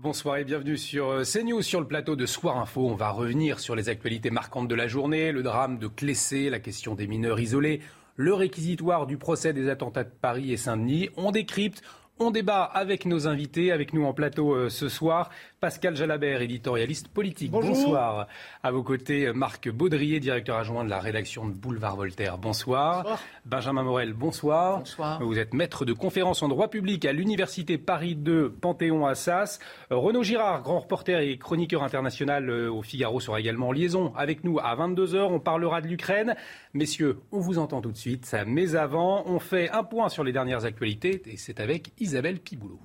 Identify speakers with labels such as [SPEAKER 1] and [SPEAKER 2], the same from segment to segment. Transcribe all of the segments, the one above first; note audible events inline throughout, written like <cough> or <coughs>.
[SPEAKER 1] Bonsoir et bienvenue sur euh, CNews, sur le plateau de Soir Info. On va revenir sur les actualités marquantes de la journée, le drame de Clessé, la question des mineurs isolés, le réquisitoire du procès des attentats de Paris et Saint-Denis. On décrypte, on débat avec nos invités, avec nous en plateau euh, ce soir. Pascal Jalabert, éditorialiste politique. Bonsoir. À vos côtés, Marc Baudrier, directeur adjoint de la rédaction de Boulevard Voltaire. Bonsoir. Benjamin Morel, bonsoir.
[SPEAKER 2] Bonsoir.
[SPEAKER 1] Vous êtes maître de conférence en droit public à l'Université Paris 2 Panthéon-Assas. Renaud Girard, grand reporter et chroniqueur international euh, au Figaro, sera également en liaison avec nous à 22h. On parlera de l'Ukraine. Messieurs, on vous entend tout de suite. Mais avant, on fait un point sur les dernières actualités et c'est avec Isabelle Piboulot.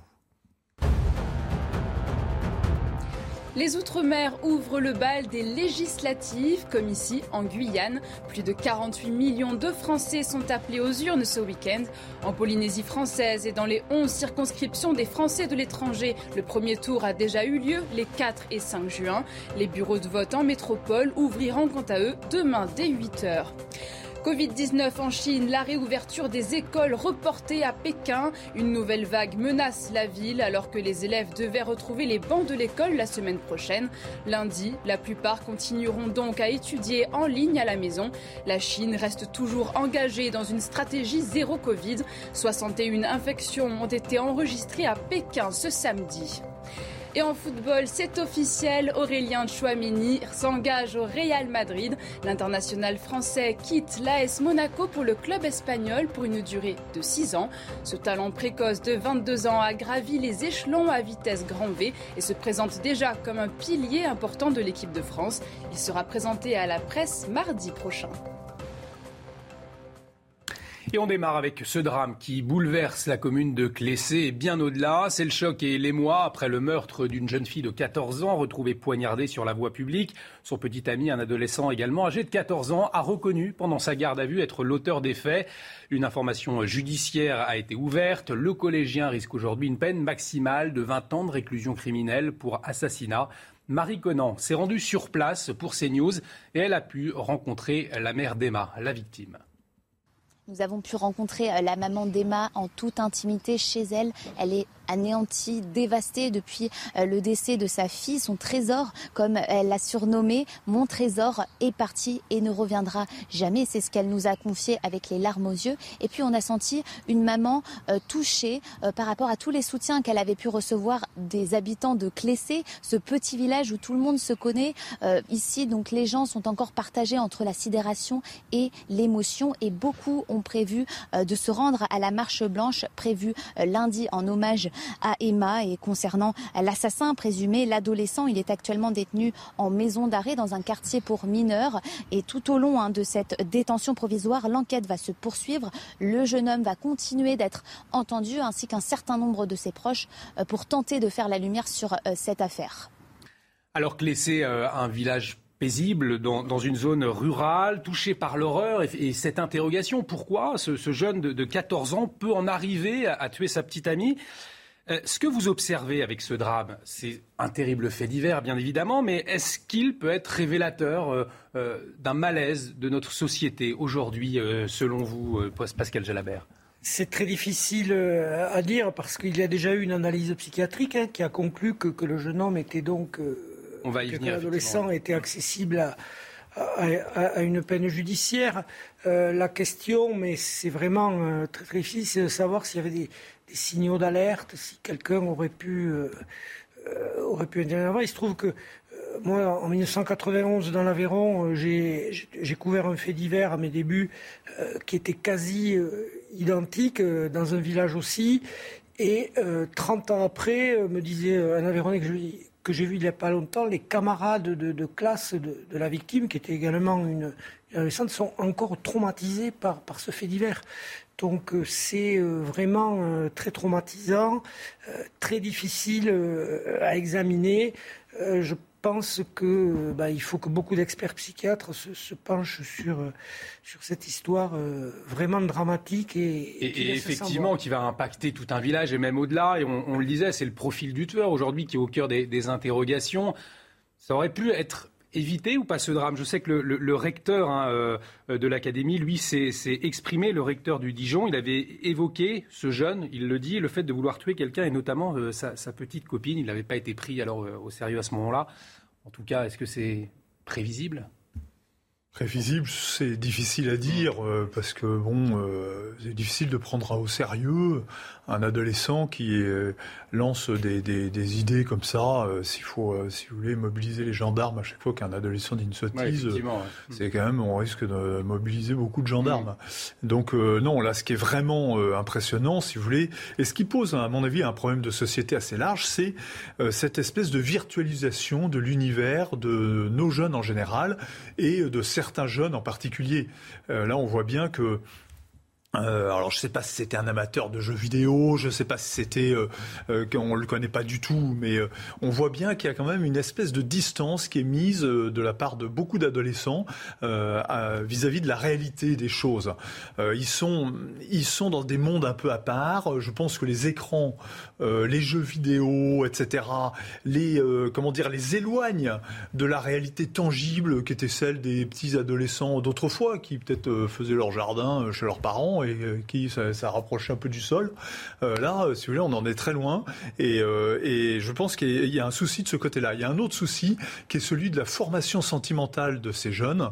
[SPEAKER 3] Les Outre-mer ouvrent le bal des législatives, comme ici en Guyane. Plus de 48 millions de Français sont appelés aux urnes ce week-end. En Polynésie française et dans les 11 circonscriptions des Français de l'étranger, le premier tour a déjà eu lieu les 4 et 5 juin. Les bureaux de vote en métropole ouvriront quant à eux demain dès 8 heures. Covid-19 en Chine, la réouverture des écoles reportée à Pékin. Une nouvelle vague menace la ville alors que les élèves devaient retrouver les bancs de l'école la semaine prochaine. Lundi, la plupart continueront donc à étudier en ligne à la maison. La Chine reste toujours engagée dans une stratégie zéro Covid. 61 infections ont été enregistrées à Pékin ce samedi. Et en football, c'est officiel, Aurélien Chouamini s'engage au Real Madrid. L'international français quitte l'AS Monaco pour le club espagnol pour une durée de 6 ans. Ce talent précoce de 22 ans a gravi les échelons à vitesse grand V et se présente déjà comme un pilier important de l'équipe de France. Il sera présenté à la presse mardi prochain.
[SPEAKER 1] Et on démarre avec ce drame qui bouleverse la commune de Clessé et bien au-delà. C'est le choc et l'émoi après le meurtre d'une jeune fille de 14 ans retrouvée poignardée sur la voie publique. Son petit ami, un adolescent également âgé de 14 ans, a reconnu pendant sa garde à vue être l'auteur des faits. Une information judiciaire a été ouverte. Le collégien risque aujourd'hui une peine maximale de 20 ans de réclusion criminelle pour assassinat. Marie Conan s'est rendue sur place pour CNews et elle a pu rencontrer la mère d'Emma, la victime.
[SPEAKER 4] Nous avons pu rencontrer la maman d'Emma en toute intimité chez elle. Elle est anéantie, dévastée depuis le décès de sa fille. Son trésor, comme elle l'a surnommé, mon trésor est parti et ne reviendra jamais. C'est ce qu'elle nous a confié avec les larmes aux yeux. Et puis on a senti une maman euh, touchée euh, par rapport à tous les soutiens qu'elle avait pu recevoir des habitants de Clessé, ce petit village où tout le monde se connaît. Euh, ici, donc les gens sont encore partagés entre la sidération et l'émotion et beaucoup ont prévu de se rendre à la marche blanche prévue lundi en hommage à Emma et concernant l'assassin présumé, l'adolescent, il est actuellement détenu en maison d'arrêt dans un quartier pour mineurs et tout au long hein, de cette détention provisoire, l'enquête va se poursuivre. Le jeune homme va continuer d'être entendu ainsi qu'un certain nombre de ses proches pour tenter de faire la lumière sur cette affaire.
[SPEAKER 1] Alors que laisser un village paisible dans, une zone rurale, touchée par l'horreur et, et, cette interrogation, pourquoi ce, jeune de, de, 14 ans peut en arriver à tuer sa petite amie? Euh, ce que vous observez avec ce drame, c'est un terrible fait divers, bien évidemment, mais est-ce qu'il peut être révélateur euh, euh, d'un malaise de notre société aujourd'hui, selon vous, Pascal Jalabert?
[SPEAKER 2] C'est très difficile à dire parce qu'il y a déjà eu une analyse psychiatrique hein, qui a conclu que, que, le jeune homme était donc.
[SPEAKER 1] On va y
[SPEAKER 2] que
[SPEAKER 1] venir.
[SPEAKER 2] L'adolescent était accessible à, à, à, une peine judiciaire. Euh, la question, mais c'est vraiment euh, très, très difficile, c'est de savoir s'il y avait des, signaux d'alerte, si quelqu'un aurait pu euh, aurait pu intervenir. Il se trouve que moi, en 1991, dans l'Aveyron, j'ai couvert un fait divers à mes débuts euh, qui était quasi euh, identique euh, dans un village aussi. Et 30 ans après, me disait un Aveyronnais que j'ai vu il n'y a pas longtemps, les camarades de, classe de, la victime, qui était également une, une adolescente, sont encore traumatisés par, par ce fait divers. Donc c'est vraiment très traumatisant, très difficile à examiner. Je pense que bah, il faut que beaucoup d'experts psychiatres se, se, penchent sur sur cette histoire euh, vraiment dramatique et,
[SPEAKER 1] et, et effectivement qui va impacter tout un village et même au-delà. Et on, on le disait, c'est le profil du tueur aujourd'hui qui est au cœur des, des interrogations. Ça aurait pu être éviter ou pas ce drame? Je sais que le, recteur hein, euh, de l'académie, lui, s'est exprimé, le recteur du Dijon. Il avait évoqué, ce jeune, il le dit, le fait de vouloir tuer quelqu'un et notamment euh, sa, petite copine. Il n'avait pas été pris alors euh, au sérieux à ce moment-là. En tout cas, est-ce que c'est prévisible?
[SPEAKER 5] Prévisible, c'est difficile à dire parce que bon, c'est difficile de prendre au sérieux un adolescent qui euh, lance des, des, idées comme ça, euh, s'il faut, euh, si vous voulez, mobiliser les gendarmes à chaque fois qu'un adolescent dit une sottise, c'est quand même, on risque de mobiliser beaucoup de gendarmes. Mm. Donc non, là, ce qui est vraiment impressionnant, si vous voulez, et ce qui pose, à mon avis, un problème de société assez large, c'est cette espèce de virtualisation de l'univers de nos jeunes en général et de certains jeunes en particulier. là, on voit bien que euh, alors je sais pas si c'était un amateur de jeux vidéo, je sais pas si c'était euh, euh le connaît pas du tout, mais euh, on voit bien qu'il y a quand même une espèce de distance qui est mise de la part de beaucoup d'adolescents vis-à-vis de la réalité des choses. ils sont ils sont dans des mondes un peu à part. Je pense que les écrans, les jeux vidéo, etc. Les comment dire les éloignent de la réalité tangible qui était celle des petits adolescents d'autrefois qui peut-être faisaient leur jardin chez leurs parents et euh, qui ça, rapprochait un peu du sol. Euh, là, euh, si vous voulez, on en est très loin. Et, je pense qu'il y a un souci de ce côté-là. Il y a un autre souci qui est celui de la formation sentimentale de ces jeunes.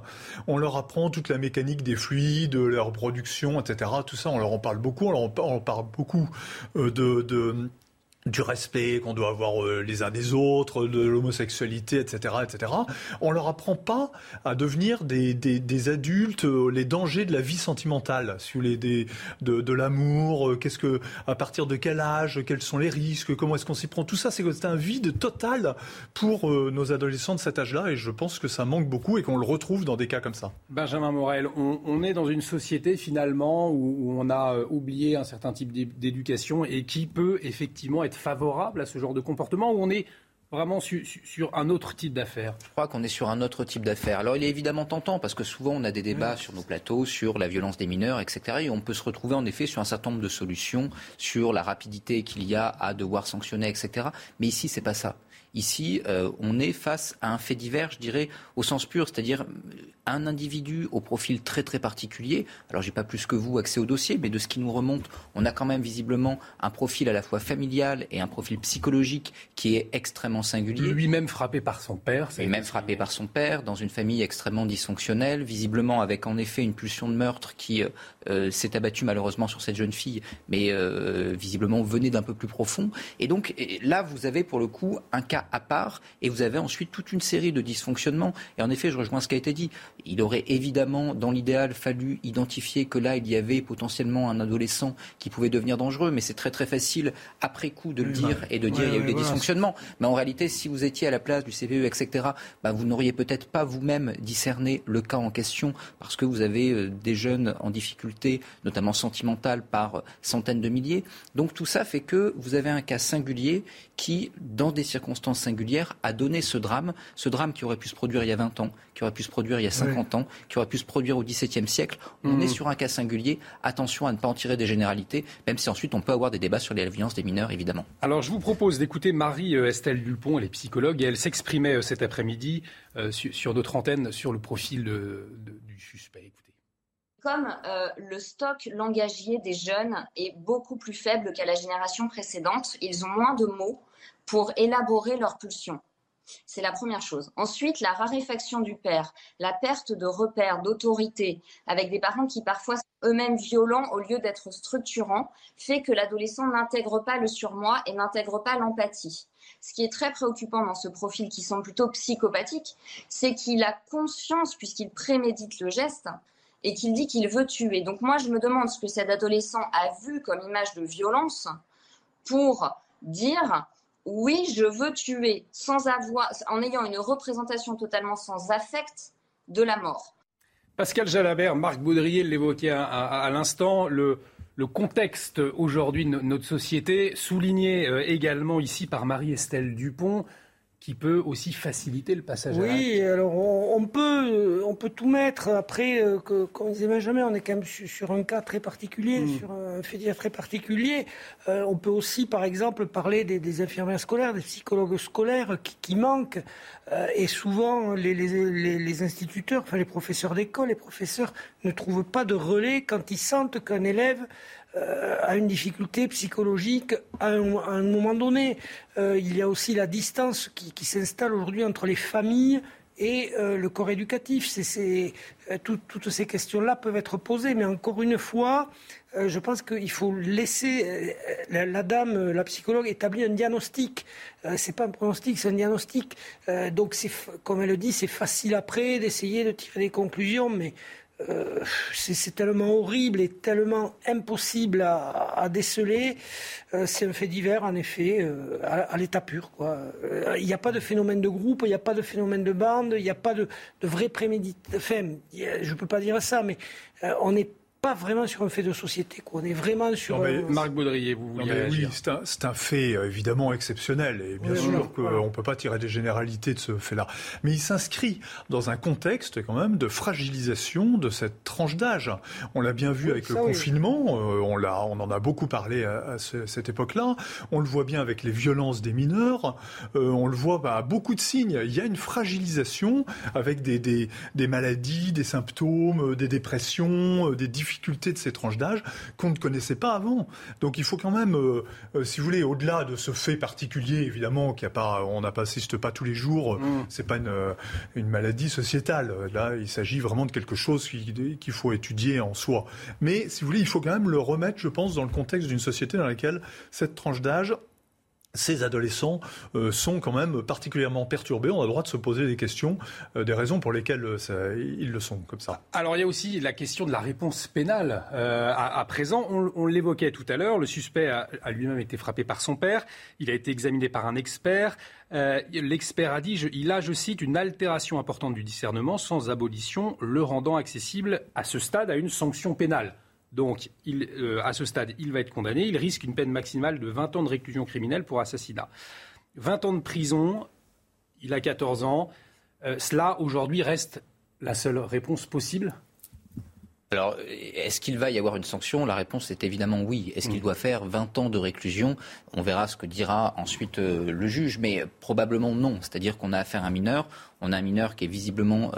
[SPEAKER 5] On leur apprend toute la mécanique des fluides, leur production, etc. Tout ça, on leur en parle beaucoup. On leur en parle beaucoup de du respect qu'on doit avoir euh, les uns des autres, de l'homosexualité, etc., etc. On leur apprend pas à devenir des, des, adultes, euh, les dangers de la vie sentimentale, sur les, des, de, de l'amour, euh, qu'est-ce que, à partir de quel âge, quels sont les risques, comment est-ce qu'on s'y prend. Tout ça, c'est un vide total pour nos adolescents de cet âge-là, et je pense que ça manque beaucoup et qu'on le retrouve dans des cas comme ça.
[SPEAKER 1] Benjamin Morel, on, on est dans une société finalement où, où on a oublié un certain type d'éducation et qui peut effectivement être favorable à ce genre de comportement ou on est vraiment sur un autre type d'affaires?
[SPEAKER 6] Je crois qu'on est sur un autre type d'affaires. Alors il est évidemment tentant parce que souvent on a des débats sur nos plateaux sur la violence des mineurs, etc. Et on peut se retrouver en effet sur un certain nombre de solutions, sur la rapidité qu'il y a à devoir sanctionner, etc. Mais ici c'est pas ça. Ici, euh, on est face à un fait divers, je dirais, au sens pur, c'est-à-dire un individu au profil très très particulier. Alors j'ai pas plus que vous accès au dossier, mais de ce qui nous remonte, on a quand même visiblement un profil à la fois familial et un profil psychologique qui est extrêmement singulier.
[SPEAKER 1] Lui-même frappé par son père.
[SPEAKER 6] Lui-même frappé par son père, dans une famille extrêmement dysfonctionnelle, visiblement avec en effet une pulsion de meurtre qui euh, s'est abattue malheureusement sur cette jeune fille, mais euh, visiblement venait d'un peu plus profond. Et donc là, vous avez pour le coup un cas à part, et vous avez ensuite toute une série de dysfonctionnements. Et en effet, je rejoins ce qui a été dit. Il aurait évidemment, dans l'idéal, fallu identifier que là, il y avait potentiellement un adolescent qui pouvait devenir dangereux, mais c'est très très facile après coup de le dire et de dire qu'il y a eu des dysfonctionnements. Mais en réalité, si vous étiez à la place du CPE, etc., bah, vous n'auriez peut-être pas vous-même discerné le cas en question parce que vous avez euh, des jeunes en difficulté, notamment sentimentale, par centaines de milliers. Donc tout ça fait que vous avez un cas singulier qui, dans des circonstances singulières, a donné ce drame, ce drame qui aurait pu se produire il y a 20 ans, qui aurait pu se produire il y a 50 ans, qui aurait pu se produire au XVIIe siècle. On mmh. est sur un cas singulier. Attention à ne pas en tirer des généralités, même si ensuite on peut avoir des débats sur les violences des mineurs, évidemment.
[SPEAKER 1] Alors je vous propose d'écouter Marie-Estelle Dupont, elle est psychologue, et elle s'exprimait euh, cet après-midi euh, sur, notre antenne sur le profil du suspect
[SPEAKER 7] comme euh, le stock langagier des jeunes est beaucoup plus faible qu'à la génération précédente, ils ont moins de mots pour élaborer leurs pulsions. C'est la première chose. Ensuite, la raréfaction du père, la perte de repères, d'autorité, avec des parents qui parfois sont eux-mêmes violents au lieu d'être structurants, fait que l'adolescent n'intègre pas le surmoi et n'intègre pas l'empathie. Ce qui est très préoccupant dans ce profil qui sont plutôt psychopathique, c'est qu'il a conscience, puisqu'il prémédite le geste, et qu'il dit qu'il veut tuer. Donc moi, je me demande ce que cet adolescent a vu comme image de violence pour dire oui, je veux tuer sans avoir, en ayant une représentation totalement sans affect de la mort.
[SPEAKER 1] Pascal Jalabert, Marc Baudrier l'évoquait à, l'instant, le, contexte aujourd'hui de notre société, souligné euh, également ici par Marie-Estelle Dupont, qui peut aussi faciliter le passage
[SPEAKER 2] oui,
[SPEAKER 1] à.
[SPEAKER 2] Oui, alors on, peut, on peut tout mettre. Après, euh, que, comme disait Benjamin, on est quand même sur, un cas très particulier, mm. sur un fait divers très particulier. Euh, on peut aussi, par exemple, parler des, infirmières scolaires, des psychologues scolaires qui, qui manquent. Euh, et souvent, les, les, les, instituteurs, enfin les professeurs d'école, les professeurs ne trouvent pas de relais quand ils sentent qu'un élève euh, à une difficulté psychologique à un, moment donné. Euh, il y a aussi la distance qui, s'installe aujourd'hui entre les familles et euh, le corps éducatif. C'est, toutes ces questions-là peuvent être posées, mais encore une fois, je pense qu'il faut laisser la, dame, la psychologue, établir un diagnostic. c'est pas un pronostic, c'est un diagnostic. donc, comme elle le dit, c'est facile après d'essayer de tirer des conclusions, mais euh, c'est tellement horrible et tellement impossible à, déceler. Euh, c'est un fait divers, en effet, euh, à, l'état pur. Il n'y a pas de phénomène de groupe, il n'y a pas de phénomène de bande, il n'y a pas de, de vraie préméditation. je ne peux pas dire ça, mais on est pas vraiment sur un fait de société. Quoi. On est vraiment sur.
[SPEAKER 1] Marc Baudrier, vous vouliez
[SPEAKER 5] Oui, c'est un, fait euh, évidemment exceptionnel. Et bien sûr qu'on ne peut pas tirer des généralités de ce fait-là. Mais il s'inscrit dans un contexte quand même de fragilisation de cette tranche d'âge. On l'a bien vu avec le confinement. Euh, on, l'a, on en a beaucoup parlé à, cette époque-là. On le voit bien avec les violences des mineurs. Euh, on le voit bah, à beaucoup de signes. Il y a une fragilisation avec des, des, des maladies, des symptômes, des dépressions, des difficultés difficultés de ces tranches d'âge qu'on ne connaissait pas avant. Donc il faut quand même, euh, euh, si vous voulez, au-delà de ce fait particulier, évidemment, qui a pas, on n'assiste pas tous les jours, mm. c'est pas une, une, maladie sociétale. Là, il s'agit vraiment de quelque chose qu'il faut étudier en soi. Mais si vous voulez, il faut quand même le remettre, je pense, dans le contexte d'une société dans laquelle cette tranche d'âge ces adolescents euh, sont quand même particulièrement perturbés. On a le droit de se poser des questions, euh, des raisons pour lesquelles euh, ils le sont comme ça.
[SPEAKER 1] Alors il y a aussi la question de la réponse pénale. À, présent, on, l'évoquait tout à l'heure, le suspect a, lui-même été frappé par son père, il a été examiné par un expert. L'expert a dit, il a, je cite, une altération importante du discernement sans abolition, le rendant accessible à ce stade à une sanction pénale. Donc, euh, à ce stade, il va être condamné. Il risque une peine maximale de 20 ans de réclusion criminelle pour assassinat. 20 ans de prison, il a 14 ans. Euh, cela, aujourd'hui, reste la seule réponse possible
[SPEAKER 6] alors, est-ce qu'il va y avoir une sanction? La réponse est évidemment oui. Est-ce qu'il mm. doit faire 20 ans de réclusion? On verra ce que dira ensuite euh, le juge, mais probablement non. C'est-à-dire qu'on a affaire à un mineur, on a un mineur qui est visiblement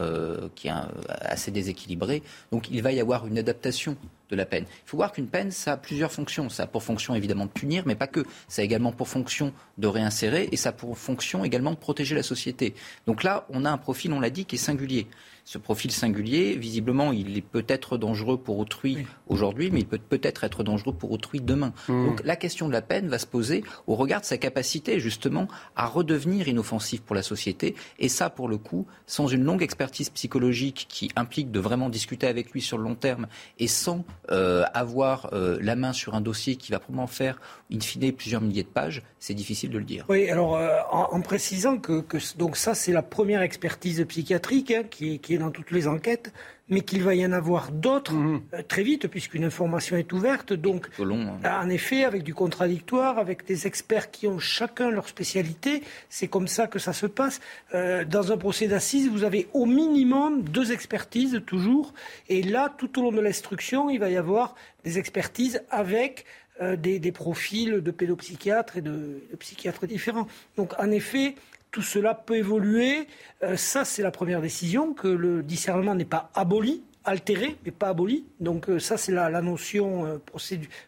[SPEAKER 6] qui est assez déséquilibré, donc il va y avoir une adaptation de la peine. Il faut voir qu'une peine, ça a plusieurs fonctions. Ça a pour fonction évidemment de punir, mais pas que. Ça a également pour fonction de réinsérer et ça a pour fonction également de protéger la société. Donc là, on a un profil, on l'a dit, qui est singulier ce profil singulier, visiblement, il est peut-être dangereux pour autrui aujourd'hui, mais il peut peut-être être dangereux pour autrui demain. Mmh. Donc la question de la peine va se poser au regard de sa capacité, justement, à redevenir inoffensif pour la société. Et ça, pour le coup, sans une longue expertise psychologique qui implique de vraiment discuter avec lui sur le long terme et sans euh, avoir euh, la main sur un dossier qui va probablement faire, in fine, plusieurs milliers de pages, c'est difficile de le dire.
[SPEAKER 2] Oui, alors euh, en, précisant que, donc ça, c'est la première expertise psychiatrique hein, qui, qui dans toutes les enquêtes, mais qu'il va y en avoir d'autres mhm. euh, très vite, puisqu'une information est ouverte. Donc, hein. en effet, avec du contradictoire, avec des experts qui ont chacun leur spécialité, c'est comme ça que ça se passe. Euh, dans un procès d'assises, vous avez au minimum deux expertises toujours, et là, tout au long de l'instruction, il va y avoir des expertises avec euh, des, profils de pédopsychiatres et de, de psychiatres différents. Donc, en effet, tout cela peut évoluer. Euh, ça, c'est la première décision, que le discernement n'est pas aboli, altéré, mais pas aboli. Donc euh, ça, c'est la, notion euh,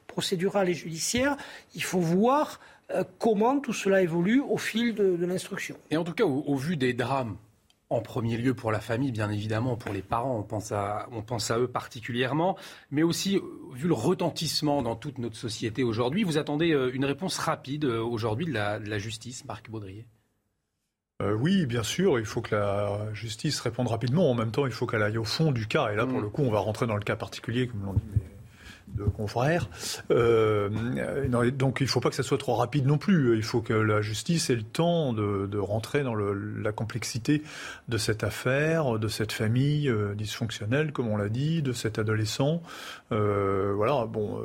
[SPEAKER 2] procédurale et judiciaire. Il faut voir comment tout cela évolue au fil de, l'instruction.
[SPEAKER 1] Et en tout cas, au, vu des drames en premier lieu pour la famille, bien évidemment, pour les parents, on pense à, eux particulièrement, mais aussi vu le retentissement dans toute notre société aujourd'hui, vous attendez une réponse rapide aujourd'hui de la, de la justice, Marc Baudrier
[SPEAKER 5] euh, oui, bien sûr, il faut que la justice réponde rapidement. En même temps, il faut qu'elle aille au fond du cas. Et là, pour mm. le coup, on va rentrer dans le cas particulier, comme l'ont dit de confrères. Euh, donc il ne faut pas que ça soit trop rapide non plus. Il faut que la justice ait le temps de, rentrer dans la complexité de cette affaire, de cette famille euh, dysfonctionnelle, comme on l'a dit, de cet adolescent. Euh, voilà, bon.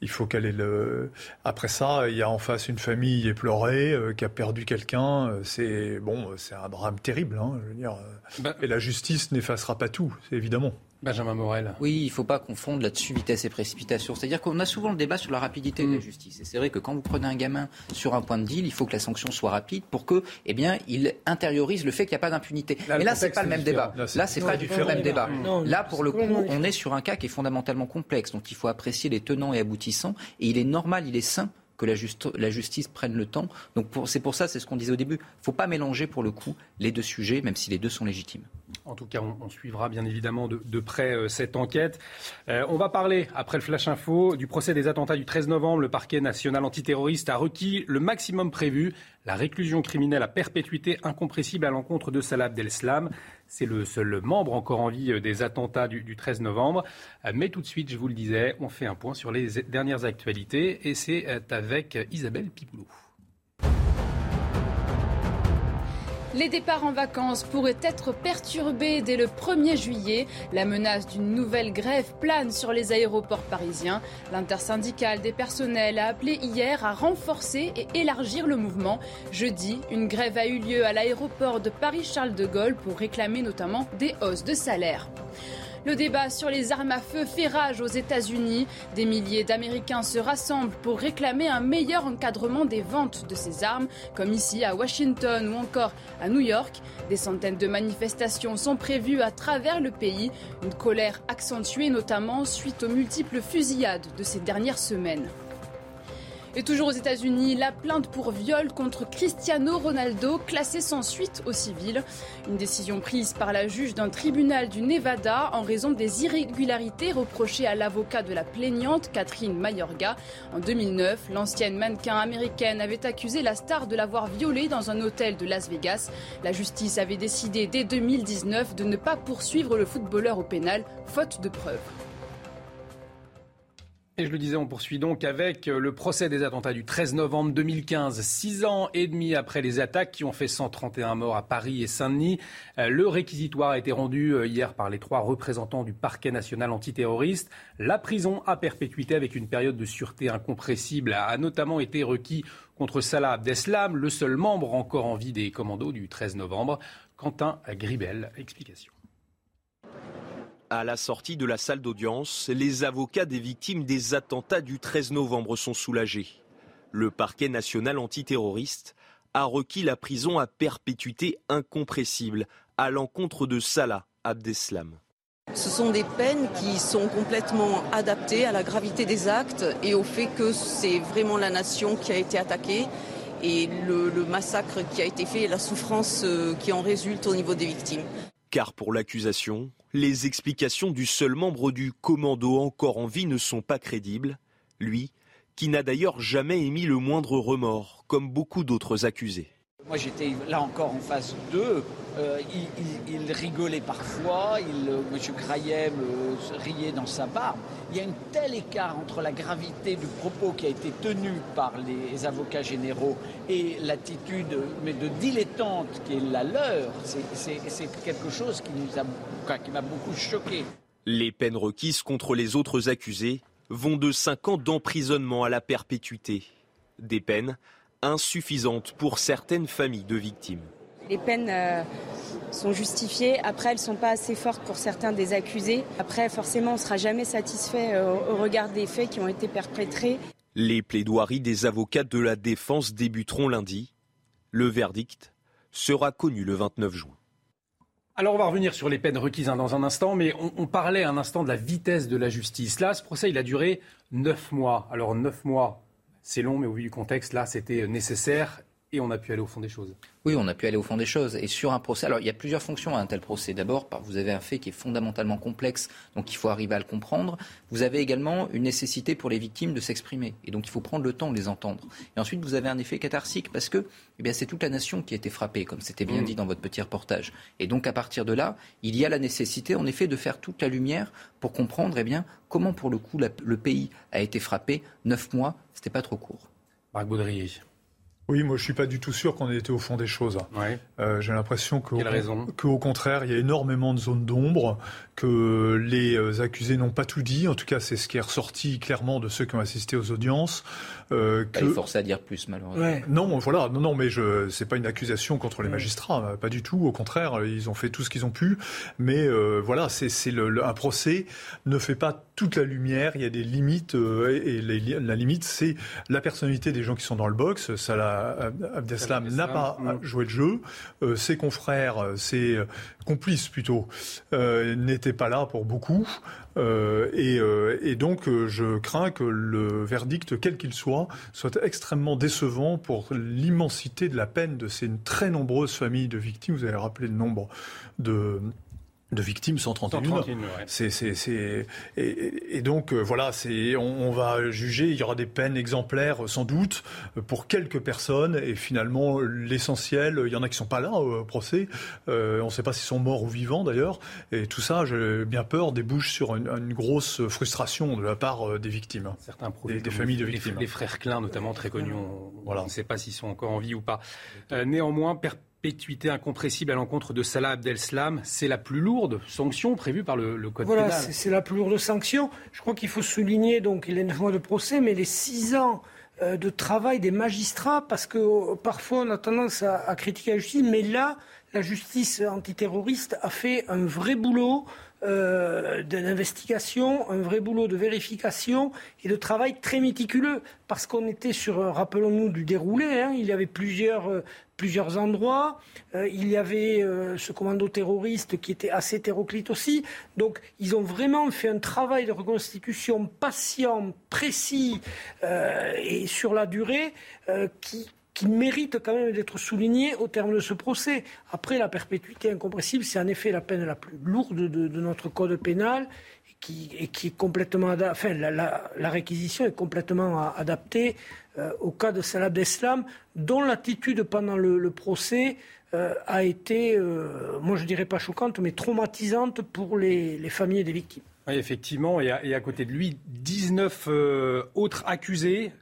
[SPEAKER 5] il faut qu'elle ait le. Après ça, il y a en face une famille éplorée qui a perdu quelqu'un. C'est bon, c'est un drame terrible. Hein, je veux dire. Bah Et la justice n'effacera pas tout, évidemment.
[SPEAKER 1] Benjamin Morel.
[SPEAKER 6] Oui, il ne faut pas confondre là-dessus vitesse et précipitation. C'est-à-dire qu'on a souvent le débat sur la rapidité de la mm. justice. Et c'est vrai que quand vous prenez un gamin sur un point de deal, il faut que la sanction soit rapide pour que, eh bien, il intériorise le fait qu'il n'y a pas d'impunité. Mais là, c'est pas le même débat. Là, c'est pas du tout le même débat. Là, pour le coup, on est sur un cas qui est fondamentalement complexe. Donc, il faut apprécier les tenants et aboutissants. Et il est normal, il est sain que la, la, justice prenne le temps. Donc c'est pour ça, c'est ce qu'on disait au début. Il ne faut pas mélanger pour le coup les deux sujets, même si les deux sont légitimes.
[SPEAKER 1] En tout cas, on, suivra bien évidemment de, près euh, cette enquête. Euh, on va parler, après le Flash Info, du procès des attentats du 13 novembre. Le parquet national antiterroriste a requis le maximum prévu, la réclusion criminelle à perpétuité incompressible à l'encontre de Salah Abdel-Slam. C'est le seul membre encore en vie euh, des attentats du, du 13 novembre. Mais tout de suite, je vous le disais, on fait un point sur les dernières actualités et c'est avec Isabelle Pipoulou.
[SPEAKER 3] Les départs en vacances pourraient être perturbés dès le 1er juillet. La menace d'une nouvelle grève plane sur les aéroports parisiens. L'intersyndicale des personnels a appelé hier à renforcer et élargir le mouvement. Jeudi, une grève a eu lieu à l'aéroport de Paris-Charles de Gaulle pour réclamer notamment des hausses de salaire. Le débat sur les armes à feu fait rage aux États-Unis. Des milliers d'Américains se rassemblent pour réclamer un meilleur encadrement des ventes de ces armes, comme ici à Washington ou encore à New York. Des centaines de manifestations sont prévues à travers le pays, une colère accentuée notamment suite aux multiples fusillades de ces dernières semaines. Et toujours aux États-Unis, la plainte pour viol contre Cristiano Ronaldo classée sans suite au civil. Une décision prise par la juge d'un tribunal du Nevada en raison des irrégularités reprochées à l'avocat de la plaignante Catherine Mayorga. En 2009, l'ancienne mannequin américaine avait accusé la star de l'avoir violée dans un hôtel de Las Vegas. La justice avait décidé dès 2019 de ne pas poursuivre le footballeur au pénal, faute de preuves.
[SPEAKER 1] Et je le disais, on poursuit donc avec euh, le procès des attentats du 13 novembre 2015, six ans et demi après les attaques qui ont fait 131 morts à Paris et Saint-Denis. Euh, le réquisitoire a été rendu euh, hier par les trois représentants du parquet national antiterroriste. La prison à perpétuité avec une période de sûreté incompressible a notamment été requis contre Salah Abdeslam, le seul membre encore en vie des commandos du 13 novembre. Quentin Gribel, explication.
[SPEAKER 8] À la sortie de la salle d'audience, les avocats des victimes des attentats du 13 novembre sont soulagés. Le parquet national antiterroriste a requis la prison à perpétuité incompressible à l'encontre de Salah Abdeslam.
[SPEAKER 9] Ce sont des peines qui sont complètement adaptées à la gravité des actes et au fait que c'est vraiment la nation qui a été attaquée et le, massacre qui a été fait et la souffrance euh, qui en résulte au niveau des victimes.
[SPEAKER 8] Car pour l'accusation, les explications du seul membre du commando encore en vie ne sont pas crédibles, lui, qui n'a d'ailleurs jamais émis le moindre remords, comme beaucoup d'autres accusés.
[SPEAKER 10] Moi j'étais là encore en face d'eux. Euh, il, rigolait parfois, il, euh, M. Krayem euh, riait dans sa barbe. Il y a un tel écart entre la gravité du propos qui a été tenu par les avocats généraux et l'attitude mais de dilettante qui est la leur. C'est quelque chose qui qui m'a beaucoup choqué.
[SPEAKER 8] Les peines requises contre les autres accusés vont de 5 ans d'emprisonnement à la perpétuité. Des peines insuffisante pour certaines familles de victimes.
[SPEAKER 11] Les peines euh, sont justifiées. Après, elles ne sont pas assez fortes pour certains des accusés. Après, forcément, on ne sera jamais satisfait euh, au regard des faits qui ont été perpétrés.
[SPEAKER 8] Les plaidoiries des avocats de la défense débuteront lundi. Le verdict sera connu le 29 juin.
[SPEAKER 1] Alors on va revenir sur les peines requises hein, dans un instant, mais on, on, parlait un instant de la vitesse de la justice. Là, ce procès, il a duré neuf mois. Alors neuf mois, c'est long, mais au vu du contexte, là, c'était nécessaire et on a pu aller au fond des choses.
[SPEAKER 6] Oui, on a pu aller au fond des choses. Et sur un procès, alors il y a plusieurs fonctions à un tel procès. D'abord, vous avez un fait qui est fondamentalement complexe, donc il faut arriver à le comprendre. Vous avez également une nécessité pour les victimes de s'exprimer. Et donc il faut prendre le temps de les entendre. Et ensuite, vous avez un effet catharsique parce que eh bien, c'est toute la nation qui a été frappée, comme c'était bien mmh. dit dans votre petit reportage. Et donc à partir de là, il y a la nécessité, en effet, de faire toute la lumière pour comprendre eh bien, comment, pour le coup, le pays a été frappé. Neuf mois, c'était pas trop court.
[SPEAKER 1] Marc Baudrier.
[SPEAKER 5] Oui, moi je suis pas du tout sûr qu'on ait été au fond des choses. Euh, j'ai l'impression qu'au contraire, il y a énormément de zones d'ombre, que les euh, accusés n'ont pas tout dit. En tout cas, c'est ce qui est ressorti clairement de ceux qui ont assisté aux audiences.
[SPEAKER 6] Euh, que... Pas forcé à dire plus, malheureusement.
[SPEAKER 5] Non, voilà, non, non, mais je, c'est pas une accusation contre les magistrats, pas du tout. Au contraire, ils ont fait tout ce qu'ils ont pu. Mais euh, voilà, c'est, un procès ne fait pas toute la lumière. Il y a des limites, et, la limite, c'est la personnalité des gens qui sont dans le box. Ça, Abdeslam n'a pas joué le jeu. ses confrères, ses complices plutôt, n'étaient pas là pour beaucoup. Euh, euh, et, donc, euh, je crains que le verdict, quel qu'il soit, soit extrêmement décevant pour l'immensité de la peine de ces très nombreuses familles de victimes. Vous avez rappelé le nombre de de victimes, 131. 131 c'est, c'est, c'est, et, et, donc euh, voilà, c'est, on, on, va juger. Il y aura des peines exemplaires sans doute pour quelques personnes, et finalement l'essentiel, il y en a qui sont pas là au procès. Euh, on ne sait pas s'ils sont morts ou vivants d'ailleurs. Et tout ça, j'ai bien peur, débouche sur une, une grosse frustration de la part euh, des victimes,
[SPEAKER 1] certains des, des familles de victimes. Les, frères Klein, notamment très connus, on, voilà. on ne sait pas s'ils sont encore en vie ou pas. Euh, néanmoins, perpétuité incompressible à l'encontre de Salah Abdeslam, c'est la plus lourde sanction prévue par le, code
[SPEAKER 2] pénal.
[SPEAKER 1] Voilà,
[SPEAKER 2] c'est la plus lourde sanction. Je crois qu'il faut souligner, donc, il y a neuf mois de procès, mais les six ans euh, de travail des magistrats, parce que euh, parfois on a tendance à, à, critiquer la justice, mais là, la justice antiterroriste a fait un vrai boulot euh, d'investigation, un vrai boulot de vérification et de travail très méticuleux. Parce qu'on était sur, euh, rappelons-nous du déroulé, hein, il y avait plusieurs, euh, plusieurs endroits, euh, il y avait ce commando terroriste qui était assez hétéroclite aussi. Donc ils ont vraiment fait un travail de reconstitution patient, précis et sur la durée qui, qui mérite quand même d'être souligné au terme de ce procès. Après, la perpétuité incompressible, c'est en effet la peine la plus lourde de, notre code pénal et qui est complètement enfin, la, réquisition est complètement adaptée euh, au cas de Salah Abdeslam, dont l'attitude pendant le, procès euh, a été, euh, moi je dirais pas choquante, mais traumatisante pour les, les familles des victimes.
[SPEAKER 1] Oui, effectivement, et à, côté de lui, 19 euh, autres accusés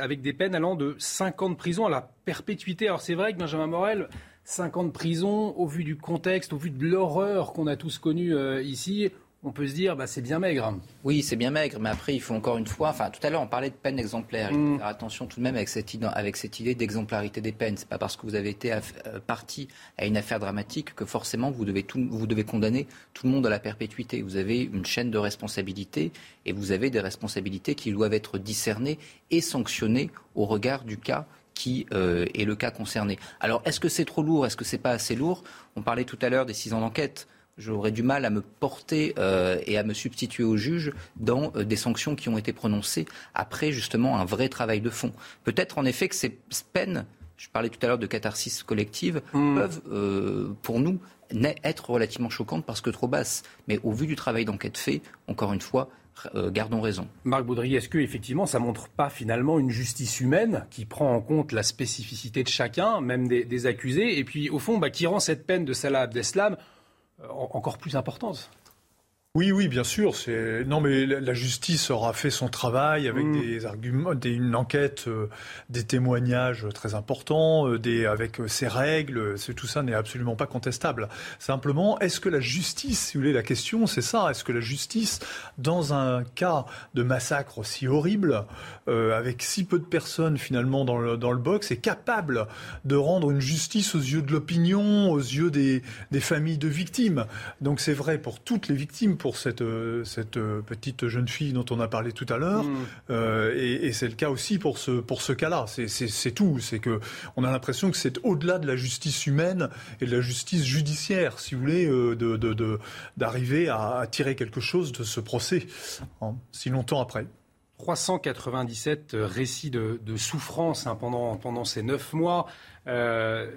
[SPEAKER 1] avec des peines allant de 5 ans de prison à la perpétuité. Alors c'est vrai que Benjamin Morel, 5 ans de prison, au vu du contexte, au vu de l'horreur qu'on a tous connue euh, ici, on peut se dire, bah, c'est bien maigre.
[SPEAKER 6] Oui, c'est bien maigre, mais après, il faut encore une fois. Enfin, tout à l'heure, on parlait de peine exemplaire. Il faut mm. faire attention tout de même avec cette, avec cette idée d'exemplarité des peines. C'est pas parce que vous avez été euh, parti à une affaire dramatique que forcément vous devez, tout, vous devez condamner tout le monde à la perpétuité. Vous avez une chaîne de responsabilités et vous avez des responsabilités qui doivent être discernées et sanctionnées au regard du cas qui euh, est le cas concerné. Alors, est-ce que c'est trop lourd? Est-ce que c'est pas assez lourd? On parlait tout à l'heure des six ans d'enquête j'aurais du mal à me porter euh, et à me substituer au juge dans euh, des sanctions qui ont été prononcées après justement un vrai travail de fond. Peut-être en effet que ces peines, je parlais tout à l'heure de catharsis collective, hmm. peuvent euh, pour nous être relativement choquantes parce que trop basses. Mais au vu du travail d'enquête fait, encore une fois, gardons raison.
[SPEAKER 1] Marc Baudry, est-ce que effectivement ça montre pas finalement une justice humaine qui prend en compte la spécificité de chacun, même des, accusés, et puis au fond bah, qui rend cette peine de Salah Abdeslam encore plus importante.
[SPEAKER 5] Oui, oui, bien sûr. C'est non, mais la justice aura fait son travail avec mm. des arguments, des, une enquête, euh, des témoignages très importants, euh, des avec ses règles. C'est tout ça n'est absolument pas contestable. Simplement, est-ce que la justice, si vous voulez, la question, c'est ça. Est-ce que la justice, dans un cas de massacre aussi horrible, avec si peu de personnes finalement dans le dans le box, est capable de rendre une justice aux yeux de l'opinion, aux yeux des des familles de victimes? Donc c'est vrai pour toutes les victimes pour cette, cette petite jeune fille dont on a parlé tout à l'heure. Mm. Euh, et, c'est le cas aussi pour ce, pour ce cas-là. C'est tout. C'est que on a l'impression que c'est au-delà de la justice humaine et de la justice judiciaire, si vous voulez, euh, d'arriver de, de, à, tirer quelque chose de ce procès, hein, si longtemps après.
[SPEAKER 1] 397 récits de, souffrance hein, pendant, pendant ces neuf mois. Euh,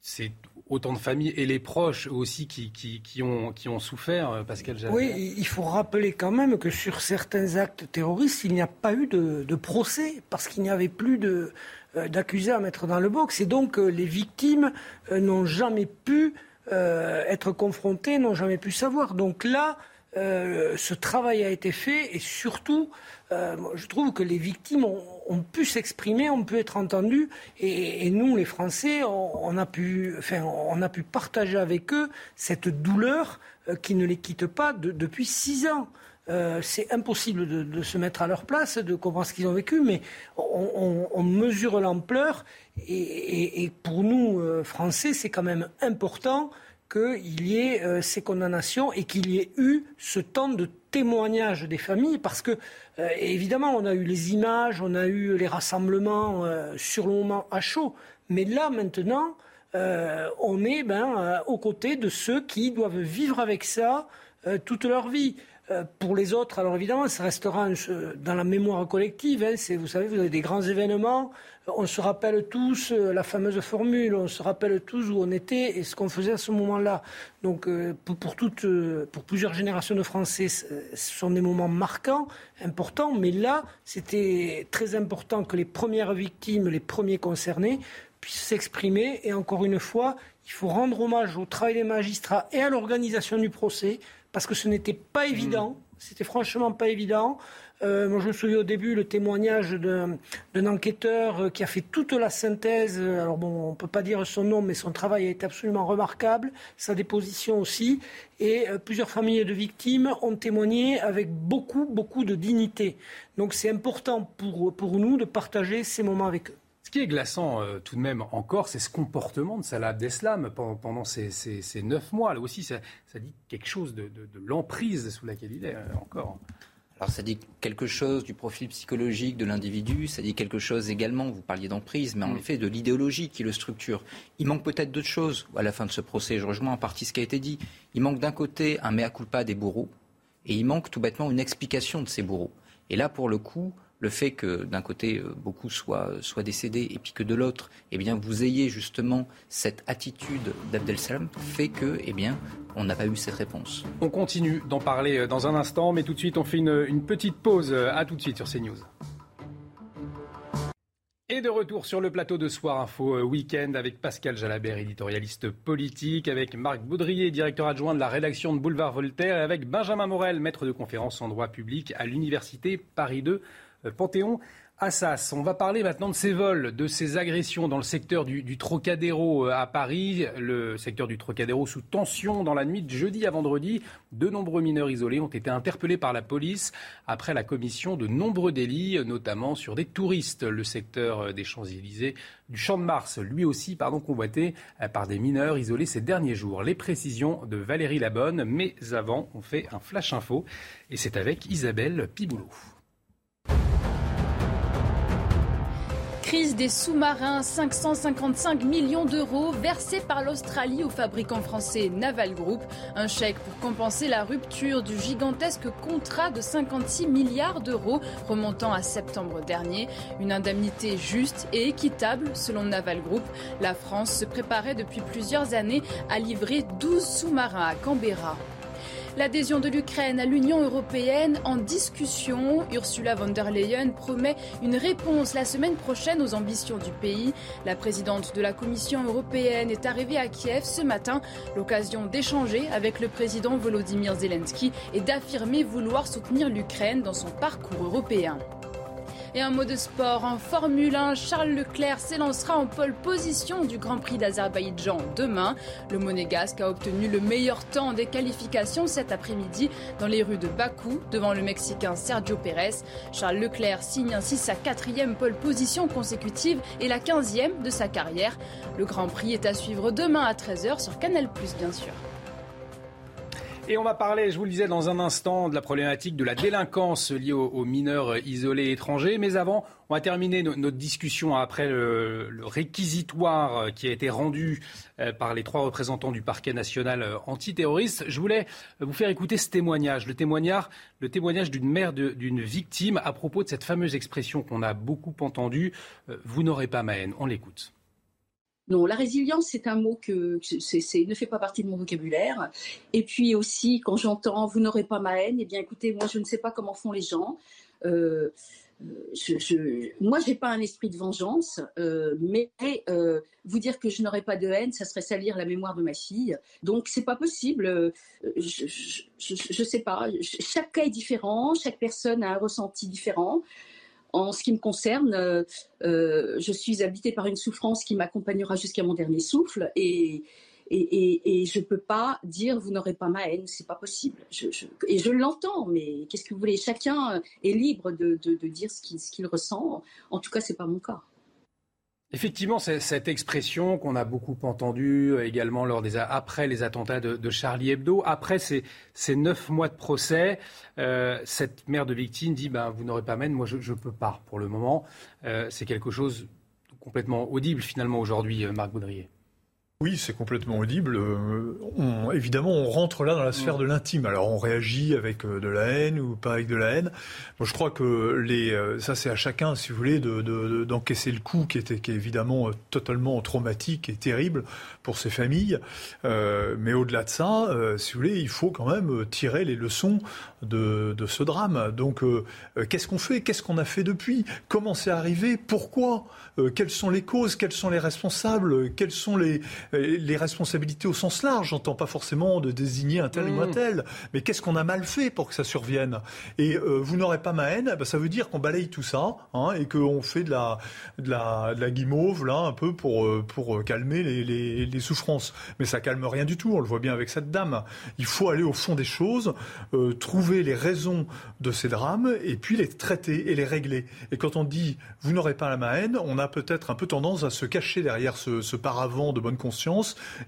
[SPEAKER 1] c'est autant de familles et les proches aussi qui, qui, ont, qui ont souffert, euh, Pascal.
[SPEAKER 2] Oui, il faut rappeler quand même que sur certains actes terroristes, il n'y a pas eu de, procès parce qu'il n'y avait plus de, euh, d'accusés à mettre dans le box. Et donc, les victimes n'ont jamais pu être confrontées, n'ont jamais pu savoir. Donc là, ce travail a été fait et surtout, euh, je trouve que les victimes ont, pu s'exprimer, ont pu être entendues, et, nous, les Français, on, a pu, enfin, on a pu partager avec eux cette douleur euh, qui ne les quitte pas depuis six ans. Euh, c'est impossible de, se mettre à leur place, de comprendre ce qu'ils ont vécu, mais on, mesure l'ampleur. Et, pour nous, Français, c'est quand même important qu'il y ait ces condamnations et qu'il y ait eu ce temps de témoignage des familles, parce que euh, évidemment, on a eu les images, on a eu les rassemblements euh, sur le moment à chaud, mais là maintenant, euh, on est ben, aux côtés de ceux qui doivent vivre avec ça toute leur vie. pour les autres, alors évidemment, ça restera dans la mémoire collective. Hein, vous savez, vous avez des grands événements, on se rappelle tous euh, la fameuse formule, on se rappelle tous où on était et ce qu'on faisait à ce moment-là. Donc euh, pour, toutes, euh, pour plusieurs générations de Français, ce sont des moments marquants, importants, mais là, c'était très important que les premières victimes, les premiers concernés, puissent s'exprimer. Et encore une fois, il faut rendre hommage au travail des magistrats et à l'organisation du procès, parce que ce n'était pas évident, mmh. c'était franchement pas évident. Euh, je me souviens au début le témoignage d'un enquêteur euh, qui a fait toute la synthèse. Alors bon, on ne peut pas dire son nom, mais son travail a été absolument remarquable, sa déposition aussi. Et euh, plusieurs familles de victimes ont témoigné avec beaucoup, beaucoup de dignité. Donc c'est important pour, pour nous de partager ces moments avec eux.
[SPEAKER 1] Ce qui est glaçant tout de même encore, c'est ce comportement de Salah Abdeslam pendant, ces, neuf mois. Là aussi, ça, dit quelque chose de, de l'emprise sous laquelle il est encore.
[SPEAKER 6] Alors ça dit quelque chose du profil psychologique de l'individu, ça dit quelque chose également, vous parliez d'emprise, mais en mm. effet de l'idéologie qui le structure. Il manque peut-être d'autres choses à la fin de ce procès, je rejoins en partie ce qui a été dit. Il manque d'un côté un mea culpa des bourreaux, et il manque tout bêtement une explication de ces bourreaux. Et là, pour le coup, le fait que d'un côté euh, beaucoup soient, soient, décédés et puis que de l'autre, eh bien, vous ayez justement cette attitude d'Abdel Salam fait que, eh bien, on n'a pas eu cette réponse.
[SPEAKER 1] On continue d'en parler euh, dans un instant, mais tout de suite, on fait une, petite pause. À tout de suite sur CNews. Et de retour sur le plateau de Soir Info euh, Week-end avec Pascal Jalabert, éditorialiste politique, avec Marc Baudrier, directeur adjoint de la rédaction de Boulevard Voltaire, et avec Benjamin Morel, maître de conférence en droit public à l'Université Paris 2 euh, Panthéon. Assas. On va parler maintenant de ces vols, de ces agressions dans le secteur du, Trocadéro euh, à Paris, le secteur du Trocadéro sous tension dans la nuit de jeudi à vendredi. De nombreux mineurs isolés ont été interpellés par la police après la commission de nombreux délits, notamment sur des touristes. Le secteur euh, des Champs-Élysées, du Champ de Mars, lui aussi, pardon, convoité par des mineurs isolés ces derniers jours. Les précisions de Valérie Labonne, mais avant, on fait un flash info et c'est avec Isabelle Piboulot.
[SPEAKER 3] Crise des sous-marins, 555 millions d'euros versés par l'Australie au fabricant français Naval Group. Un chèque pour compenser la rupture du gigantesque contrat de 56 milliards d'euros remontant à septembre dernier. Une indemnité juste et équitable selon Naval Group. La France se préparait depuis plusieurs années à livrer 12 sous-marins à Canberra. L'adhésion de l'Ukraine à l'Union européenne en discussion. Ursula von der Leyen promet une réponse la semaine prochaine aux ambitions du pays. La présidente de la Commission européenne est arrivée à Kiev ce matin, l'occasion d'échanger avec le président Volodymyr Zelensky et d'affirmer vouloir soutenir l'Ukraine dans son parcours européen. Et un mot de sport en Formule 1, Charles Leclerc s'élancera en pole position du Grand Prix d'Azerbaïdjan demain. Le monégasque a obtenu le meilleur temps des qualifications cet après-midi dans les rues de Bakou devant le Mexicain Sergio Pérez. Charles Leclerc signe ainsi sa quatrième pole position consécutive et la quinzième de sa carrière. Le Grand Prix est à suivre demain à 13h sur Canal+, bien sûr.
[SPEAKER 1] Et on va parler, je vous le disais dans un instant, de la problématique de la délinquance liée aux, mineurs isolés étrangers. Mais avant, on va terminer notre discussion après le, réquisitoire qui a été rendu euh, par les trois représentants du parquet national euh, antiterroriste. Je voulais vous faire écouter ce témoignage, le témoignage, d'une mère d'une victime à propos de cette fameuse expression qu'on a beaucoup entendue, euh, vous n'aurez pas ma haine. On l'écoute.
[SPEAKER 12] Non, la résilience, c'est un mot que c'est, ne fait pas partie de mon vocabulaire. Et puis aussi, quand j'entends vous n'aurez pas ma haine, eh bien écoutez, moi je ne sais pas comment font les gens. Euh, je, je, moi, pas un esprit de vengeance, euh, mais euh, vous dire que je n'aurais pas de haine, ça serait salir la mémoire de ma fille. Donc, c'est pas possible. Euh, je, je, sais pas. Chaque cas est différent, chaque personne a un ressenti différent. En ce qui me concerne, euh, euh, je suis habitée par une souffrance qui m'accompagnera jusqu'à mon dernier souffle et, et, je ne peux pas dire vous n'aurez pas ma haine, c'est pas possible. et je l'entends, mais qu'est-ce que vous voulez? Chacun est libre de, de dire ce qu'il ressent. En tout cas, c'est pas mon cas.
[SPEAKER 1] Effectivement, cette expression qu'on a beaucoup entendue euh, également après les attentats de, Charlie Hebdo, après ces, neuf mois de procès, euh, cette mère de victime dit ben, Vous n'aurez pas mène, moi je ne peux pas pour le moment. Euh, c'est quelque chose complètement audible finalement aujourd'hui, Marc Baudrier.
[SPEAKER 5] Oui, c'est complètement audible. Euh, évidemment, on rentre là dans la sphère de l'intime. Alors, on réagit avec euh, de la haine ou pas avec de la haine. Moi, je crois que les, euh, ça, c'est à chacun, si vous voulez, d'encaisser de, le coup qui était qui est évidemment totalement traumatique et terrible pour ces familles. mais au-delà de ça, si vous voulez, il faut quand même tirer les leçons de, de ce drame. Donc, qu'est-ce qu'on fait? Qu'est-ce qu'on a fait depuis? Comment c'est arrivé? Pourquoi? Quelles sont les causes? Quels sont les responsables? Quels sont les les responsabilités au sens large. J'entends pas forcément de désigner un tel ou un mmh. tel, mais qu'est-ce qu'on a mal fait pour que ça survienne? Et euh, vous n'aurez pas ma haine, bah, ça veut dire qu'on balaye tout ça hein, et qu'on fait de la, de, la, de la guimauve là un peu pour, euh, pour calmer les, les, les, souffrances. Mais ça calme rien du tout, on le voit bien avec cette dame. Il faut aller au fond des choses, euh, trouver les raisons de ces drames et puis les traiter et les régler. Et quand on dit vous n'aurez pas ma haine, on a peut-être un peu tendance à se cacher derrière ce, ce paravent de bonne conscience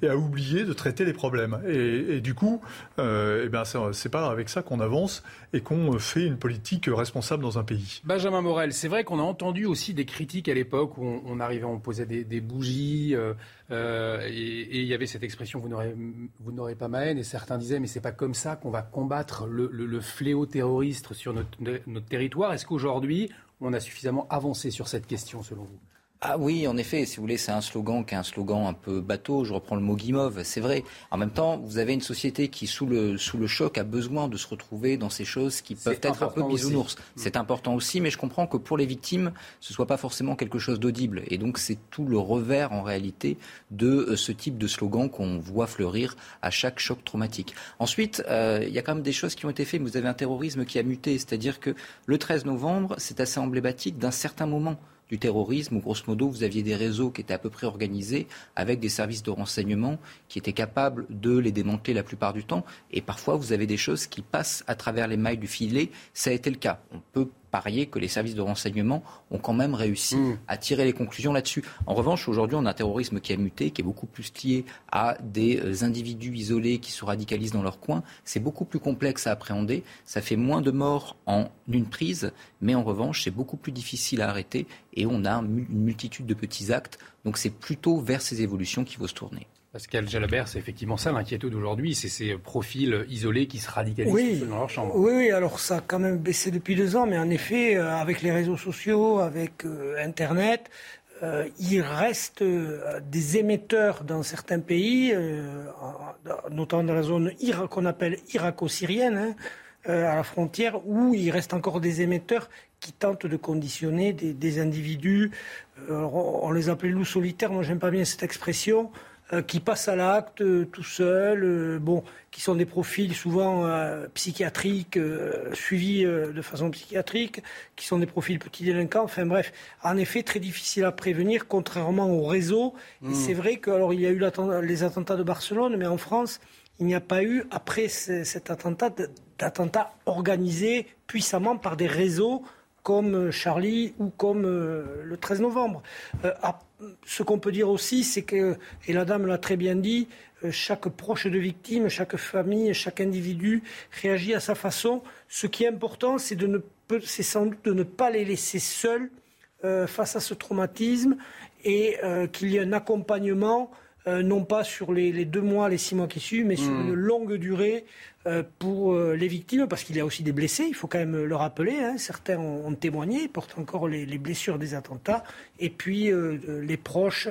[SPEAKER 5] et à oublier de traiter les problèmes. Et, du coup, euh, eh ben, c'est pas avec ça qu'on avance et qu'on fait une politique responsable dans un pays.
[SPEAKER 1] Benjamin Morel, c'est vrai qu'on a entendu aussi des critiques à l'époque où on, arrivait, on posait des, bougies euh, euh, et il y avait cette expression vous n'aurez pas ma haine et certains disaient mais c'est pas comme ça qu'on va combattre le, fléau terroriste sur notre territoire. Est-ce qu'aujourd'hui on a suffisamment avancé sur cette question selon vous?
[SPEAKER 6] Ah oui, en effet, si vous voulez, c'est un slogan qui est un slogan un peu bateau. Je reprends le mot guimauve, c'est vrai. En même temps, vous avez une société qui, sous le, sous le choc, a besoin de se retrouver dans ces choses qui peuvent être un peu bisounours. C'est important aussi, mais je comprends que pour les victimes, ce soit pas forcément quelque chose d'audible. Et donc, c'est tout le revers, en réalité, de euh, ce type de slogan qu'on voit fleurir à chaque choc traumatique. Ensuite, euh, il y a quand même des choses qui ont été faites. Vous avez un terrorisme qui a muté, c'est-à-dire que le 13 novembre, c'est assez emblématique d'un certain moment du terrorisme, grosso modo, vous aviez des réseaux qui étaient à peu près organisés, avec des services de renseignement qui étaient capables de les démanteler la plupart du temps. Et parfois, vous avez des choses qui passent à travers les mailles du filet. Ça a été le cas. On peut parier que les services de renseignement ont quand même réussi mm. à tirer les conclusions là-dessus. En revanche, aujourd'hui, on a un terrorisme qui a muté, qui est beaucoup plus lié à des euh, individus isolés qui se radicalisent dans leur coin. C'est beaucoup plus complexe à appréhender. Ça fait moins de morts en une prise, mais en revanche, c'est beaucoup plus difficile à arrêter et on a une multitude de petits actes. Donc c'est plutôt vers ces évolutions qu'il faut se tourner.
[SPEAKER 1] Pascal Jalabert, c'est effectivement ça l'inquiétude d'aujourd'hui, c'est ces profils isolés qui se radicalisent dans leur chambre.
[SPEAKER 2] Oui, oui, alors ça a quand même baissé depuis deux ans, mais en effet, euh, avec les réseaux sociaux, avec euh, Internet, euh, il reste des émetteurs dans certains pays, notamment dans la zone qu'on appelle irako-syrienne, hein, à la frontière, où il reste encore des émetteurs qui tentent de conditionner des, des individus. on les appelait loups solitaires, moi j'aime pas bien cette expression. Euh, qui passent à l'acte euh, tout seuls, euh, bon, qui sont des profils souvent psychiatriques, suivis de façon psychiatrique, qui sont des profils petits délinquants. Enfin bref, en effet, très difficile à prévenir, contrairement au réseau. Et mmh. c'est vrai qu'il y a eu les attentats de Barcelone, mais en France, il n'y a pas eu, après cet attentat, d'attentats organisés puissamment par des réseaux comme Charlie ou comme le 13 novembre. Ce qu'on peut dire aussi, c'est que, et la dame l'a très bien dit, euh, chaque proche de victime, chaque famille, chaque individu réagit à sa façon. Ce qui est important, c'est de ne, sans doute de ne pas les laisser seuls euh, face à ce traumatisme et euh, qu'il y ait un accompagnement, non pas sur les, deux mois, les six mois qui suivent, mais sur mmh. une longue durée euh, pour euh, les victimes, parce qu'il y a aussi des blessés, il faut quand même le rappeler. Hein. certains ont, témoigné, ils portent encore les, blessures des attentats, et puis euh, les proches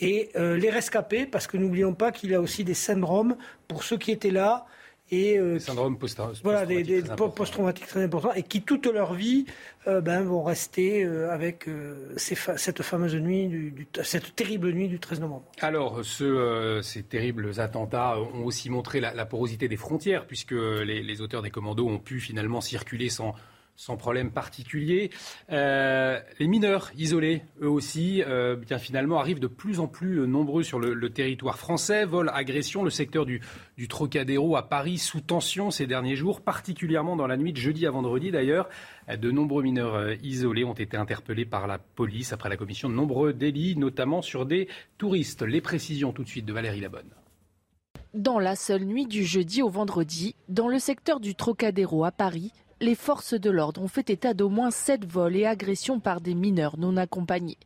[SPEAKER 2] et les rescapés, parce que n'oublions pas qu'il y a aussi des syndromes pour ceux qui étaient là
[SPEAKER 1] et euh, syndromes post-traumatiques
[SPEAKER 2] voilà, des, post-traumatiques très importants et qui toute leur vie euh, ben, vont rester euh, avec cette fameuse nuit, du, cette terrible nuit du 13 novembre.
[SPEAKER 1] Alors, ce, ces terribles attentats ont aussi montré la, porosité des frontières, puisque les, les, auteurs des commandos ont pu finalement circuler sans sans problème particulier. Euh, les mineurs isolés, eux aussi, euh, finalement, arrivent de plus en plus nombreux sur le, territoire français. Vol, agression, le secteur du, Trocadéro à Paris sous tension ces derniers jours, particulièrement dans la nuit de jeudi à vendredi d'ailleurs. De nombreux mineurs euh, isolés ont été interpellés par la police après la commission de nombreux délits, notamment sur des touristes. Les précisions tout de suite de Valérie Labonne.
[SPEAKER 13] Dans la seule nuit du jeudi au vendredi, dans le secteur du Trocadéro à Paris, les forces de l'ordre ont fait état d'au moins sept vols et agressions par des mineurs non accompagnés.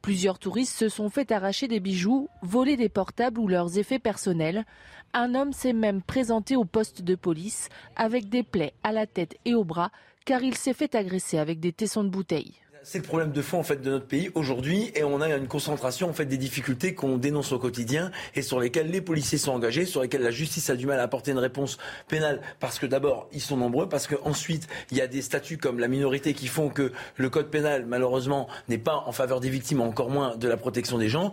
[SPEAKER 13] Plusieurs touristes se sont fait arracher des bijoux, voler des portables ou leurs effets personnels. Un homme s'est même présenté au poste de police avec des plaies à la tête et au bras car il s'est fait agresser avec des tessons de bouteilles
[SPEAKER 14] c'est le problème de fond en fait de notre pays aujourd'hui et on a une concentration en fait des difficultés qu'on dénonce au quotidien et sur lesquelles les policiers sont engagés, sur lesquelles la justice a du mal à apporter une réponse pénale parce que d'abord ils sont nombreux, parce qu'ensuite il y a des statuts comme la minorité qui font que le code pénal malheureusement n'est pas en faveur des victimes, encore moins de la protection des gens.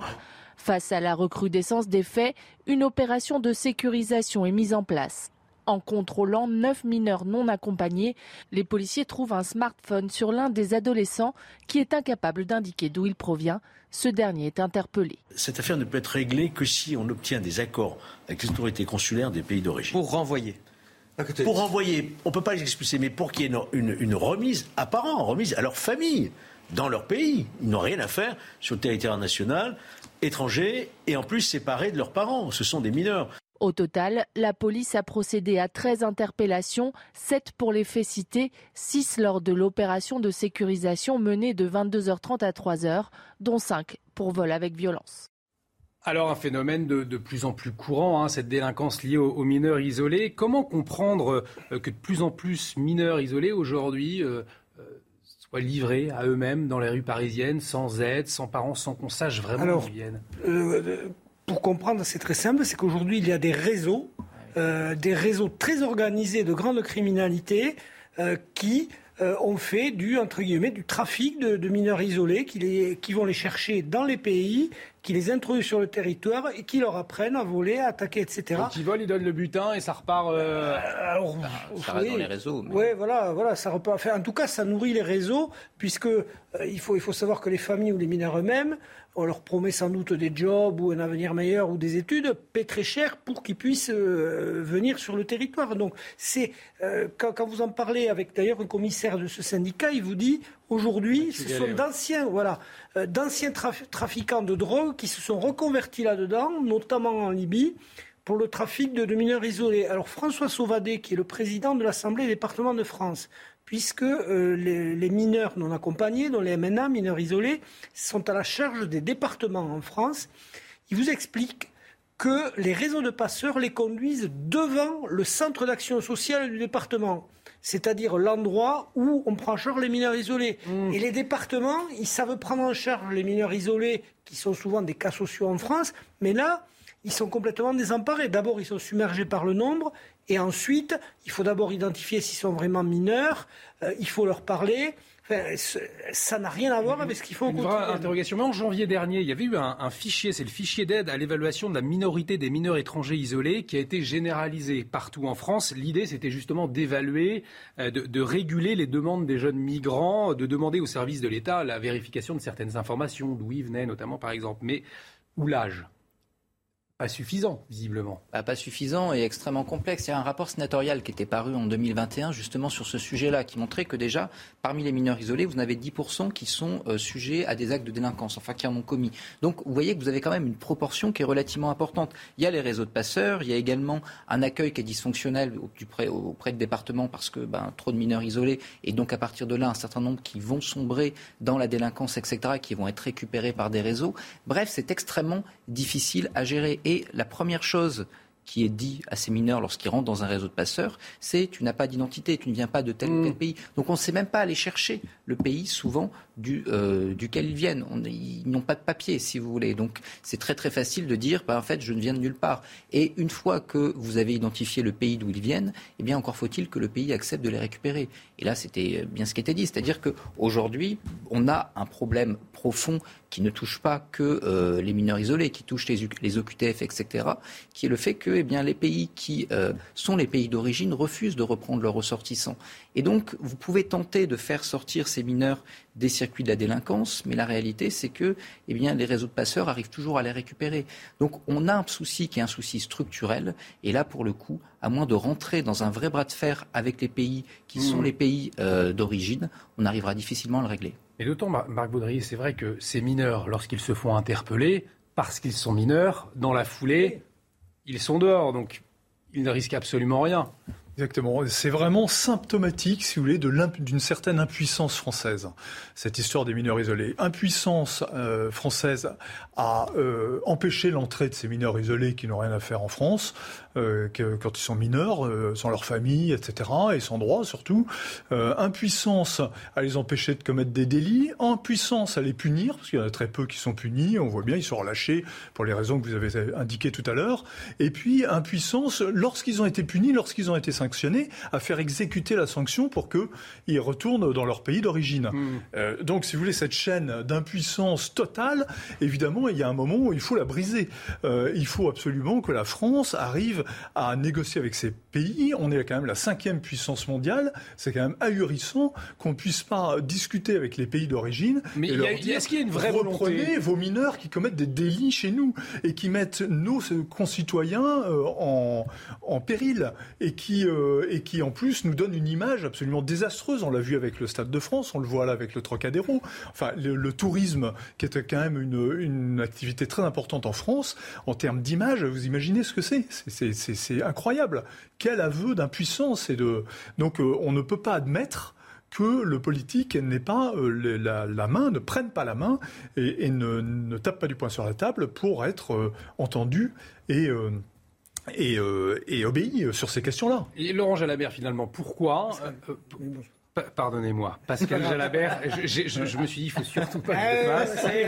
[SPEAKER 13] Face à la recrudescence des faits, une opération de sécurisation est mise en place. En contrôlant neuf mineurs non accompagnés, les policiers trouvent un smartphone sur l'un des adolescents qui est incapable d'indiquer d'où il provient. Ce dernier est interpellé.
[SPEAKER 15] Cette affaire ne peut être réglée que si on obtient des accords avec les autorités consulaires des pays d'origine.
[SPEAKER 14] Pour renvoyer
[SPEAKER 15] pour renvoyer, on ne peut pas les expulser, mais pour qu'il y ait une, une, remise à parents, remise à leur famille, dans leur pays. Ils n'ont rien à faire sur le territoire national, étranger, et en plus séparés de leurs parents. Ce sont des mineurs.
[SPEAKER 13] Au total, la police a procédé à 13 interpellations, 7 pour les faits cités, 6 lors de l'opération de sécurisation menée de 22h30 à 3h, dont 5 pour vol avec violence.
[SPEAKER 1] Alors un phénomène de, plus en plus courant, hein, cette délinquance liée aux, mineurs isolés. Comment comprendre euh, que de plus en plus mineurs isolés aujourd'hui euh, euh, soient livrés à eux-mêmes dans les rues parisiennes, sans aide, sans parents, sans qu'on sache vraiment où ils viennent?
[SPEAKER 2] Pour comprendre, c'est très simple, c'est qu'aujourd'hui, il y a des réseaux, euh, des réseaux très organisés de grande criminalité euh, qui euh, ont fait du, entre guillemets, du trafic de, mineurs isolés qui, les, qui vont les chercher dans les pays, qui les introduisent sur le territoire et qui leur apprennent à voler, à attaquer, etc.
[SPEAKER 1] Quand ils volent, ils donnent le butin et ça repart.
[SPEAKER 6] Alors, ça reste dans les réseaux.
[SPEAKER 2] Oui, voilà, voilà, ça repart. Enfin, en tout cas, ça nourrit les réseaux, puisque il, faut, il faut savoir que les familles ou les mineurs eux-mêmes on leur promet sans doute des jobs ou un avenir meilleur ou des études, paient très cher pour qu'ils puissent euh, venir sur le territoire. Donc, c'est euh, quand, vous en parlez avec d'ailleurs un commissaire de ce syndicat, il vous dit aujourd'hui, ce sont d'anciens, voilà, euh, d'anciens trafiquants de drogue qui se sont reconvertis là-dedans, notamment en Libye pour le trafic de, de, mineurs isolés. Alors François Sauvadet, qui est le président de l'Assemblée des départements de France, puisque euh, les, mineurs non accompagnés, dont les MNA, mineurs isolés, sont à la charge des départements en France. Il vous explique que les réseaux de passeurs les conduisent devant le centre d'action sociale du département, c'est-à-dire l'endroit où on prend en charge les mineurs isolés. Mmh. Et les départements, ils savent prendre en charge les mineurs isolés, qui sont souvent des cas sociaux en France, mais là, ils sont complètement désemparés. D'abord, ils sont submergés par le nombre, et ensuite, il faut d'abord identifier s'ils sont vraiment mineurs, euh, il faut leur parler. Ça n'a rien à voir avec ce qu'il faut
[SPEAKER 1] Une vraie interrogation. Mais en janvier dernier, il y avait eu un, fichier, c'est le fichier d'aide à l'évaluation de la minorité des mineurs étrangers isolés, qui a été généralisé partout en France. L'idée, c'était justement d'évaluer, euh, de, de, réguler les demandes des jeunes migrants, de demander au service de l'État la vérification de certaines informations, d'où ils venaient notamment, par exemple. Mais où l'âge? Pas suffisant, visiblement.
[SPEAKER 6] Bah, pas suffisant et extrêmement complexe. Il y a un rapport sénatorial qui était paru en 2021 justement sur ce sujet-là, qui montrait que déjà, parmi les mineurs isolés, vous en avez 10% qui sont euh, sujets à des actes de délinquance, enfin qui en ont commis. Donc vous voyez que vous avez quand même une proportion qui est relativement importante. Il y a les réseaux de passeurs, il y a également un accueil qui est dysfonctionnel auprès, auprès de départements parce que ben, trop de mineurs isolés et donc à partir de là, un certain nombre qui vont sombrer dans la délinquance, etc., qui vont être récupérés par des réseaux. Bref, c'est extrêmement difficile à gérer. La première chose qui est dit à ces mineurs lorsqu'ils rentrent dans un réseau de passeurs, c'est tu n'as pas d'identité, tu ne viens pas de tel ou tel mm. pays. Donc on ne sait même pas aller chercher le pays souvent du, euh, duquel ils viennent. ils n'ont pas de papier, si vous voulez. Donc c'est très très facile de dire, bah, en fait, je ne viens de nulle part. Et une fois que vous avez identifié le pays d'où ils viennent, eh bien encore faut-il que le pays accepte de les récupérer. Et là, c'était bien ce qui était dit, c'est-à-dire qu'aujourd'hui, on a un problème profond qui ne touche pas que euh, les mineurs isolés, qui touche les, les, OQTF, etc., qui est le fait que eh bien, les pays qui euh, sont les pays d'origine refusent de reprendre leurs ressortissants. Et donc, vous pouvez tenter de faire sortir ces mineurs des circuits de la délinquance, mais la réalité, c'est que eh bien, les réseaux de passeurs arrivent toujours à les récupérer. Donc, on a un souci qui est un souci structurel, et là, pour le coup, à moins de rentrer dans un vrai bras de fer avec les pays qui sont mmh. les pays euh, d'origine, on arrivera difficilement à le régler.
[SPEAKER 1] Et d'autant, Marc Baudry, c'est vrai que ces mineurs, lorsqu'ils se font interpeller, parce qu'ils sont mineurs, dans la foulée, ils sont dehors, donc ils ne risquent absolument rien.
[SPEAKER 5] Exactement. C'est vraiment symptomatique, si vous voulez, d'une certaine impuissance française, cette histoire des mineurs isolés. Impuissance euh, française à euh, empêcher l'entrée de ces mineurs isolés qui n'ont rien à faire en France, euh, que, quand ils sont mineurs, euh, sans leur famille, etc., et sans droit surtout. Euh, impuissance à les empêcher de commettre des délits, impuissance à les punir, parce qu'il y en a très peu qui sont punis, on voit bien, ils sont relâchés pour les raisons que vous avez indiquées tout à l'heure. Et puis impuissance, lorsqu'ils ont été punis, lorsqu'ils ont été sanctionnés, à faire exécuter la sanction pour qu'ils retournent dans leur pays d'origine. Mmh. donc, si vous voulez, cette chaîne d'impuissance totale, évidemment, il y a un moment où il faut la briser. il faut absolument que la France arrive à négocier avec ces pays. On est quand même la cinquième puissance mondiale. C'est quand même ahurissant qu'on ne puisse pas discuter avec les pays d'origine.
[SPEAKER 1] Mais est-ce qu'il y a une vraie reprenez
[SPEAKER 5] vos mineurs qui commettent des délits chez nous et qui mettent nos concitoyens euh, en, en péril et qui, euh, et qui en plus nous donnent une image absolument désastreuse. On l'a vu avec le Stade de France, on le voit là avec le Trocadéro. Enfin, le, tourisme qui est quand même une, une activité très importante en France en termes d'image. Vous imaginez ce que c'est? C'est c'est incroyable. Quel aveu d'impuissance et de. Donc, euh, on ne peut pas admettre que le politique n'ait pas euh, la, main, ne prenne pas la main et, ne, tape pas du poing sur la table pour être euh, entendu et, et, et, obéi sur ces questions-là.
[SPEAKER 1] Et Laurent Jalabert, finalement, pourquoi Pardonnez-moi, Pascal <laughs> Jalabert, je, me suis dit, il faut surtout pas
[SPEAKER 2] le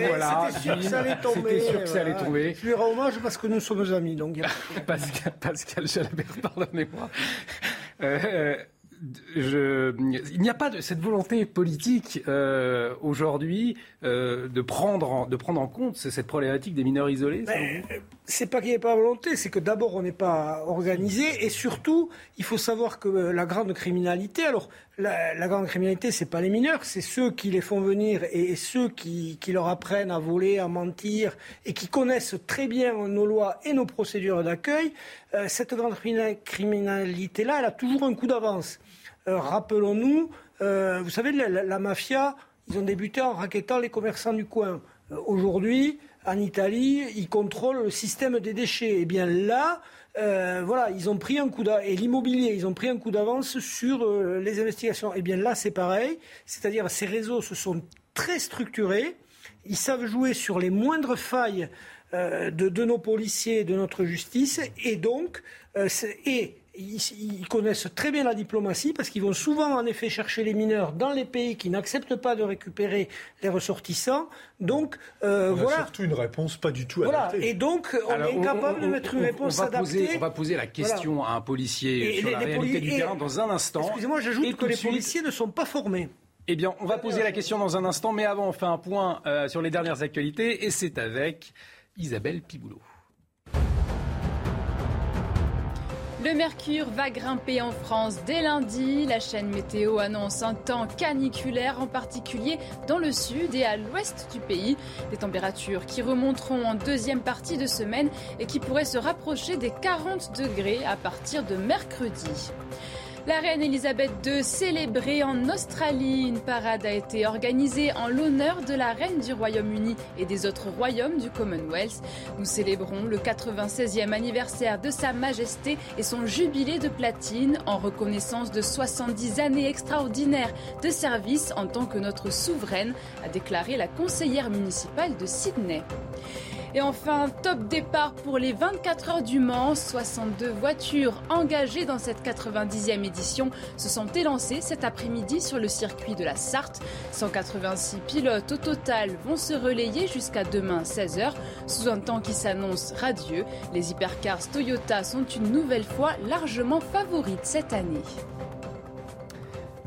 [SPEAKER 2] voilà, C'était sûr que ça allait tomber.
[SPEAKER 1] C'était sûr que ça allait tomber.
[SPEAKER 2] Je lui rends hommage parce que nous sommes amis. Donc...
[SPEAKER 1] Pascal, Pascal Jalabert, pardonnez-moi. Euh, je, il n'y a pas de cette volonté politique euh, aujourd'hui euh, de prendre en, de prendre en compte cette problématique des mineurs isolés.
[SPEAKER 2] C'est pas qu'il n'y ait pas de volonté, c'est que d'abord on n'est pas organisé et surtout il faut savoir que euh, la grande criminalité, alors la, grande criminalité c'est pas les mineurs, c'est ceux qui les font venir et, ceux qui, leur apprennent à voler, à mentir et qui connaissent très bien nos lois et nos procédures d'accueil. cette grande criminalité là, elle a toujours un coup d'avance. Euh, rappelons-nous, euh, vous savez, la, mafia, ils ont débuté en raquettant les commerçants du coin. Euh, aujourd'hui, en Italie, ils contrôlent le système des déchets. Et eh bien là, voilà, ils ont pris un coup d'avance, et l'immobilier, ils ont pris un coup d'avance sur les investigations. Et eh bien là, c'est pareil, c'est-à-dire ces réseaux se sont très structurés, ils savent jouer sur les moindres failles de, de, nos policiers, de notre justice, et donc, et ils, connaissent très bien la diplomatie parce qu'ils vont souvent en effet chercher les mineurs dans les pays qui n'acceptent pas de récupérer les ressortissants. Donc
[SPEAKER 5] euh, on voilà. surtout une réponse pas du tout
[SPEAKER 2] voilà. Et donc on est incapable de mettre une réponse
[SPEAKER 1] on
[SPEAKER 2] adaptée.
[SPEAKER 1] on va poser la question à un policier sur la réalité du terrain dans un instant.
[SPEAKER 2] Excusez-moi, j'ajoute que les policiers ne sont pas formés.
[SPEAKER 1] Eh bien, on va poser la question dans un instant, mais avant, on fait un point euh, sur les dernières actualités, et c'est avec Isabelle Piboulot.
[SPEAKER 3] Le mercure va grimper en France dès lundi. La chaîne météo annonce un temps caniculaire, en particulier dans le sud et à l'ouest du pays. Des températures qui remonteront en deuxième partie de semaine et qui pourraient se rapprocher des 40 degrés à partir de mercredi. La reine Elisabeth II célébrée en Australie. Une parade a été organisée en l'honneur de la reine du Royaume-Uni et des autres royaumes du Commonwealth. Nous célébrons le 96e anniversaire de Sa Majesté et son jubilé de platine en reconnaissance de 70 années extraordinaires de service en tant que notre souveraine, a déclaré la conseillère municipale de Sydney. Et enfin, top départ pour les 24 heures du Mans. 62 voitures engagées dans cette 90e édition se sont élancées cet après-midi sur le circuit de la Sarthe. 186 pilotes au total vont se relayer jusqu'à demain 16h sous un temps qui s'annonce radieux. Les hypercars Toyota sont une nouvelle fois largement favorites cette année.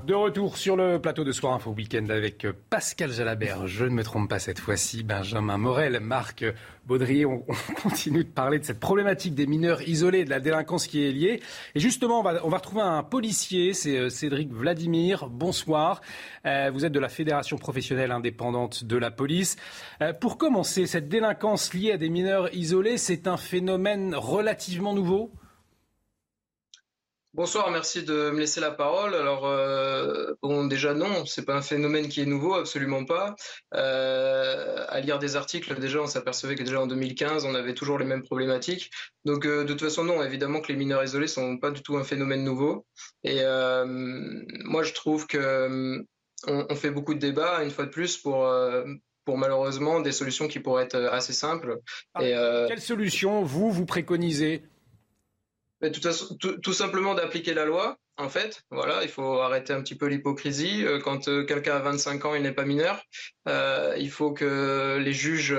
[SPEAKER 1] De retour sur le plateau de Soir Info Week-end avec Pascal Jalabert, je ne me trompe pas cette fois-ci, Benjamin Morel, Marc Baudrier. On, <laughs> continue de parler de cette problématique des mineurs isolés, de la délinquance qui est liée. Et justement, on va, retrouver un policier, c'est euh, Cédric Vladimir. Bonsoir. Euh, vous êtes de la Fédération professionnelle indépendante de la police. Euh, pour commencer, cette délinquance liée à des mineurs isolés, c'est un phénomène relativement nouveau?
[SPEAKER 16] Bonsoir, merci de me laisser la parole. Alors, euh, bon, déjà non, c'est pas un phénomène qui est nouveau, absolument pas. Euh, à lire des articles, déjà, on s'apercevait que déjà en 2015, on avait toujours les mêmes problématiques. Donc, euh, de toute façon, non, évidemment que les mineurs isolés sont pas du tout un phénomène nouveau. Et moi, je trouve que on, on, fait beaucoup de débats, une fois de plus, pour pour malheureusement des solutions qui pourraient être assez simples.
[SPEAKER 1] Ah, et, Quelles solutions vous vous préconisez?
[SPEAKER 16] Mais tout, tout, tout, simplement d'appliquer la loi, en fait. Voilà, il faut arrêter un petit peu l'hypocrisie. Euh, quand euh, quelqu'un a 25 ans, il n'est pas mineur. Euh, il faut que les juges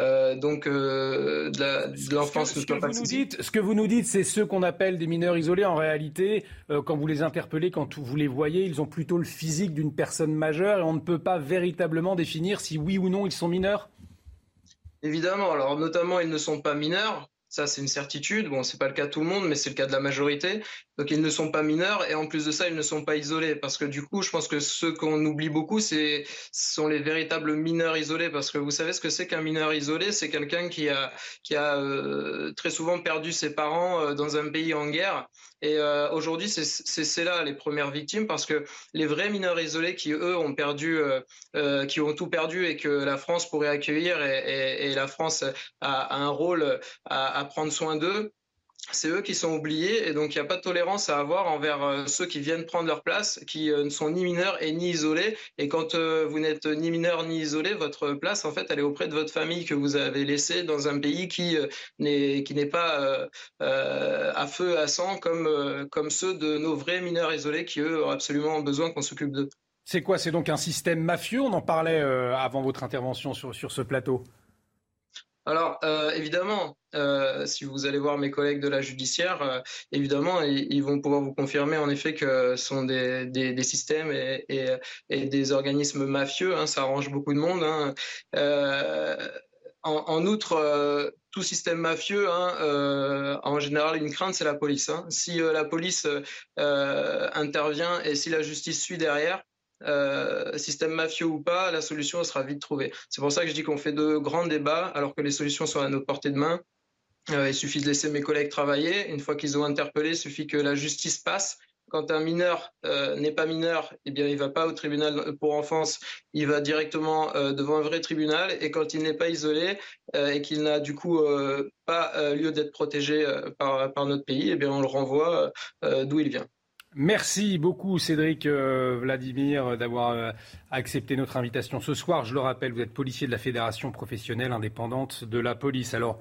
[SPEAKER 16] euh, donc de l'enfance
[SPEAKER 1] ne soient pas nous dites, Ce que vous nous dites, c'est ceux qu'on appelle des mineurs isolés. En réalité, quand vous les interpellez, quand vous les voyez, ils ont plutôt le physique d'une personne majeure et on ne peut pas véritablement définir si oui ou non ils sont mineurs.
[SPEAKER 16] Évidemment. Alors notamment, ils ne sont pas mineurs ça, c'est une certitude. Bon, c'est pas le cas de tout le monde, mais c'est le cas de la majorité. Donc, ils ne sont pas mineurs et en plus de ça, ils ne sont pas isolés. Parce que du coup, je pense que ceux qu'on oublie beaucoup, c'est sont les véritables mineurs isolés. Parce que vous savez ce que c'est qu'un mineur isolé? C'est quelqu'un qui a qui a euh, très souvent perdu ses parents euh, dans un pays en guerre et euh, aujourd'hui, c'est là les premières victimes parce que les vrais mineurs isolés qui, eux, ont perdu, euh, euh, qui ont tout perdu et que la France pourrait accueillir et, et, et la France a, a un rôle à, à prendre soin d'eux, c'est eux qui sont oubliés et donc il n'y a pas de tolérance à avoir envers euh, ceux qui viennent prendre leur place, qui euh, ne sont ni mineurs et ni isolés. Et quand euh, vous n'êtes ni mineur ni isolé, votre place, en fait, elle est auprès de votre famille que vous avez laissée dans un pays qui n'est pas à feu à sang comme comme ceux de nos vrais mineurs isolés qui eux ont absolument besoin qu'on s'occupe d'eux.
[SPEAKER 1] C'est quoi? C'est donc un système mafieux? On en parlait avant votre intervention sur sur ce plateau?
[SPEAKER 16] Alors, euh, évidemment, euh, si vous allez voir mes collègues de la judiciaire, euh, évidemment, ils, vont pouvoir vous confirmer en effet que ce sont des, systèmes et, des organismes mafieux. Hein, ça arrange beaucoup de monde. Hein. En, outre, tout système mafieux, hein, en général, une crainte, c'est la police. Si la police intervient et si la justice suit derrière, euh, système mafieux ou pas, la solution sera vite trouvée. C'est pour ça que je dis qu'on fait de grands débats alors que les solutions sont à notre portée de main. Euh, il suffit de laisser mes collègues travailler. Une fois qu'ils ont interpellé, il suffit que la justice passe. Quand un mineur euh, n'est pas mineur, eh bien, il va pas au tribunal pour enfance, il va directement euh, devant un vrai tribunal. Et quand il n'est pas isolé euh, et qu'il n'a du coup pas lieu d'être protégé par, par, notre pays, eh bien, on le renvoie d'où il vient.
[SPEAKER 1] Merci beaucoup Cédric euh, Vladimir d'avoir euh, accepté notre invitation ce soir. Je le rappelle, vous êtes policier de la Fédération professionnelle indépendante de la police. Alors,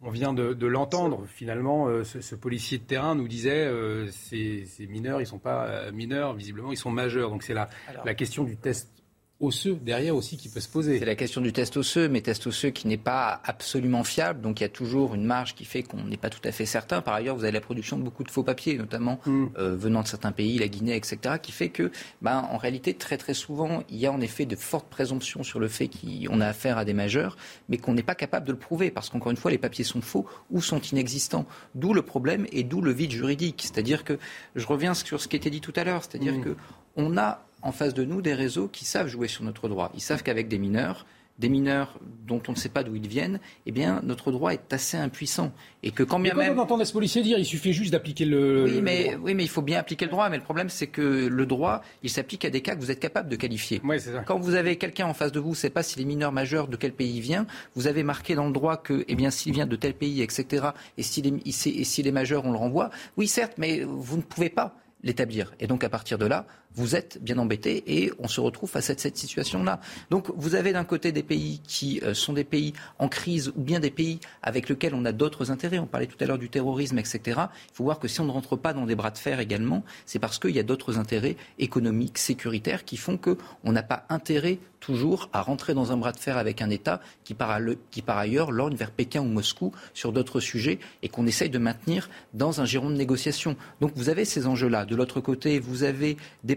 [SPEAKER 1] on vient de, de l'entendre. Finalement, euh, ce, ce, policier de terrain nous disait euh, ces, ces, mineurs, ils ne sont pas mineurs, visiblement, ils sont majeurs. Donc c'est la, la question du test osseux derrière aussi qui peut se poser.
[SPEAKER 6] C'est la question du test osseux, mais test osseux qui n'est pas absolument fiable. Donc il y a toujours une marge qui fait qu'on n'est pas tout à fait certain. Par ailleurs, vous avez la production de beaucoup de faux papiers, notamment mm. euh, venant de certains pays, la Guinée, etc., qui fait que, ben, en réalité, très très souvent, il y a en effet de fortes présomptions sur le fait qu'on a affaire à des majeurs, mais qu'on n'est pas capable de le prouver, parce qu'encore une fois, les papiers sont faux ou sont inexistants. D'où le problème et d'où le vide juridique. C'est-à-dire que, je reviens sur ce qui était dit tout à l'heure, c'est-à-dire mm. que on a en face de nous des réseaux qui savent jouer sur notre droit. Ils savent qu'avec des mineurs, des mineurs dont on ne sait pas d'où ils viennent, eh bien, notre droit est assez impuissant. Et que quand bien quand
[SPEAKER 1] on entend ce policier dire il suffit juste d'appliquer le,
[SPEAKER 6] oui, mais, droit. Oui, mais il faut bien appliquer le droit. Mais le problème, c'est que le droit, il s'applique à des cas que vous êtes capable de qualifier.
[SPEAKER 1] Oui, ça.
[SPEAKER 6] Quand vous avez quelqu'un en face de vous, ne sait pas s'il est mineur majeur, de quel pays il vient, vous avez marqué dans le droit que, eh bien, s'il vient de tel pays, etc., et s'il est, et s'il est majeur, on le renvoie. Oui, certes, mais vous ne pouvez pas l'établir. Et donc, à partir de là, vous êtes bien embêté et on se retrouve face à cette situation-là. Donc vous avez d'un côté des pays qui euh, sont des pays en crise ou bien des pays avec lesquels on a d'autres intérêts. On parlait tout à l'heure du terrorisme, etc. Il faut voir que si on ne rentre pas dans des bras de fer également, c'est parce qu'il y a d'autres intérêts économiques, sécuritaires qui font qu'on n'a pas intérêt toujours à rentrer dans un bras de fer avec un État qui par, qui par ailleurs lorgne vers Pékin ou Moscou sur d'autres sujets et qu'on essaye de maintenir dans un giron de négociation. Donc vous avez ces enjeux-là. De l'autre côté, vous avez des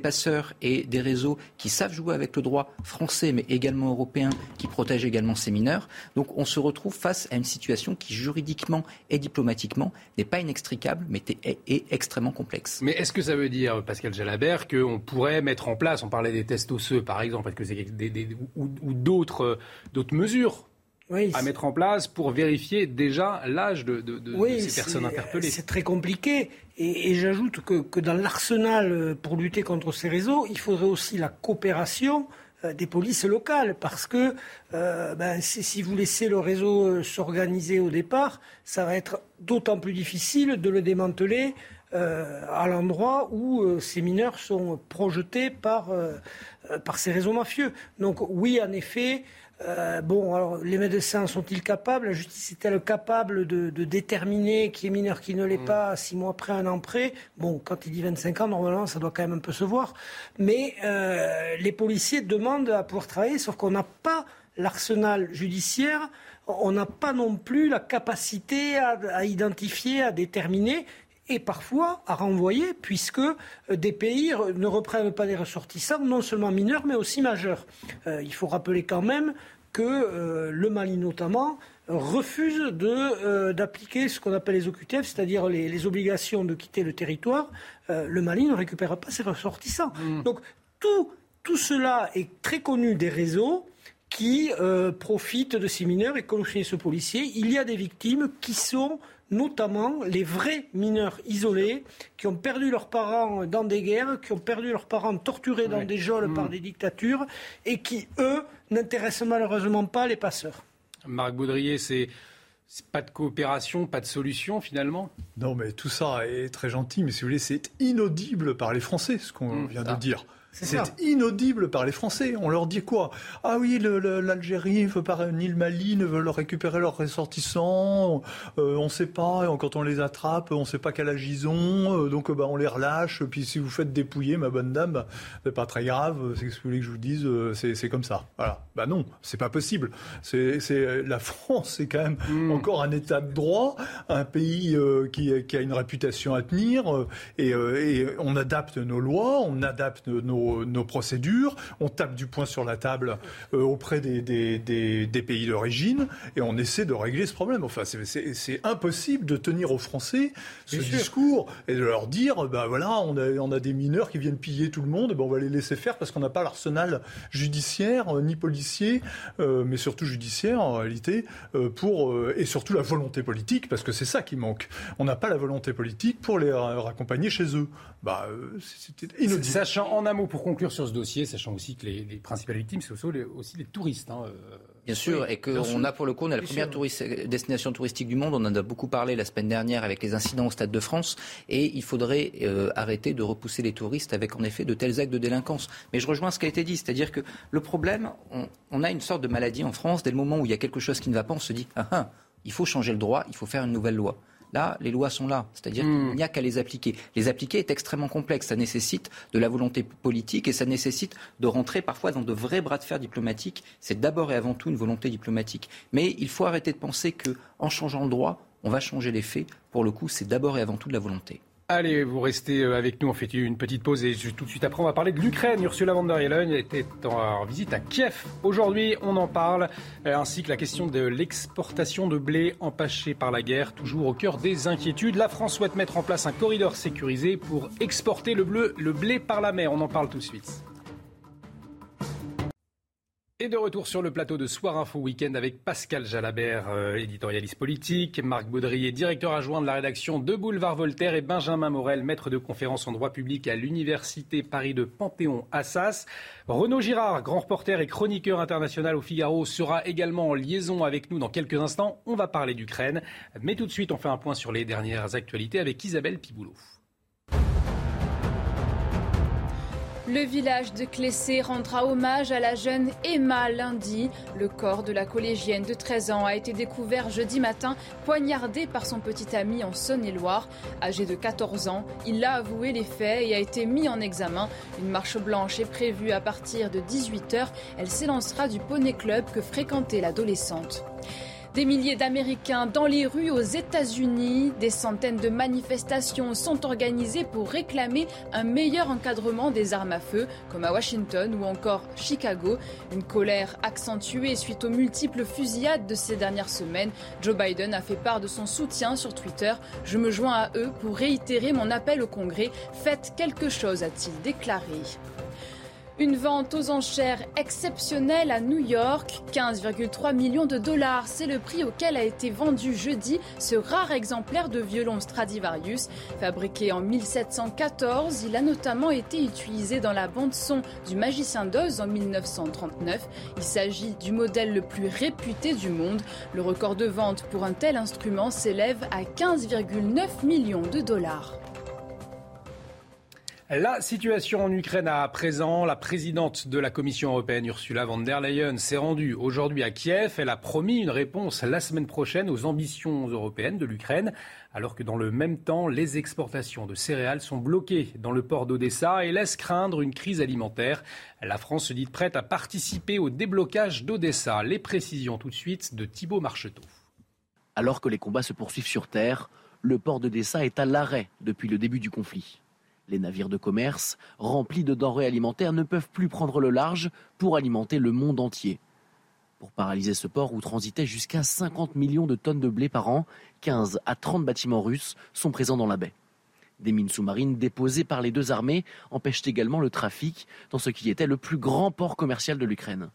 [SPEAKER 6] et des réseaux qui savent jouer avec le droit français, mais également européen, qui protègent également ces mineurs. Donc on se retrouve face à une situation qui, juridiquement et diplomatiquement, n'est pas inextricable, mais est, extrêmement complexe.
[SPEAKER 1] Mais est-ce que ça veut dire, Pascal Jalabert, qu'on pourrait mettre en place, on parlait des tests osseux par exemple, ou, d'autres mesures à mettre en place pour vérifier déjà l'âge de, ces personnes interpellées.
[SPEAKER 2] C'est très compliqué. Et, j'ajoute que, dans l'arsenal euh, pour lutter contre ces réseaux, il faudrait aussi la coopération euh, des polices locales. Parce que euh, ben, si, vous laissez le réseau s'organiser au départ, ça va être d'autant plus difficile de le démanteler. à l'endroit où ces mineurs sont projetés par, par ces réseaux mafieux. Donc oui, en effet, euh, bon, alors les médecins sont-ils capables? La justice est-elle capable de, déterminer qui est mineur, qui ne l'est mm. pas, six mois après, un an près? Bon, quand il dit 25 ans, normalement, ça doit quand même un peu se voir. Mais euh, les policiers demandent à pouvoir travailler, sauf qu'on n'a pas l'arsenal judiciaire, on n'a pas non plus la capacité à identifier, à déterminer et parfois à renvoyer, puisque euh, des pays ne reprennent pas des ressortissants, non seulement mineurs, mais aussi majeurs. Euh, il faut rappeler quand même que euh, le Mali notamment refuse d'appliquer ce qu'on appelle les OQTF, c'est-à-dire les, obligations de quitter le territoire. le Mali ne récupère pas ses ressortissants. Mmh. Donc tout, tout cela est très connu des réseaux qui profitent de ces mineurs et comme chez ce policier, il y a des victimes qui sont notamment les vrais mineurs isolés qui ont perdu leurs parents dans des guerres, qui ont perdu leurs parents torturés dans des geôles par mm. des dictatures et qui, eux, n'intéressent malheureusement pas les passeurs.
[SPEAKER 1] Marc Baudrier, c'est pas de coopération, pas de solution finalement?
[SPEAKER 5] Non, mais tout ça est très gentil, mais si vous voulez, c'est inaudible par les Français, ce qu'on mm. vient de ah. dire. C'est inaudible par les Français. On leur dit quoi? Ah oui, l'Algérie ni le Mali ne veulent récupérer leurs ressortissants. Euh, on ne sait pas. Quand on les attrape, on ne sait pas quel âge ils ont. Euh, donc bah, on les relâche. Puis si vous faites dépouiller, ma bonne dame, bah, c'est pas très grave. C'est ce que vous voulez que je vous dise. Euh, c'est comme ça. Voilà. Bah non, c'est pas possible. C'est la <laughs> France, c'est quand même hmm. encore un État de droit, un pays qui, a une réputation à tenir, et on adapte nos lois, on adapte nos nos, procédures, on tape du poing sur la table euh, auprès des, des, pays d'origine et on essaie de régler ce problème. Enfin, c'est impossible de tenir aux Français ce discours et de leur dire, ben voilà, on a, on a des mineurs qui viennent piller tout le monde, ben on va les laisser faire parce qu'on n'a pas l'arsenal judiciaire euh, ni policier, euh, mais surtout judiciaire en réalité, pour et surtout la volonté politique, parce que c'est ça qui manque. On n'a pas la volonté politique pour les raccompagner chez eux. Bah,
[SPEAKER 1] c'était inaudible. Sachant en amont pour conclure sur ce dossier, sachant aussi que les, principales victimes, c'est aussi les, touristes. Hein, euh.
[SPEAKER 6] Bien sûr, et qu'on a pour le coup, on a la première destination touristique du monde. On en a beaucoup parlé la semaine dernière avec les incidents au Stade de France. Et il faudrait euh, arrêter de repousser les touristes avec en effet de tels actes de délinquance. Mais je rejoins ce qui a été dit, c'est-à-dire que le problème, on, a une sorte de maladie en France. Dès le moment où il y a quelque chose qui ne va pas, on se dit ah, ah il faut changer le droit, il faut faire une nouvelle loi. Là, les lois sont là, c'est-à-dire hmm. qu'il n'y a qu'à les appliquer. Les appliquer est extrêmement complexe, ça nécessite de la volonté politique et ça nécessite de rentrer parfois dans de vrais bras de fer diplomatiques. C'est d'abord et avant tout une volonté diplomatique. Mais il faut arrêter de penser qu'en changeant le droit, on va changer les faits. Pour le coup, c'est d'abord et avant tout de la volonté.
[SPEAKER 1] Allez, vous restez euh, avec nous. On fait une petite pause et tout de suite après, on va parler de l'Ukraine. Ursula von der Leyen était en visite à Kiev. Aujourd'hui, on en parle, euh, ainsi que la question de l'exportation de blé empêchée par la guerre, toujours au cœur des inquiétudes. La France souhaite mettre en place un corridor sécurisé pour exporter le, le blé par la mer. On en parle tout de suite. Et de retour sur le plateau de Soir Info Week-end avec Pascal Jalabert, euh, éditorialiste politique, Marc Baudrier, directeur adjoint de la rédaction de Boulevard Voltaire et Benjamin Morel, maître de conférence en droit public à l'Université Paris de Panthéon-Assas. Renaud Girard, grand reporter et chroniqueur international au Figaro, sera également en liaison avec nous dans quelques instants. On va parler d'Ukraine. Mais tout de suite, on fait un point sur les dernières actualités avec Isabelle Piboulot.
[SPEAKER 3] Le village de Clessé rendra hommage à la jeune Emma lundi. Le corps de la collégienne de 13 ans a été découvert jeudi matin, poignardé par son petit ami en Saône-et-Loire. Âgé de 14 ans, il a avoué les faits et a été mis en examen. Une marche blanche est prévue à partir de 18h. Elle s'élancera du Poney Club que fréquentait l'adolescente. Des milliers d'Américains dans les rues aux États-Unis. Des centaines de manifestations sont organisées pour réclamer un meilleur encadrement des armes à feu, comme à Washington ou encore Chicago. Une colère accentuée suite aux multiples fusillades de ces dernières semaines. Joe Biden a fait part de son soutien sur Twitter. Je me joins à eux pour réitérer mon appel au Congrès. Faites quelque chose, a-t-il déclaré. Une vente aux enchères exceptionnelle à New York. 15,3 millions de dollars, c'est le prix auquel a été vendu jeudi ce rare exemplaire de violon Stradivarius. Fabriqué en 1714, il a notamment été utilisé dans la bande-son du Magicien d'Oz en 1939. Il s'agit du modèle le plus réputé du monde. Le record de vente pour un tel instrument s'élève à 15,9 millions de dollars.
[SPEAKER 1] La situation en Ukraine à présent, la présidente de la Commission européenne Ursula von der Leyen s'est rendue aujourd'hui à Kiev. Elle a promis une réponse la semaine prochaine aux ambitions européennes de l'Ukraine, alors que dans le même temps, les exportations de céréales sont bloquées dans le port d'Odessa et laissent craindre une crise alimentaire. La France se dit prête à participer au déblocage d'Odessa. Les précisions tout de suite de Thibault Marcheteau.
[SPEAKER 17] Alors que les combats se poursuivent sur terre, le port d'Odessa est à l'arrêt depuis le début du conflit. Les navires de commerce, remplis de denrées alimentaires, ne peuvent plus prendre le large pour alimenter le monde entier. Pour paralyser ce port où transitaient jusqu'à 50 millions de tonnes de blé par an, 15 à 30 bâtiments russes sont présents dans la baie. Des mines sous-marines déposées par les deux armées empêchent également le trafic dans ce qui était le plus grand port commercial de l'Ukraine.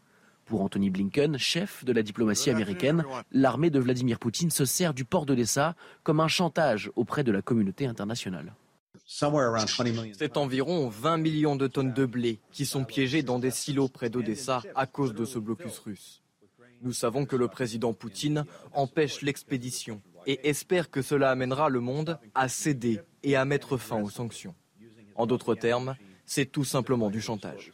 [SPEAKER 17] Pour Anthony Blinken, chef de la diplomatie américaine, l'armée de Vladimir Poutine se sert du port d'Odessa comme un chantage auprès de la communauté internationale.
[SPEAKER 18] C'est environ 20 millions de tonnes de blé qui sont piégées dans des silos près d'Odessa à cause de ce blocus russe. Nous savons que le président Poutine empêche l'expédition et espère que cela amènera le monde à céder et à mettre fin aux sanctions. En d'autres termes, c'est tout simplement du chantage.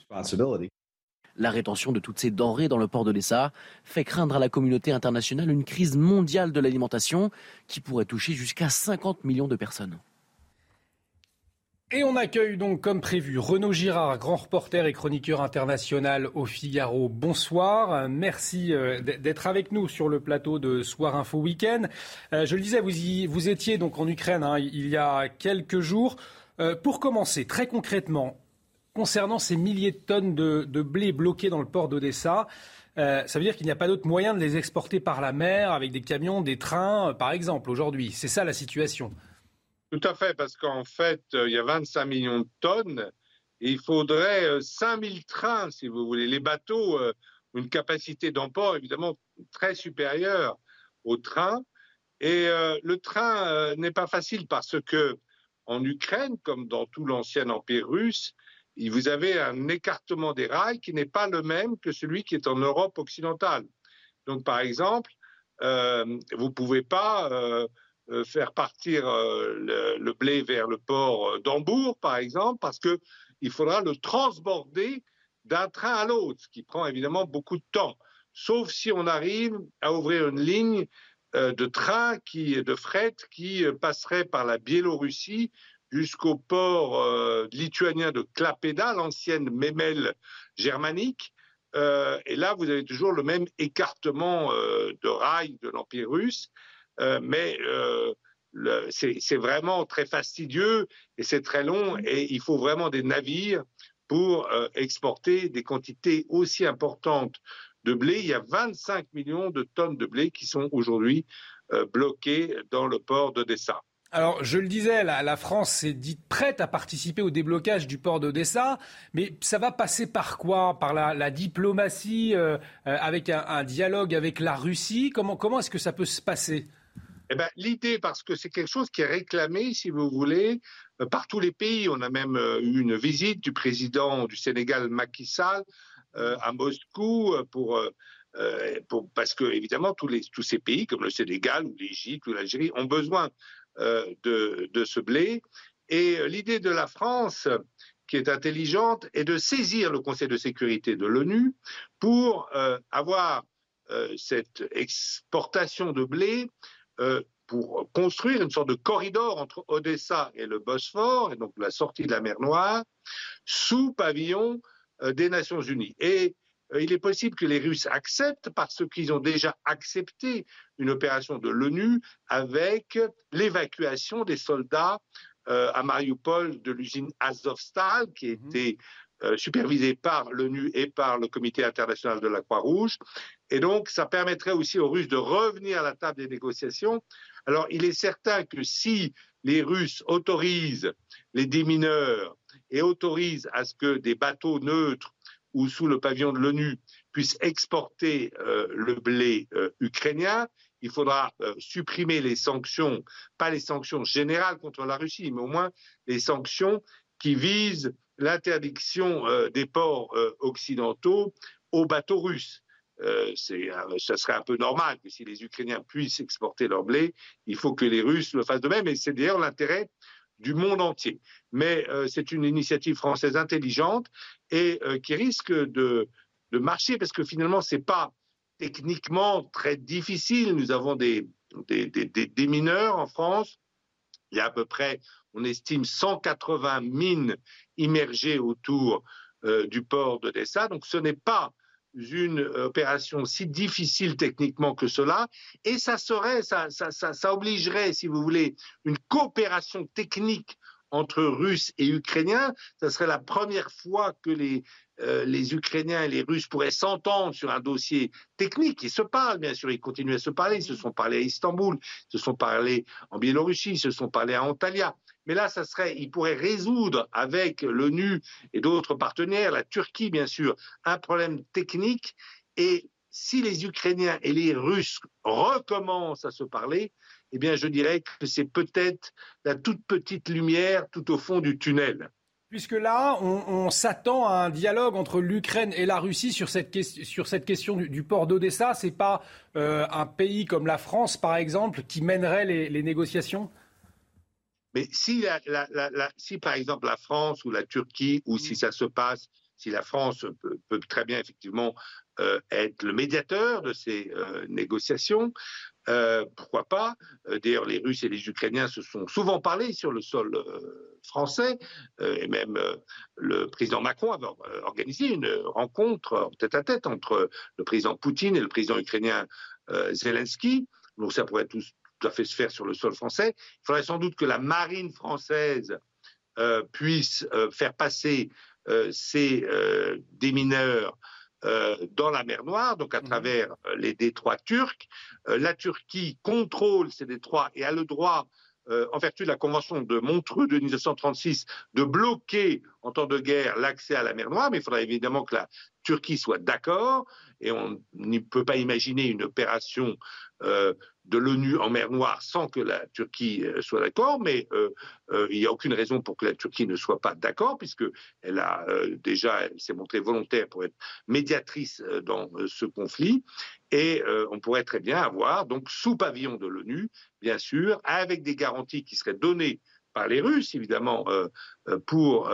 [SPEAKER 17] La rétention de toutes ces denrées dans le port d'Odessa fait craindre à la communauté internationale une crise mondiale de l'alimentation qui pourrait toucher jusqu'à 50 millions de personnes.
[SPEAKER 1] Et on accueille donc comme prévu Renaud Girard, grand reporter et chroniqueur international au Figaro. Bonsoir, merci euh, d'être avec nous sur le plateau de Soir Info Week-end. Euh, je le disais, vous, étiez donc en Ukraine hein, il y a quelques jours. Euh, pour commencer, très concrètement, concernant ces milliers de tonnes de, blé bloqués dans le port d'Odessa, ça veut dire qu'il n'y a pas d'autre moyen de les exporter par la mer avec des camions, des trains, par exemple, aujourd'hui. C'est ça la situation.
[SPEAKER 19] Tout à fait, parce qu'en fait, euh, il y a 25 millions de tonnes et il faudrait 5000 euh, trains, si vous voulez. Les bateaux ont une capacité d'emport évidemment très supérieure au train. Et euh, le train n'est pas facile parce que en Ukraine, comme dans tout l'ancien empire russe, vous avez un écartement des rails qui n'est pas le même que celui qui est en Europe occidentale. Donc, par exemple, vous ne pouvez pas euh, faire partir euh, le, blé vers le port euh, d'Hambourg, par exemple, parce qu'il faudra le transborder d'un train à l'autre, ce qui prend évidemment beaucoup de temps. Sauf si on arrive à ouvrir une ligne de trains qui, de fret qui passeraient par la Biélorussie jusqu'au port lituanien de Klaipeda, l'ancienne Memel germanique. et là, vous avez toujours le même écartement de rails de l'Empire russe, mais c'est vraiment très fastidieux et c'est très long et il faut vraiment des navires pour euh, exporter des quantités aussi importantes de blé. Il y a 25 millions de tonnes de blé qui sont aujourd'hui euh, bloquées dans le port d'Odessa.
[SPEAKER 1] Alors, je le disais, la, France s'est dite prête à participer au déblocage du port d'Odessa, mais ça va passer par quoi? Par la, diplomatie, euh, avec un, dialogue avec la Russie? Comment est-ce que ça peut se passer?
[SPEAKER 19] Eh ben, L'idée, parce que c'est quelque chose qui est réclamé, si vous voulez, euh, par tous les pays. On a même euh, eu une visite du président du Sénégal, Macky Sall, euh, à Moscou pour, pour, parce que, évidemment, tous, les, tous ces pays, comme le Sénégal ou l'Égypte ou l'Algérie, ont besoin de, de ce blé. Et l'idée de la France, qui est intelligente, est de saisir le Conseil de sécurité de l'ONU pour avoir cette exportation de blé euh, pour construire une sorte de corridor entre Odessa et le Bosphore, et donc la sortie de la mer Noire, sous pavillon euh, des Nations Unies. Et euh, il est possible que les Russes acceptent parce qu'ils ont déjà accepté une opération de l'ONU avec l'évacuation des soldats à Mariupol de l'usine Azovstal, qui mhm. était euh, supervisé par l'ONU et par le Comité international de la Croix-Rouge. Et donc, ça permettrait aussi aux Russes de revenir à la table des négociations. Alors, il est certain que si les Russes autorisent les démineurs et autorisent à ce que des bateaux neutres ou sous le pavillon de l'ONU puissent exporter euh, le blé euh, ukrainien, il faudra supprimer les sanctions, pas les sanctions générales contre la Russie, mais au moins les sanctions qui visent l'interdiction euh, des ports euh, occidentaux aux bateaux russes. Euh, ça serait un peu normal que si les Ukrainiens puissent exporter leur blé, il faut que les Russes le fassent de même. Et c'est d'ailleurs l'intérêt du monde entier. Mais c'est une initiative française intelligente et qui risque de, marcher parce que finalement, c'est pas techniquement très difficile. Nous avons des, des, des, des mineurs en France. Il y a à peu près on estime 180 mines immergées autour euh, du port d'Odessa. Donc ce n'est pas une opération si difficile techniquement que cela, et ça serait, ça, ça obligerait, si vous voulez, une coopération technique entre Russes et Ukrainiens. Ce serait la première fois que les, euh, les Ukrainiens et les Russes pourraient s'entendre sur un dossier technique. Ils se parlent, bien sûr, ils continuent à se parler. Ils se sont parlé à Istanbul, ils se sont parlé en Biélorussie, ils se sont parlé à Antalya. Mais là, ça serait, ils pourraient résoudre avec l'ONU et d'autres partenaires, la Turquie, bien sûr, un problème technique. Et si les Ukrainiens et les Russes recommencent à se parler, eh bien, je dirais que c'est peut-être la toute petite lumière tout au fond du tunnel.
[SPEAKER 1] Puisque là, on, s'attend à un dialogue entre l'Ukraine et la Russie sur cette, sur cette question du, port d'Odessa. C'est pas euh, un pays comme la France, par exemple, qui mènerait les, négociations?
[SPEAKER 19] Mais si, si, par exemple, la France ou la Turquie, ou si mm. ça se passe, si la France peut, très bien effectivement euh, être le médiateur de ces euh, négociations, euh, pourquoi pas? Euh, D'ailleurs, les Russes et les Ukrainiens se sont souvent parlé sur le sol euh, français, et même le président Macron avait organisé une rencontre tête à tête entre le président Poutine et le président ukrainien Zelensky. Donc ça pourrait tout, tout, à fait se faire sur le sol français. Il faudrait sans doute que la marine française puisse faire passer ces démineurs euh, dans la mer Noire, donc à mmh travers euh, les détroits turcs. Euh, la Turquie contrôle ces détroits et a le droit en vertu de la Convention de Montreux de 1936, de bloquer en temps de guerre l'accès à la mer Noire, mais il faudra évidemment que la Turquie soit d'accord, et on ne peut pas imaginer une opération de l'ONU en mer Noire sans que la Turquie euh, soit d'accord, mais euh, euh, il n'y a aucune raison pour que la Turquie ne soit pas d'accord, puisque elle a déjà, elle s'est montrée volontaire pour être médiatrice dans ce conflit, et on pourrait très bien avoir donc sous pavillon de l'ONU, bien sûr, avec des garanties qui seraient données par les Russes, évidemment, pour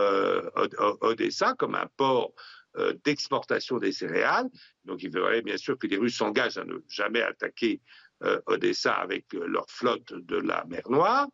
[SPEAKER 19] Odessa comme un port d'exportation des céréales. Donc il faudrait bien sûr que les Russes s'engagent à ne jamais attaquer Odessa avec leur flotte de la mer Noire.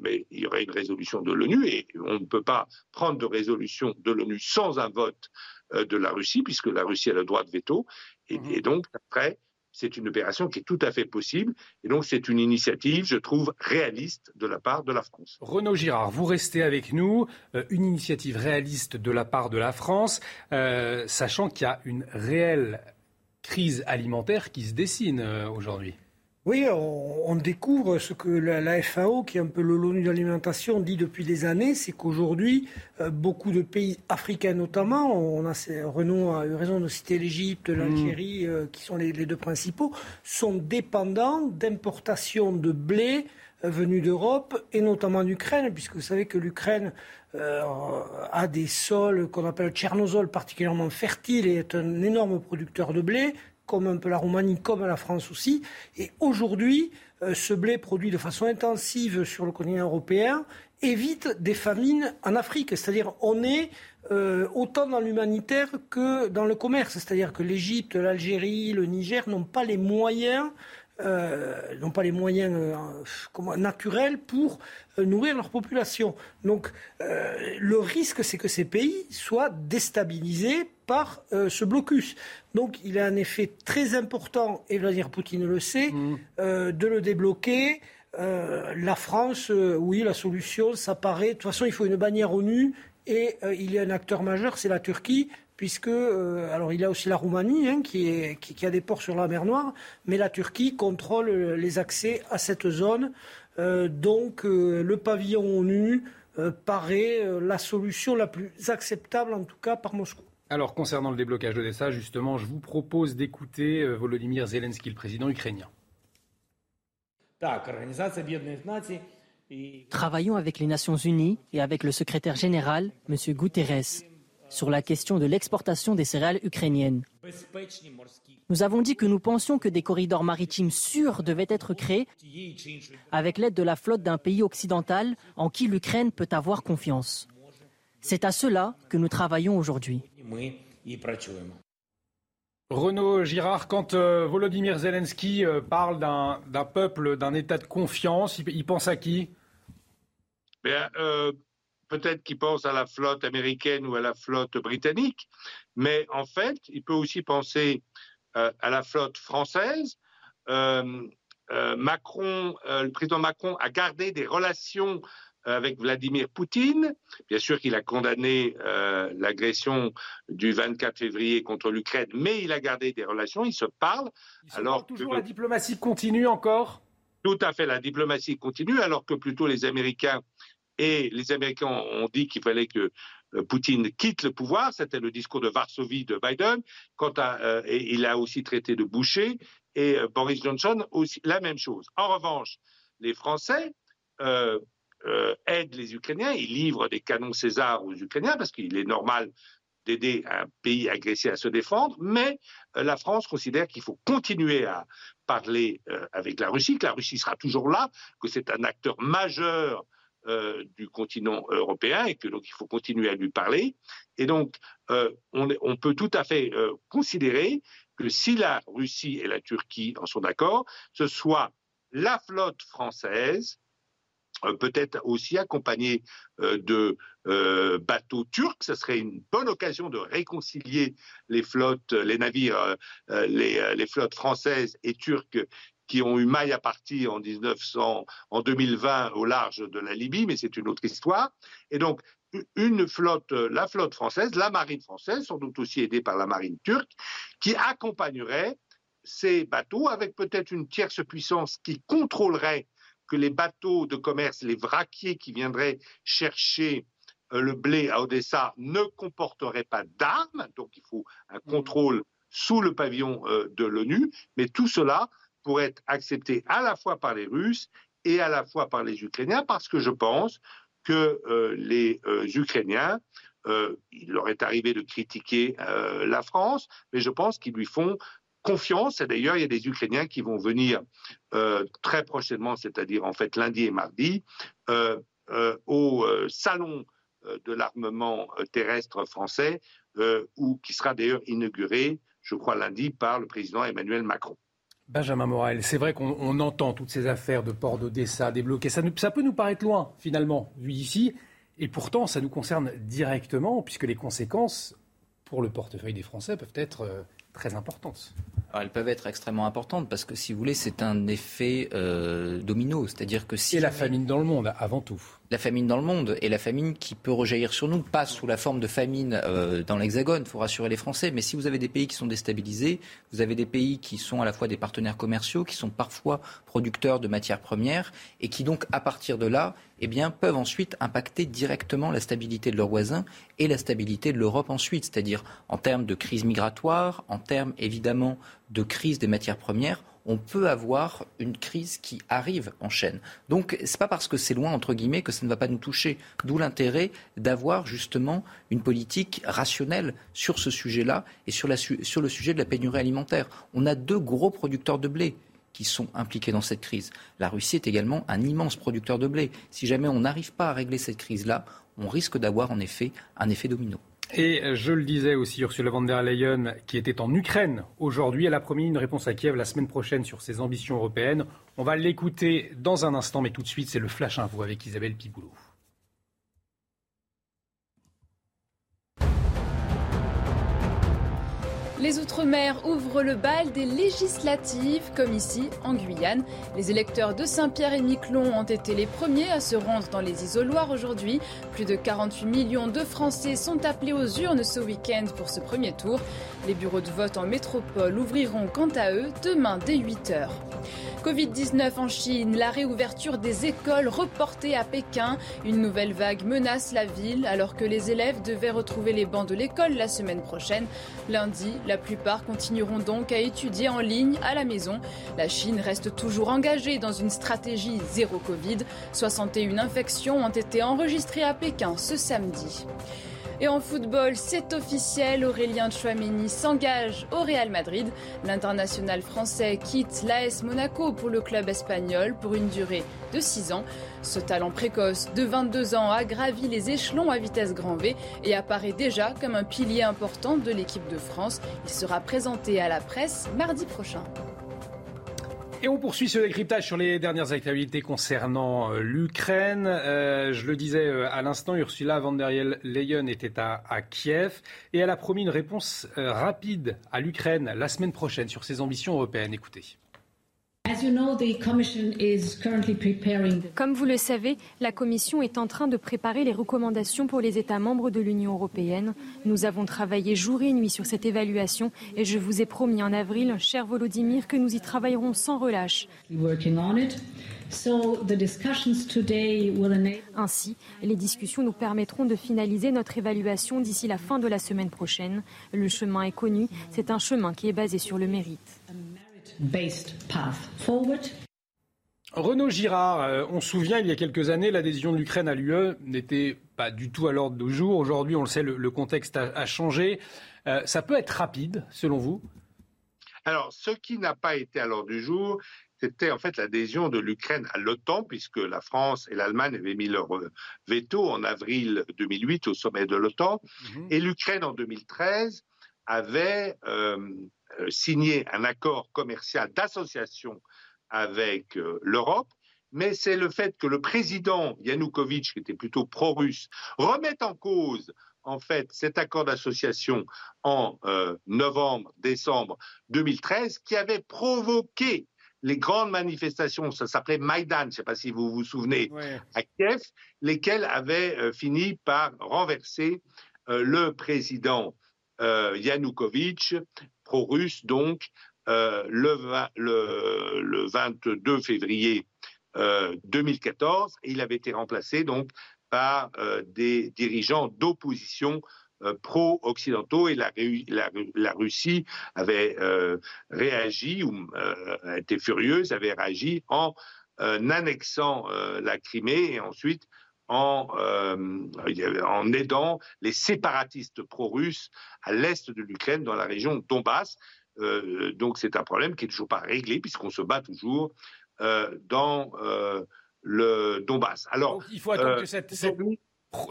[SPEAKER 19] mais il y aurait une résolution de l'ONU et on ne peut pas prendre de résolution de l'ONU sans un vote de la Russie, puisque la Russie a le droit de veto. Et, mmh. et donc, après, c'est une opération qui est tout à fait possible. Et donc, c'est une initiative, je trouve, réaliste de la part de la France.
[SPEAKER 1] Renaud Girard, vous restez avec nous. Euh, une initiative réaliste de la part de la France, euh, sachant qu'il y a une réelle crise alimentaire qui se dessine euh, aujourd'hui.
[SPEAKER 2] Oui, on, découvre ce que la, FAO, qui est un peu l'ONU de l'alimentation, dit depuis des années, c'est qu'aujourd'hui, euh, beaucoup de pays africains notamment, on a, Renaud a eu raison de citer l'Égypte, mmh. l'Algérie, euh, qui sont les, deux principaux, sont dépendants d'importations de blé euh, venu d'Europe et notamment d'Ukraine, puisque vous savez que l'Ukraine a des sols qu'on appelle tchernosols particulièrement fertiles et est un énorme producteur de blé comme un peu la Roumanie, comme la France aussi. Et aujourd'hui, euh, ce blé produit de façon intensive sur le continent européen évite des famines en Afrique. C'est-à-dire on est euh, autant dans l'humanitaire que dans le commerce. C'est-à-dire que l'Égypte, l'Algérie, le Niger n'ont pas les moyens euh, n'ont pas les moyens euh, naturels pour nourrir leur population. Donc le risque, c'est que ces pays soient déstabilisés par ce blocus. Donc il est un effet très important, et Vladimir Poutine le sait, mmh. de le débloquer. la France, oui, la solution, ça paraît. De toute façon, il faut une bannière ONU et il y a un acteur majeur, c'est la Turquie puisque, euh, alors il y a aussi la Roumanie hein, qui, a des ports sur la mer Noire, mais la Turquie contrôle les accès à cette zone. Euh, donc euh, le pavillon ONU paraît la solution la plus acceptable, en tout cas par Moscou.
[SPEAKER 1] Alors concernant le déblocage d'Odessa, justement, je vous propose d'écouter Volodymyr Zelensky, le président ukrainien.
[SPEAKER 20] Travaillons avec les Nations Unies et avec le secrétaire général, M. Guterres, sur la question de l'exportation des céréales ukrainiennes. Nous avons dit que nous pensions que des corridors maritimes sûrs devaient être créés avec l'aide de la flotte d'un pays occidental en qui l'Ukraine peut avoir confiance. C'est à cela que nous travaillons aujourd'hui.
[SPEAKER 1] Renaud Girard, quand euh, Volodymyr Zelensky euh, parle d'un peuple, d'un état de confiance, il, pense à qui?
[SPEAKER 19] Euh, peut-être qu'il pense à la flotte américaine ou à la flotte britannique, mais en fait, il peut aussi penser euh, à la flotte française. Euh, euh, Macron, le président Macron a gardé des relations avec Vladimir Poutine. Bien sûr qu'il a condamné l'agression du 24 février contre l'Ukraine, mais il a gardé des relations, il se parle.
[SPEAKER 1] alors toujours la diplomatie continue encore?
[SPEAKER 19] Tout à fait, la diplomatie continue, alors que plutôt les Américains et les Américains ont dit qu'il fallait que euh, Poutine quitte le pouvoir. C'était le discours de Varsovie de Biden. Quant à, euh, et il a aussi traité de boucher. Et euh, Boris Johnson aussi la même chose. En revanche, les Français aident les Ukrainiens. Ils livrent des canons César aux Ukrainiens parce qu'il est normal d'aider un pays agressé à se défendre, mais la France considère qu'il faut continuer à parler avec la Russie, que la Russie sera toujours là, que c'est un acteur majeur euh, du continent européen et que donc il faut continuer à lui parler. Et donc euh, on, peut tout à fait euh, considérer que si la Russie et la Turquie en sont d'accord, ce soit la flotte française peut-être aussi accompagnée de bateaux turcs. Ce serait une bonne occasion de réconcilier les flottes, les navires, les, flottes françaises et turques qui ont eu maille à partir en, 1900, en 2020 au large de la Libye, mais c'est une autre histoire. Et donc, une flotte, la flotte française, la marine française, sans doute aussi aidée par la marine turque, qui accompagnerait ces bateaux avec peut-être une tierce puissance qui contrôlerait que les bateaux de commerce, les vraquiers qui viendraient chercher euh, le blé à Odessa ne comporteraient pas d'armes, donc il faut un mmh. contrôle sous le pavillon euh, de l'ONU, mais tout cela pour être accepté à la fois par les Russes et à la fois par les Ukrainiens, parce que je pense que euh, les euh, Ukrainiens, euh, il leur est arrivé de critiquer la France, mais je pense qu'ils lui font confiance. Et d'ailleurs, il y a des Ukrainiens qui vont venir très prochainement, c'est-à-dire en fait lundi et mardi, au salon de l'armement terrestre français, ou qui sera d'ailleurs inauguré, je crois lundi, par le président Emmanuel Macron.
[SPEAKER 1] Benjamin Morel, c'est vrai qu'on entend toutes ces affaires de port d'Odessa débloquées. Ça, ça peut nous paraître loin, finalement, vu d'ici. Et pourtant, ça nous concerne directement, puisque les conséquences pour le portefeuille des Français peuvent être euh, très importantes.
[SPEAKER 6] Elles peuvent être extrêmement importantes parce que, si vous voulez, c'est un effet euh, domino. C'est-à-dire que si.
[SPEAKER 1] Et la famine dans le monde, avant tout
[SPEAKER 6] la famine dans le monde et la famine qui peut rejaillir sur nous, pas sous la forme de famine euh, dans l'Hexagone, il faut rassurer les Français, mais si vous avez des pays qui sont déstabilisés, vous avez des pays qui sont à la fois des partenaires commerciaux, qui sont parfois producteurs de matières premières et qui donc à partir de là, eh bien, peuvent ensuite impacter directement la stabilité de leurs voisins et la stabilité de l'Europe ensuite, c'est-à-dire en termes de crise migratoire, en termes évidemment de crise des matières premières on peut avoir une crise qui arrive en chaîne. Donc, c'est pas parce que c'est loin, entre guillemets, que ça ne va pas nous toucher. D'où l'intérêt d'avoir justement une politique rationnelle sur ce sujet-là et sur, sur le sujet de la pénurie alimentaire. On a deux gros producteurs de blé qui sont impliqués dans cette crise. La Russie est également un immense producteur de blé. Si jamais on n'arrive pas à régler cette crise-là, on risque d'avoir en effet un effet domino.
[SPEAKER 1] Et je le disais aussi, Ursula von der Leyen, qui était en Ukraine aujourd'hui, elle a promis une réponse à Kiev la semaine prochaine sur ses ambitions européennes. On va l'écouter dans un instant, mais tout de suite, c'est le Flash Info avec Isabelle Piboulot.
[SPEAKER 3] Les Outre-mer ouvrent le bal des législatives, comme ici en Guyane. Les électeurs de Saint-Pierre et Miquelon ont été les premiers à se rendre dans les isoloirs aujourd'hui. Plus de 48 millions de Français sont appelés aux urnes ce week-end pour ce premier tour. Les bureaux de vote en métropole ouvriront quant à eux demain dès 8 heures. Covid-19 en Chine, la réouverture des écoles reportée à Pékin. Une nouvelle vague menace la ville alors que les élèves devaient retrouver les bancs de l'école la semaine prochaine. Lundi, la plupart continueront donc à étudier en ligne à la maison. La Chine reste toujours engagée dans une stratégie zéro Covid. 61 infections ont été enregistrées à Pékin ce samedi. Et en football, c'est officiel, Aurélien Chouameni s'engage au Real Madrid. L'international français quitte l'AS Monaco pour le club espagnol pour une durée de 6 ans. Ce talent précoce de 22 ans a gravi les échelons à vitesse grand V et apparaît déjà comme un pilier important de l'équipe de France. Il sera présenté à la presse mardi prochain.
[SPEAKER 1] Et on poursuit ce décryptage sur les dernières actualités concernant euh, l'Ukraine. Euh, je le disais euh, à l'instant, Ursula von der Leyen était à, Kiev et elle a promis une réponse rapide à l'Ukraine la semaine prochaine sur ses ambitions européennes. Écoutez.
[SPEAKER 21] Comme vous le savez, la Commission est en train de préparer les recommandations pour les États membres de l'Union européenne. Nous avons travaillé jour et nuit sur cette évaluation et je vous ai promis en avril, cher Volodymyr, que nous y travaillerons sans relâche. Ainsi, les discussions nous permettront de finaliser notre évaluation d'ici la fin de la semaine prochaine. Le chemin est connu, c'est un chemin qui est basé sur le mérite.
[SPEAKER 1] Renaud Girard, euh, on se souvient, il y a quelques années, l'adhésion de l'Ukraine à l'UE n'était pas du tout à l'ordre du jour. Aujourd'hui, on le sait, le, contexte a, changé. Euh, ça peut être rapide, selon vous?
[SPEAKER 19] Alors, ce qui n'a pas été à l'ordre du jour, c'était en fait l'adhésion de l'Ukraine à l'OTAN, puisque la France et l'Allemagne avaient mis leur euh, veto en avril 2008 au sommet de l'OTAN. Mhm. Et l'Ukraine, en 2013, avait euh, signé un accord commercial d'association avec euh, l'Europe, mais c'est le fait que le président Yanukovych, qui était plutôt pro-russe, remette en cause en fait cet accord d'association en euh, novembre, décembre 2013, qui avait provoqué les grandes manifestations, ça s'appelait Maïdan, je ne sais pas si vous vous souvenez, à Kiev, lesquelles avaient fini par renverser le président Yanukovych pro-russe, donc euh, le, le, 22 février 2014. Euh, et il avait été remplacé donc par euh, des dirigeants d'opposition pro-occidentaux et la, la, Russie avait réagi ou était furieuse, avait réagi en annexant la Crimée et ensuite en, en, aidant les séparatistes pro-russes à l'est de l'Ukraine, dans la région Donbass. Euh, donc c'est un problème qui n'est toujours pas réglé puisqu'on se bat toujours euh, dans euh, le Donbass.
[SPEAKER 1] Alors, il faut attendre que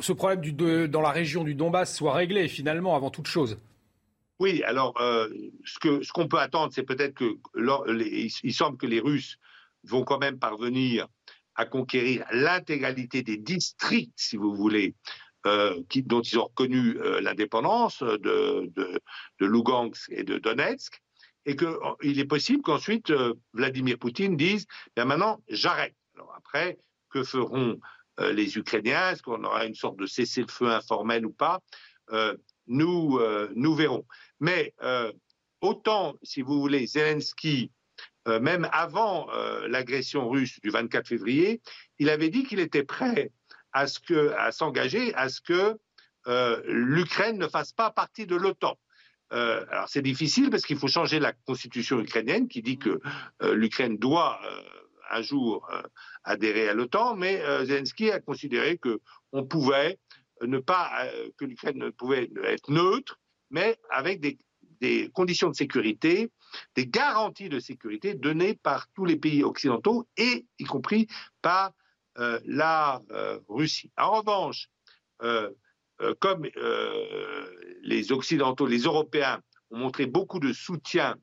[SPEAKER 1] ce problème du, dans la région du Donbass soit réglé finalement avant toute chose.
[SPEAKER 19] Oui, alors ce qu'on ce qu'on peut attendre, c'est peut-être que il semble que les Russes vont quand même parvenir à conquérir l'intégralité des districts, si vous voulez, euh, dont ils ont reconnu euh, l'indépendance de, de, de, Lugansk et de Donetsk, et qu'il est possible qu'ensuite euh, Vladimir Poutine dise bien maintenant j'arrête. Alors après, que feront les Ukrainiens? Est-ce qu'on aura une sorte de cessez-le-feu informel ou pas? Nous, nous verrons. Mais autant, si vous voulez, Zelensky euh, même avant euh, l'agression russe du 24 février, il avait dit qu'il était prêt à, s'engager à ce que euh, l'Ukraine ne fasse pas partie de l'OTAN. alors c'est difficile parce qu'il faut changer la constitution ukrainienne qui dit que l'Ukraine doit un jour adhérer à l'OTAN, mais Zelensky a considéré que on pouvait ne pas que l'Ukraine pouvait être neutre, mais avec des des conditions de sécurité, des garanties de sécurité données par tous les pays occidentaux et y compris par euh, la euh, Russie. En revanche, euh, comme les Occidentaux, les Européens ont montré beaucoup de soutien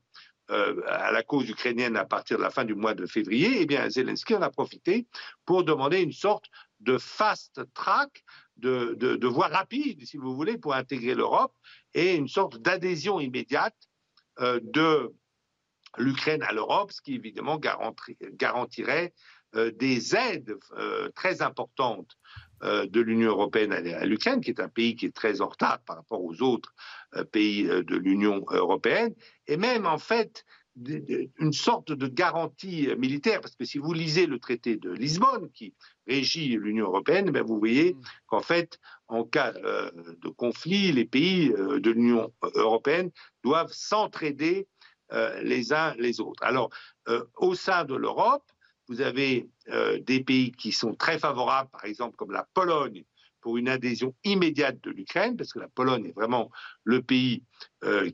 [SPEAKER 19] à la cause ukrainienne à partir de la fin du mois de février, eh bien Zelensky en a profité pour demander une sorte de fast track, de, voie rapide, si vous voulez, pour intégrer l'Europe et une sorte d'adhésion immédiate de l'Ukraine à l'Europe, ce qui évidemment garantirait euh, des aides euh, très importantes de l'Union européenne à l'Ukraine, qui est un pays qui est très en retard par rapport aux autres pays de l'Union européenne, et même en fait une sorte de garantie militaire, parce que si vous lisez le traité de Lisbonne, qui régit l'Union européenne, ben vous voyez mm. qu'en fait, en cas euh, de conflit, les pays euh, de l'Union européenne doivent s'entraider euh, les uns les autres. Alors, au sein de l'Europe, vous avez des pays qui sont très favorables, par exemple comme la Pologne, pour une adhésion immédiate de l'Ukraine, parce que la Pologne est vraiment le pays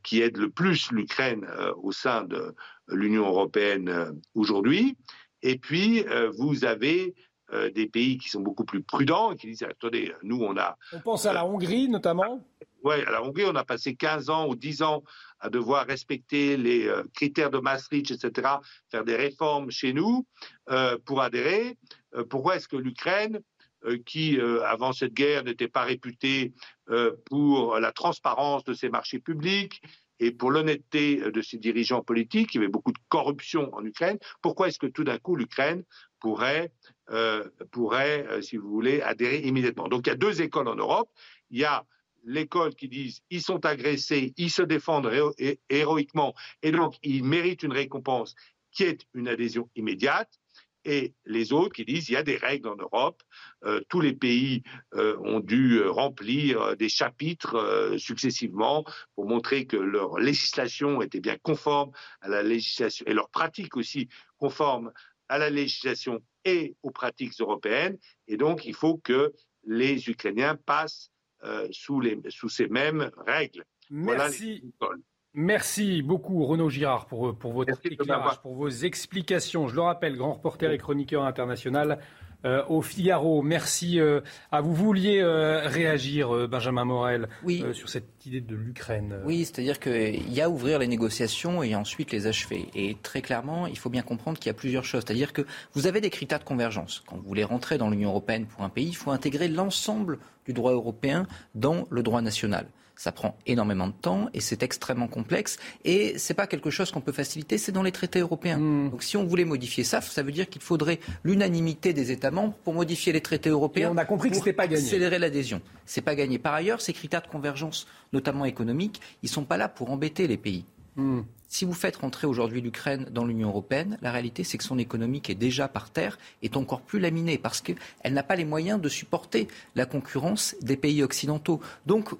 [SPEAKER 19] qui aide le plus l'Ukraine au sein de l'Union européenne aujourd'hui. Et puis, vous avez euh, des pays qui sont beaucoup plus prudents et qui disent attendez, nous on a.
[SPEAKER 1] On pense à la Hongrie notamment
[SPEAKER 19] Oui, à la Hongrie, on a passé 15 ans ou 10 ans à devoir respecter les euh, critères de Maastricht, etc., faire des réformes chez nous euh, pour adhérer. pourquoi est-ce que l'Ukraine, qui avant cette guerre n'était pas réputée pour la transparence de ses marchés publics, et pour l'honnêteté de ses dirigeants politiques, il y avait beaucoup de corruption en Ukraine. Pourquoi est-ce que tout d'un coup l'Ukraine pourrait, euh, pourrait euh, si vous voulez, adhérer immédiatement? Donc il y a deux écoles en Europe. Il y a l'école qui disent ils sont agressés, ils se défendent héroïquement et donc ils méritent une récompense qui est une adhésion immédiate et les autres qui disent il y a des règles en Europe, euh, tous les pays euh, ont dû euh, remplir des chapitres successivement pour montrer que leur législation était bien conforme à la législation et leur pratique aussi conforme à la législation et aux pratiques européennes. Et donc il faut que les Ukrainiens passent sous, les, sous ces mêmes règles.
[SPEAKER 1] Merci. Merci beaucoup Renaud Girard pour, pour votre éclairage, pour vos explications. Je le rappelle, grand reporter et chroniqueur international euh, au Figaro. Merci euh, à vous. Vous vouliez euh, réagir, Benjamin Morel, sur cette idée de l'Ukraine
[SPEAKER 6] Oui, c'est-à-dire qu'il y a ouvrir les négociations et ensuite les achever. Et très clairement, il faut bien comprendre qu'il y a plusieurs choses. C'est-à-dire que vous avez des critères de convergence. Quand vous voulez rentrer dans l'Union européenne pour un pays, il faut intégrer l'ensemble du droit européen dans le droit national. Ça prend énormément de temps et c'est extrêmement complexe. Et c'est pas quelque chose qu'on peut faciliter, c'est dans les traités européens. Hmm. Donc si on voulait modifier ça, ça veut dire qu'il faudrait l'unanimité des États membres pour modifier les traités européens.
[SPEAKER 1] Et on a compris que c'était pas gagné.
[SPEAKER 6] Accélérer l'adhésion. C'est pas gagné. Par ailleurs, ces critères de convergence, notamment économiques, ils sont pas là pour embêter les pays. Hmm. Si vous faites rentrer aujourd'hui l'Ukraine dans l'Union européenne, la réalité c'est que son économie qui est déjà par terre est encore plus laminée parce qu'elle n'a pas les moyens de supporter la concurrence des pays occidentaux. Donc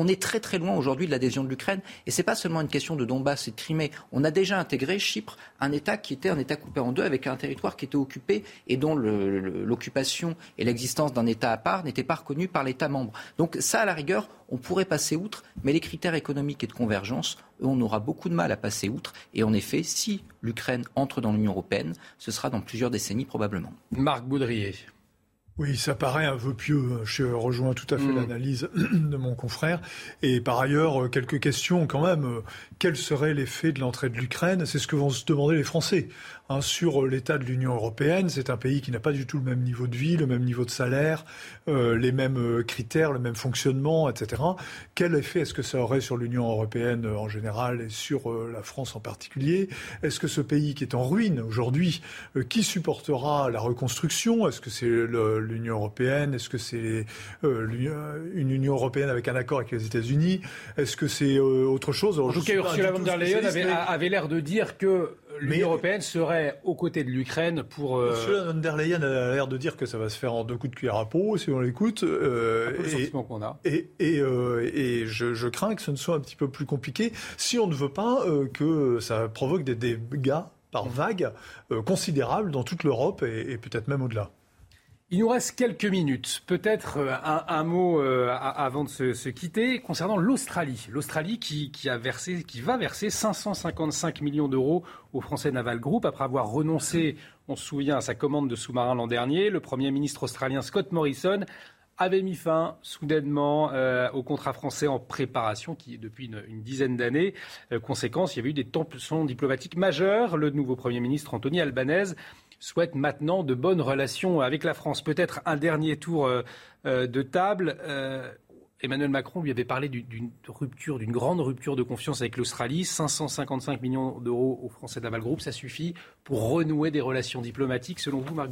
[SPEAKER 6] on est très très loin aujourd'hui de l'adhésion de l'Ukraine. Et ce n'est pas seulement une question de Donbass et de Crimée. On a déjà intégré Chypre, un État qui était un État coupé en deux, avec un territoire qui était occupé et dont l'occupation et l'existence d'un État à part n'étaient pas reconnues par l'État membre. Donc ça, à la rigueur, on pourrait passer outre, mais les critères économiques et de convergence, on aura beaucoup de mal à passer outre. Et en effet, si l'Ukraine entre dans l'Union européenne, ce sera dans plusieurs décennies probablement.
[SPEAKER 1] Marc Boudrier.
[SPEAKER 5] Oui, ça paraît un vœu pieux. Je rejoins tout à fait mm. l'analyse <clears throat> de mon confrère. Et par ailleurs, euh, quelques questions quand même. Euh, quel serait l'effet de l'entrée de l'Ukraine? C'est ce que vont se demander les Français. Hein, sur l'état de l'Union européenne. C'est un pays qui n'a pas du tout le même niveau de vie, le même niveau de salaire, euh, les mêmes euh, critères, le même fonctionnement, etc. Quel effet est-ce que ça aurait sur l'Union européenne euh, en général et sur la France en particulier? Est-ce que ce pays qui est en ruine aujourd'hui, qui supportera la reconstruction? Est-ce que c'est l'Union européenne? Est-ce que c'est une Union européenne avec un accord avec les États-Unis? Est-ce que c'est autre chose?
[SPEAKER 1] En tout cas, Ursula von der Leyen avait l'air de dire que l'Union européenne serait aux côtés de l'Ukraine pour.
[SPEAKER 5] Euh... Ursula von der Leyen a l'air de dire que ça va se faire en deux coups de cuillère à peau, si on l'écoute. Euh,
[SPEAKER 1] et, qu'on a.
[SPEAKER 5] Et, et, euh, et je, je, crains que ce ne soit un petit peu plus compliqué si on ne veut pas que ça provoque des dégâts par vague considérables dans toute l'Europe et peut-être même au-delà.
[SPEAKER 1] Il nous reste quelques minutes. Peut-être euh, un, mot euh, avant de se, quitter concernant l'Australie. L'Australie qui, a versé, qui va verser 555 millions d'euros au Français Naval Group après avoir renoncé, on se souvient, à sa commande de sous-marins l'an dernier. Le Premier ministre australien Scott Morrison avait mis fin soudainement euh, au contrat français en préparation qui depuis une, dizaine d'années. conséquence, il y avait eu des tensions diplomatiques majeures. Le nouveau Premier ministre Anthony Albanese souhaite maintenant de bonnes relations avec la France. Peut-être un dernier tour euh, euh, de table. Euh, Emmanuel Macron lui avait parlé d'une rupture, d'une grande rupture de confiance avec l'Australie. 555 millions d'euros aux Français d'Aval Group, ça suffit pour renouer des relations diplomatiques, selon vous, Marc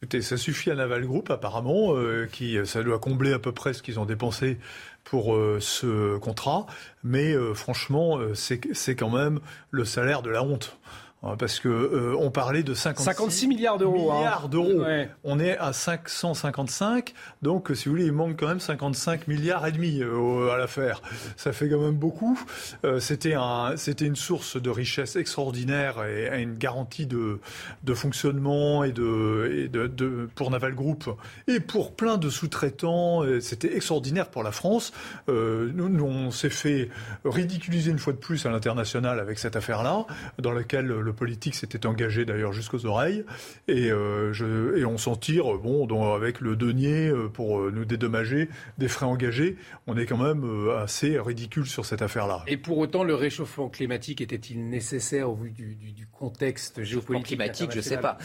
[SPEAKER 5] Écoutez, ça suffit à Naval Group apparemment, qui ça doit combler à peu près ce qu'ils ont dépensé pour ce contrat, mais franchement, c'est quand même le salaire de la honte. Parce que euh, on parlait de
[SPEAKER 1] 56, milliards d'euros.
[SPEAKER 5] Hein. On est à 555, donc si vous voulez, il manque quand même 55 milliards et demi euh, à l'affaire. Ça fait quand même beaucoup. Euh, c'était un, c'était une source de richesse extraordinaire et, une garantie de, de fonctionnement et de, et de, de, pour Naval Group et pour plein de sous-traitants. C'était extraordinaire pour la France. nous, nous, on s'est fait ridiculiser une fois de plus à l'international avec cette affaire-là, dans laquelle le politique s'était engagé d'ailleurs jusqu'aux oreilles. Et, euh, je, et on s'en tire, bon, avec le denier euh, pour euh, nous dédommager des frais engagés. On est quand même assez ridicule sur cette affaire-là.
[SPEAKER 1] Et pour autant, le réchauffement climatique était-il nécessaire au vu du, du, contexte géopolitique
[SPEAKER 6] climatique, je ne sais pas.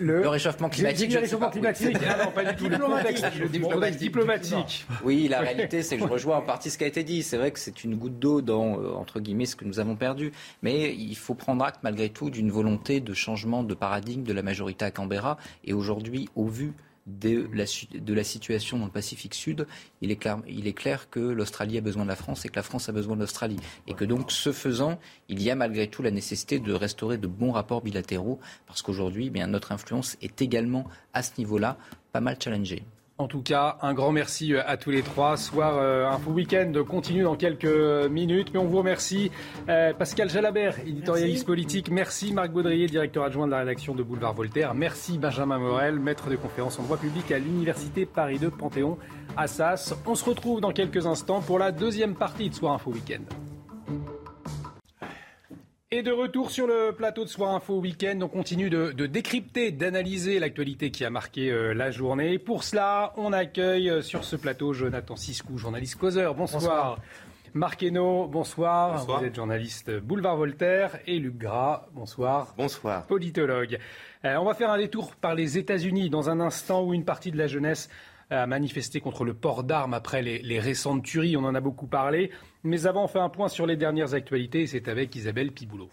[SPEAKER 6] Le, réchauffement climatique,
[SPEAKER 1] je le réchauffement climatique. Ah non, pas du tout. Le le diplomatique.
[SPEAKER 6] Oui, la réalité, c'est que je rejoins en partie ce qui a été dit. C'est vrai que c'est une goutte d'eau dans, entre guillemets, ce que nous avons perdu. Mais il faut prendre acte, malgré tout d'une volonté de changement de paradigme de la majorité à Canberra. Et aujourd'hui, au vu de la, situation dans le Pacifique Sud, il est clair, il est clair que l'Australie a besoin de la France et que la France a besoin de l'Australie. Et que donc, ce faisant, il y a malgré tout la nécessité de restaurer de bons rapports bilatéraux, parce qu'aujourd'hui, eh notre influence est également à ce niveau-là pas mal challengée.
[SPEAKER 1] En tout cas, un grand merci euh, à tous les trois. Soir euh, Info Week-end continue dans quelques minutes, mais on vous remercie. Euh, Pascal Jalabert, éditorialiste politique. Merci Marc Baudrier, directeur adjoint de la rédaction de Boulevard Voltaire. Merci Benjamin Morel, maître de conférences en droit public à l'Université Paris 2 Panthéon Assas. On se retrouve dans quelques instants pour la deuxième partie de Soir Info Week-end. Et de retour sur le plateau de Soir Info Week-end, on continue de, décrypter, d'analyser l'actualité qui a marqué euh, la journée. Pour cela, on accueille euh, sur ce plateau Jonathan Siscou, journaliste causeur. Bonsoir. Marc Hainaut, bonsoir. Vous êtes journaliste Boulevard Voltaire. Et Luc Gras, bonsoir.
[SPEAKER 6] Bonsoir.
[SPEAKER 1] Politologue. Euh, on va faire un détour par les États-Unis dans un instant où une partie de la jeunesse a manifesté contre le port d'armes après les, récentes tueries. On en a beaucoup parlé. Mais avant, on fait un point sur les dernières actualités. C'est avec Isabelle Piboulot.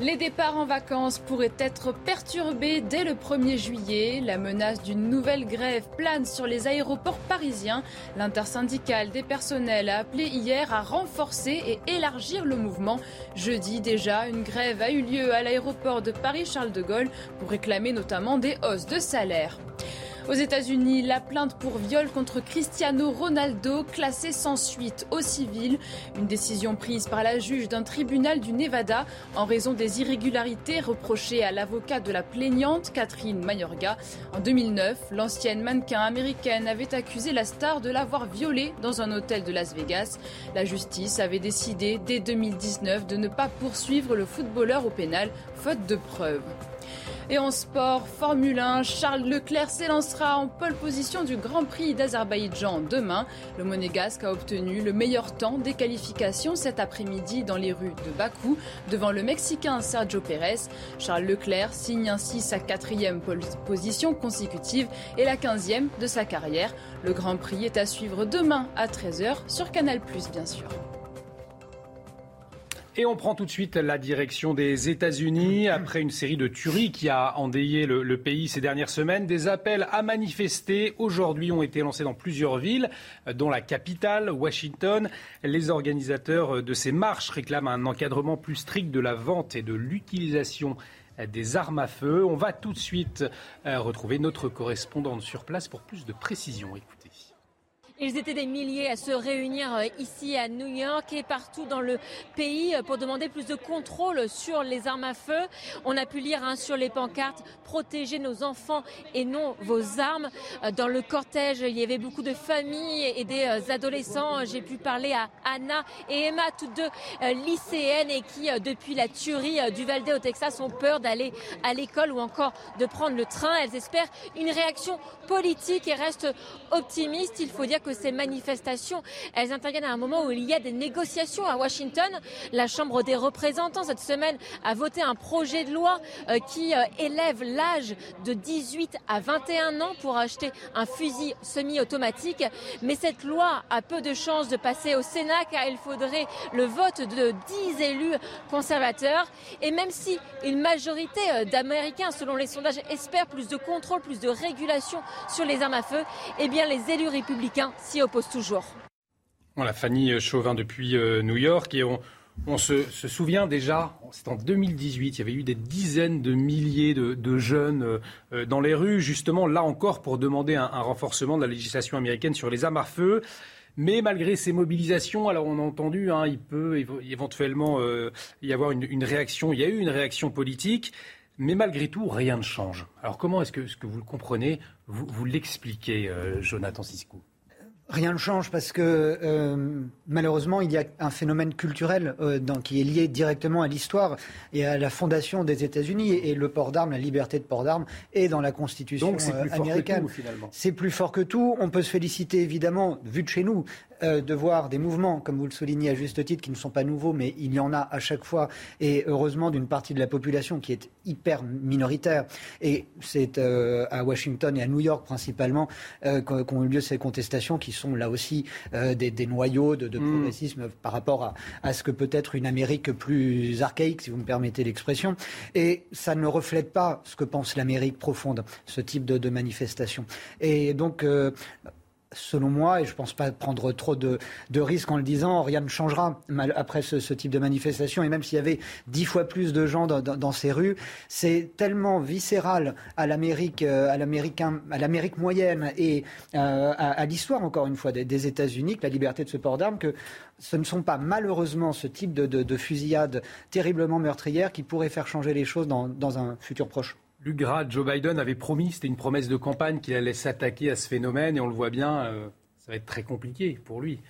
[SPEAKER 3] Les départs en vacances pourraient être perturbés dès le 1er juillet. La menace d'une nouvelle grève plane sur les aéroports parisiens. L'intersyndicale des personnels a appelé hier à renforcer et élargir le mouvement. Jeudi déjà, une grève a eu lieu à l'aéroport de Paris-Charles de Gaulle pour réclamer notamment des hausses de salaire. Aux États-Unis, la plainte pour viol contre Cristiano Ronaldo classée sans suite au civil. Une décision prise par la juge d'un tribunal du Nevada en raison des irrégularités reprochées à l'avocat de la plaignante Catherine Mayorga. En 2009, l'ancienne mannequin américaine avait accusé la star de l'avoir violée dans un hôtel de Las Vegas. La justice avait décidé dès 2019 de ne pas poursuivre le footballeur au pénal faute de preuves. Et en sport, Formule 1, Charles Leclerc s'élancera en pole position du Grand Prix d'Azerbaïdjan demain. Le monégasque a obtenu le meilleur temps des qualifications cet après-midi dans les rues de Bakou devant le Mexicain Sergio Pérez. Charles Leclerc signe ainsi sa quatrième position consécutive et la quinzième de sa carrière. Le Grand Prix est à suivre demain à 13h sur Canal+, bien sûr.
[SPEAKER 1] Et on prend tout de suite la direction des États-Unis. Après une série de tueries qui a endayé le, pays ces dernières semaines, des appels à manifester aujourd'hui ont été lancés dans plusieurs villes, dont la capitale, Washington. Les organisateurs de ces marches réclament un encadrement plus strict de la vente et de l'utilisation des armes à feu. On va tout de suite euh, retrouver notre correspondante sur place pour plus de précisions.
[SPEAKER 22] Ils étaient des milliers à se réunir euh, ici à New York et partout dans le pays euh, pour demander plus de contrôle sur les armes à feu. On a pu lire hein, sur les pancartes protéger nos enfants et non vos armes. Euh, dans le cortège, il y avait beaucoup de familles et des adolescents. J'ai pu parler à Anna et Emma, toutes deux lycéennes et qui, depuis la tuerie du Valdez au Texas, ont peur d'aller à l'école ou encore de prendre le train. Elles espèrent une réaction politique et restent optimistes. Il faut dire que ces manifestations, elles interviennent à un moment où il y a des négociations à Washington. La Chambre des représentants, cette semaine, a voté un projet de loi euh, qui euh, élève l'âge de 18 à 21 ans pour acheter un fusil semi-automatique. Mais cette loi a peu de chances de passer au Sénat car il faudrait le vote de 10 élus conservateurs. Et même si une majorité euh, d'Américains, selon les sondages, espèrent plus de contrôle, plus de régulation sur les armes à feu, eh bien les élus républicains s'y oppose toujours.
[SPEAKER 1] Voilà, Fanny Chauvin depuis euh, New York. Et on, se, souvient déjà, c'est en 2018, il y avait eu des dizaines de milliers de, jeunes euh, dans les rues, justement, là encore, pour demander un, renforcement de la législation américaine sur les armes à feu. Mais malgré ces mobilisations, alors on a entendu, hein, il peut éventuellement euh, y avoir une, réaction, il y a eu une réaction politique, mais malgré tout, rien ne change. Alors comment est-ce que, que vous le comprenez Vous, l'expliquez, Jonathan Siscou?
[SPEAKER 23] Rien ne change parce que euh, malheureusement il y a un phénomène culturel euh, qui est lié directement à l'histoire et à la fondation des États-Unis et le port d'armes, la liberté de port d'armes est dans la Constitution
[SPEAKER 1] euh,
[SPEAKER 23] américaine. C'est plus fort que tout. On peut se féliciter évidemment, vu de chez nous, euh, de voir des mouvements, comme vous le soulignez à juste titre, qui ne sont pas nouveaux, mais il y en a à chaque fois, et heureusement d'une partie de la population qui est hyper minoritaire. Et c'est euh, à Washington et à New York principalement euh, qu'ont eu lieu ces contestations, qui sont là aussi des, noyaux de, mm. progressisme par rapport à, ce que peut être une Amérique plus archaïque, si vous me permettez l'expression. Et ça ne reflète pas ce que pense l'Amérique profonde, ce type de, de manifestation. Et donc, selon moi, et je ne pense pas prendre trop de, risques en le disant, rien ne changera après ce, type de manifestation. Et même s'il y avait dix fois plus de gens dans, ces rues, c'est tellement viscéral à l'Amérique, euh, à l'Amérique moyenne et euh, à, l'histoire, encore une fois, des, États-Unis, que la liberté de ce port d'armes, que ce ne sont pas malheureusement ce type de, fusillade terriblement meurtrière qui pourrait faire changer les choses dans un futur proche.
[SPEAKER 1] Luc Joe Biden avait promis, c'était une promesse de campagne, qu'il allait s'attaquer à ce phénomène, et on le voit bien, euh, ça va être très compliqué pour lui.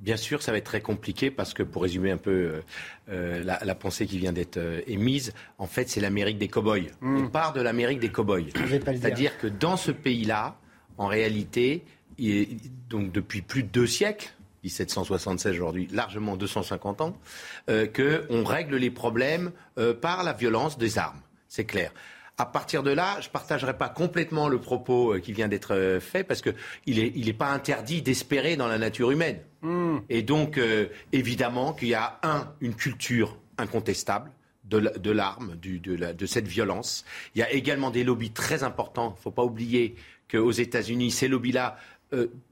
[SPEAKER 24] Bien sûr, ça va être très compliqué parce que, pour résumer un peu euh, euh, la, pensée qui vient d'être émise, en fait, c'est l'Amérique des cow-boys. Hmm. On part de l'Amérique des cow-boys. C'est-à-dire que dans ce pays-là, en réalité, donc depuis plus de deux siècles, 1776 aujourd'hui, largement 250 ans, qu'on règle les problèmes par la violence des armes. C'est clair. À partir de là, je ne partagerai pas complètement le propos euh, qui vient d'être euh, fait parce qu'il n'est il est pas interdit d'espérer dans la nature humaine. Hmm. Et donc, euh, évidemment, qu'il y a, un, une culture incontestable de l'arme, de, de, cette violence. Il y a également des lobbies très importants. Il ne faut pas oublier qu'aux États-Unis, ces lobbies-là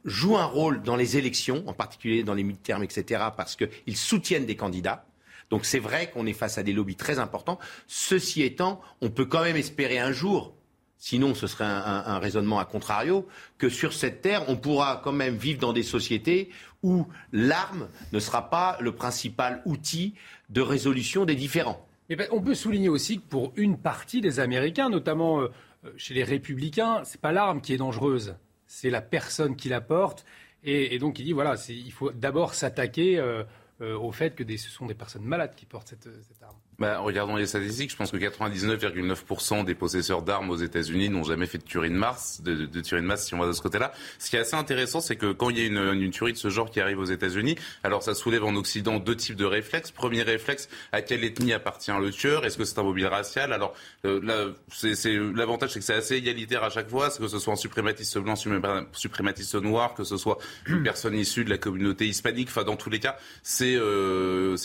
[SPEAKER 24] jouent un rôle dans les élections, en particulier dans les mid-termes, etc., parce qu'ils soutiennent des candidats. Donc c'est vrai qu'on est face à des lobbies très importants. Ceci étant, on peut quand même espérer un jour sinon ce serait un, raisonnement à contrario, que sur cette terre, on pourra quand même vivre dans des sociétés où l'arme ne sera pas le principal outil de résolution des différends.
[SPEAKER 1] Ben, on peut souligner aussi que pour une partie des Américains, notamment euh, chez les républicains, ce n'est pas l'arme qui est dangereuse, c'est la personne qui la porte. Et, donc il dit voilà, il faut d'abord s'attaquer euh, euh, au fait que ce sont des personnes malades qui portent cette arme.
[SPEAKER 25] Bah, regardons les statistiques. Je pense que 99,9% des possesseurs d'armes aux États-Unis n'ont jamais fait de tuerie de masse, de, de, tuerie de masse si on va de ce côté-là. Ce qui est assez intéressant, c'est que quand il y a une, une, tuerie de ce genre qui arrive aux États-Unis, alors ça soulève en Occident deux types de réflexes. Premier réflexe, à quelle ethnie appartient le tueur? Est-ce que c'est un mobile racial? Alors euh, là, c'est, l'avantage, c'est que c'est assez égalitaire à chaque fois, que ce soit un suprématiste blanc, suprématiste noir, que ce soit une <clears throat> personne issue de la communauté hispanique. Enfin, dans tous les cas, c'est euh,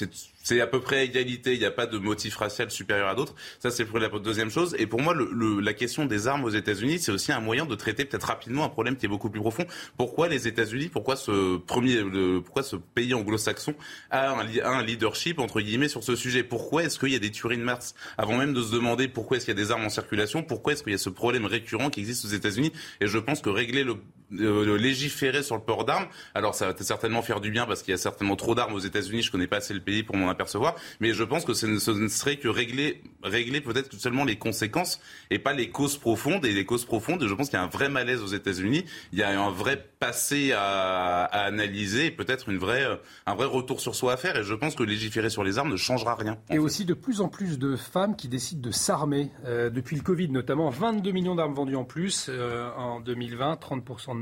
[SPEAKER 25] c'est à peu près égalité. Il n'y a pas de motif racial supérieur à d'autres. Ça, c'est pour la deuxième chose. Et pour moi, le, la question des armes aux États-Unis, c'est aussi un moyen de traiter peut-être rapidement un problème qui est beaucoup plus profond. Pourquoi les États-Unis Pourquoi ce premier, pourquoi ce pays anglo-saxon a un, un, leadership entre guillemets sur ce sujet? Pourquoi est-ce qu'il y a des tueries de mars Avant même de se demander pourquoi est-ce qu'il y a des armes en circulation, pourquoi est-ce qu'il y a ce problème récurrent qui existe aux États-Unis? Et je pense que régler le euh, légiférer sur le port d'armes. Alors ça va certainement faire du bien parce qu'il y a certainement trop d'armes aux États-Unis. Je connais pas assez le pays pour m'en apercevoir, mais je pense que ce ne, serait que régler, régler peut-être seulement les conséquences et pas les causes profondes. Et les causes profondes, je pense qu'il y a un vrai malaise aux États-Unis. Il y a un vrai passé à, à analyser, peut-être une vraie, un vrai retour sur soi à faire. Et je pense que légiférer sur les armes ne changera rien.
[SPEAKER 1] Et aussi de plus en plus de femmes qui décident de s'armer euh, depuis le Covid, notamment 22 millions d'armes vendues en plus euh, en 2020, 30 de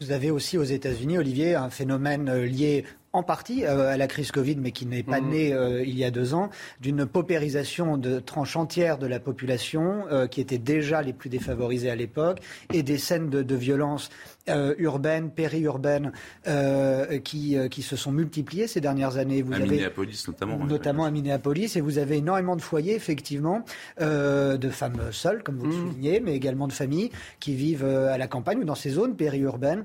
[SPEAKER 23] Vous avez aussi aux États-Unis, Olivier, un phénomène euh, lié en partie euh, à la crise Covid, mais qui n'est pas mmh. né euh, il y a deux ans, d'une paupérisation de tranches entières de la population, qui étaient déjà les plus défavorisées à l'époque, et des scènes de, de violence euh, urbaines, périurbaines, euh, qui, qui se sont multipliées ces dernières années.
[SPEAKER 25] Vous à avez, Minneapolis notamment.
[SPEAKER 23] Notamment à Minneapolis, et vous avez énormément de foyers, effectivement, de femmes seules, comme vous le mmh. soulignez, mais également de familles qui vivent à la campagne ou dans ces zones périurbaines,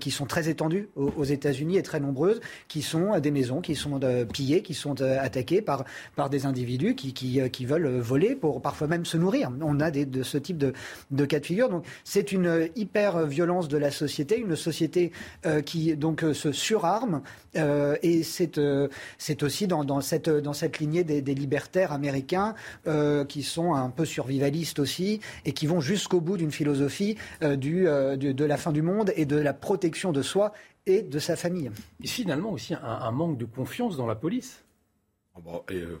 [SPEAKER 23] qui sont très étendues aux, aux États-Unis et très nombreuses, qui sont des maisons qui sont euh, pillées, qui sont euh, attaquées par, par des individus qui, qui, euh, qui, veulent voler pour parfois même se nourrir. On a des, de ce type de, de cas de figure. Donc c'est une hyper violence de la société, une société qui donc se surarme et c'est c'est aussi dans, dans, cette, dans cette lignée des, des libertaires américains qui sont un peu survivalistes aussi et qui vont jusqu'au bout d'une philosophie du, de la fin du monde et de la protection de soi et de sa famille.
[SPEAKER 1] Et finalement aussi un, manque de confiance dans la police.
[SPEAKER 24] Ah euh,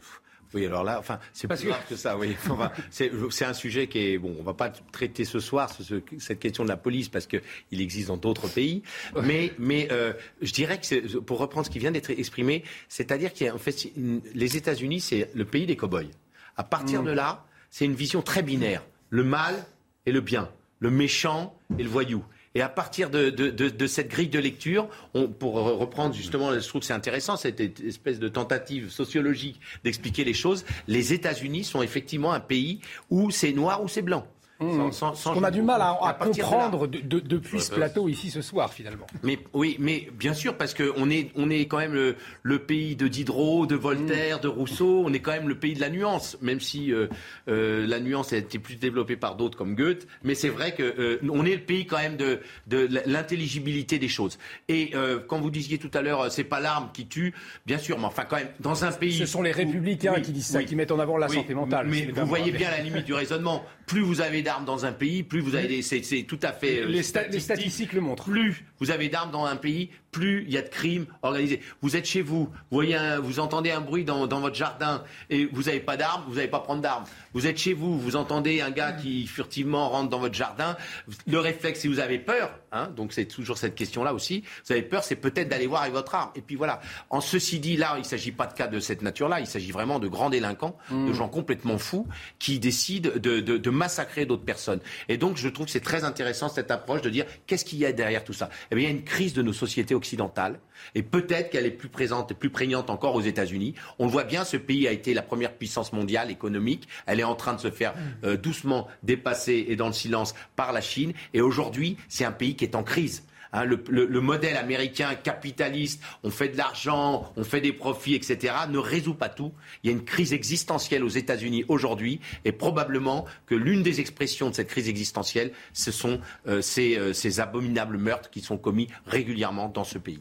[SPEAKER 24] oui, alors là, enfin, c'est plus grave que ça. Oui, <laughs> c'est un sujet qui est bon. On va pas traiter ce soir cette question de la police parce qu'il existe dans d'autres pays. Mais, mais euh, je dirais que pour reprendre ce qui vient d'être exprimé, c'est-à-dire qu'il en fait les États-Unis, c'est le pays des cow-boys. À partir mm. de là, c'est une vision très binaire le mal et le bien, le méchant et le voyou. Et à partir de, cette grille de lecture, on, pour reprendre justement, je trouve que c'est intéressant, cette espèce de tentative sociologique d'expliquer les choses, les États-Unis sont effectivement un pays où c'est noir ou c'est blanc.
[SPEAKER 1] Mmh. On a du mal à, comprendre depuis ce plateau ici ce soir finalement.
[SPEAKER 24] Mais oui, mais bien sûr parce que on est on est quand même le, pays de Diderot, de Voltaire, de Rousseau. On est quand même le pays de la nuance, même si euh, euh, la nuance a été plus développée par d'autres comme Goethe. Mais c'est vrai que euh, on est le pays quand même de de l'intelligibilité des choses. Et quand vous disiez tout à l'heure, c'est pas l'arme qui tue, bien sûr, mais enfin quand même dans un pays.
[SPEAKER 1] Ce sont les républicains qui disent ça, qui mettent en avant la santé mentale.
[SPEAKER 24] Mais vous voyez bien la limite du raisonnement. Plus vous avez d'armes dans un pays, plus vous avez des, c'est, tout à fait.
[SPEAKER 1] les, les, statistiques le montrent.
[SPEAKER 24] Plus vous avez d'armes dans un pays, plus il y a de crimes organisés. Vous êtes chez vous, vous, voyez vous entendez un bruit dans, votre jardin et vous n'avez pas d'armes, vous n'allez pas prendre d'armes. Vous êtes chez vous, vous entendez un gars qui furtivement rentre dans votre jardin. Le réflexe, si vous avez peur, hein, donc c'est toujours cette question-là aussi, vous avez peur, c'est peut-être d'aller voir avec votre arme. Et puis voilà. En ceci dit, là, il ne s'agit pas de cas de cette nature-là, il s'agit vraiment de grands délinquants, de mmh. gens complètement fous qui décident de, de massacrer d'autres personnes. Et donc, je trouve que c'est très intéressant cette approche de dire qu'est-ce qu'il y a derrière tout ça? Eh bien, il y a une crise de nos sociétés occidentale. Et peut-être qu'elle est plus présente et plus prégnante encore aux États-Unis. On le voit bien, ce pays a été la première puissance mondiale économique. Elle est en train de se faire euh, doucement dépasser et dans le silence par la Chine. Et aujourd'hui, c'est un pays qui est en crise Hein, le, modèle américain capitaliste, on fait de l'argent, on fait des profits, etc., ne résout pas tout. Il y a une crise existentielle aux États-Unis aujourd'hui, et probablement que l'une des expressions de cette crise existentielle, ce sont euh, ces, euh, ces, abominables meurtres qui sont commis régulièrement dans ce pays.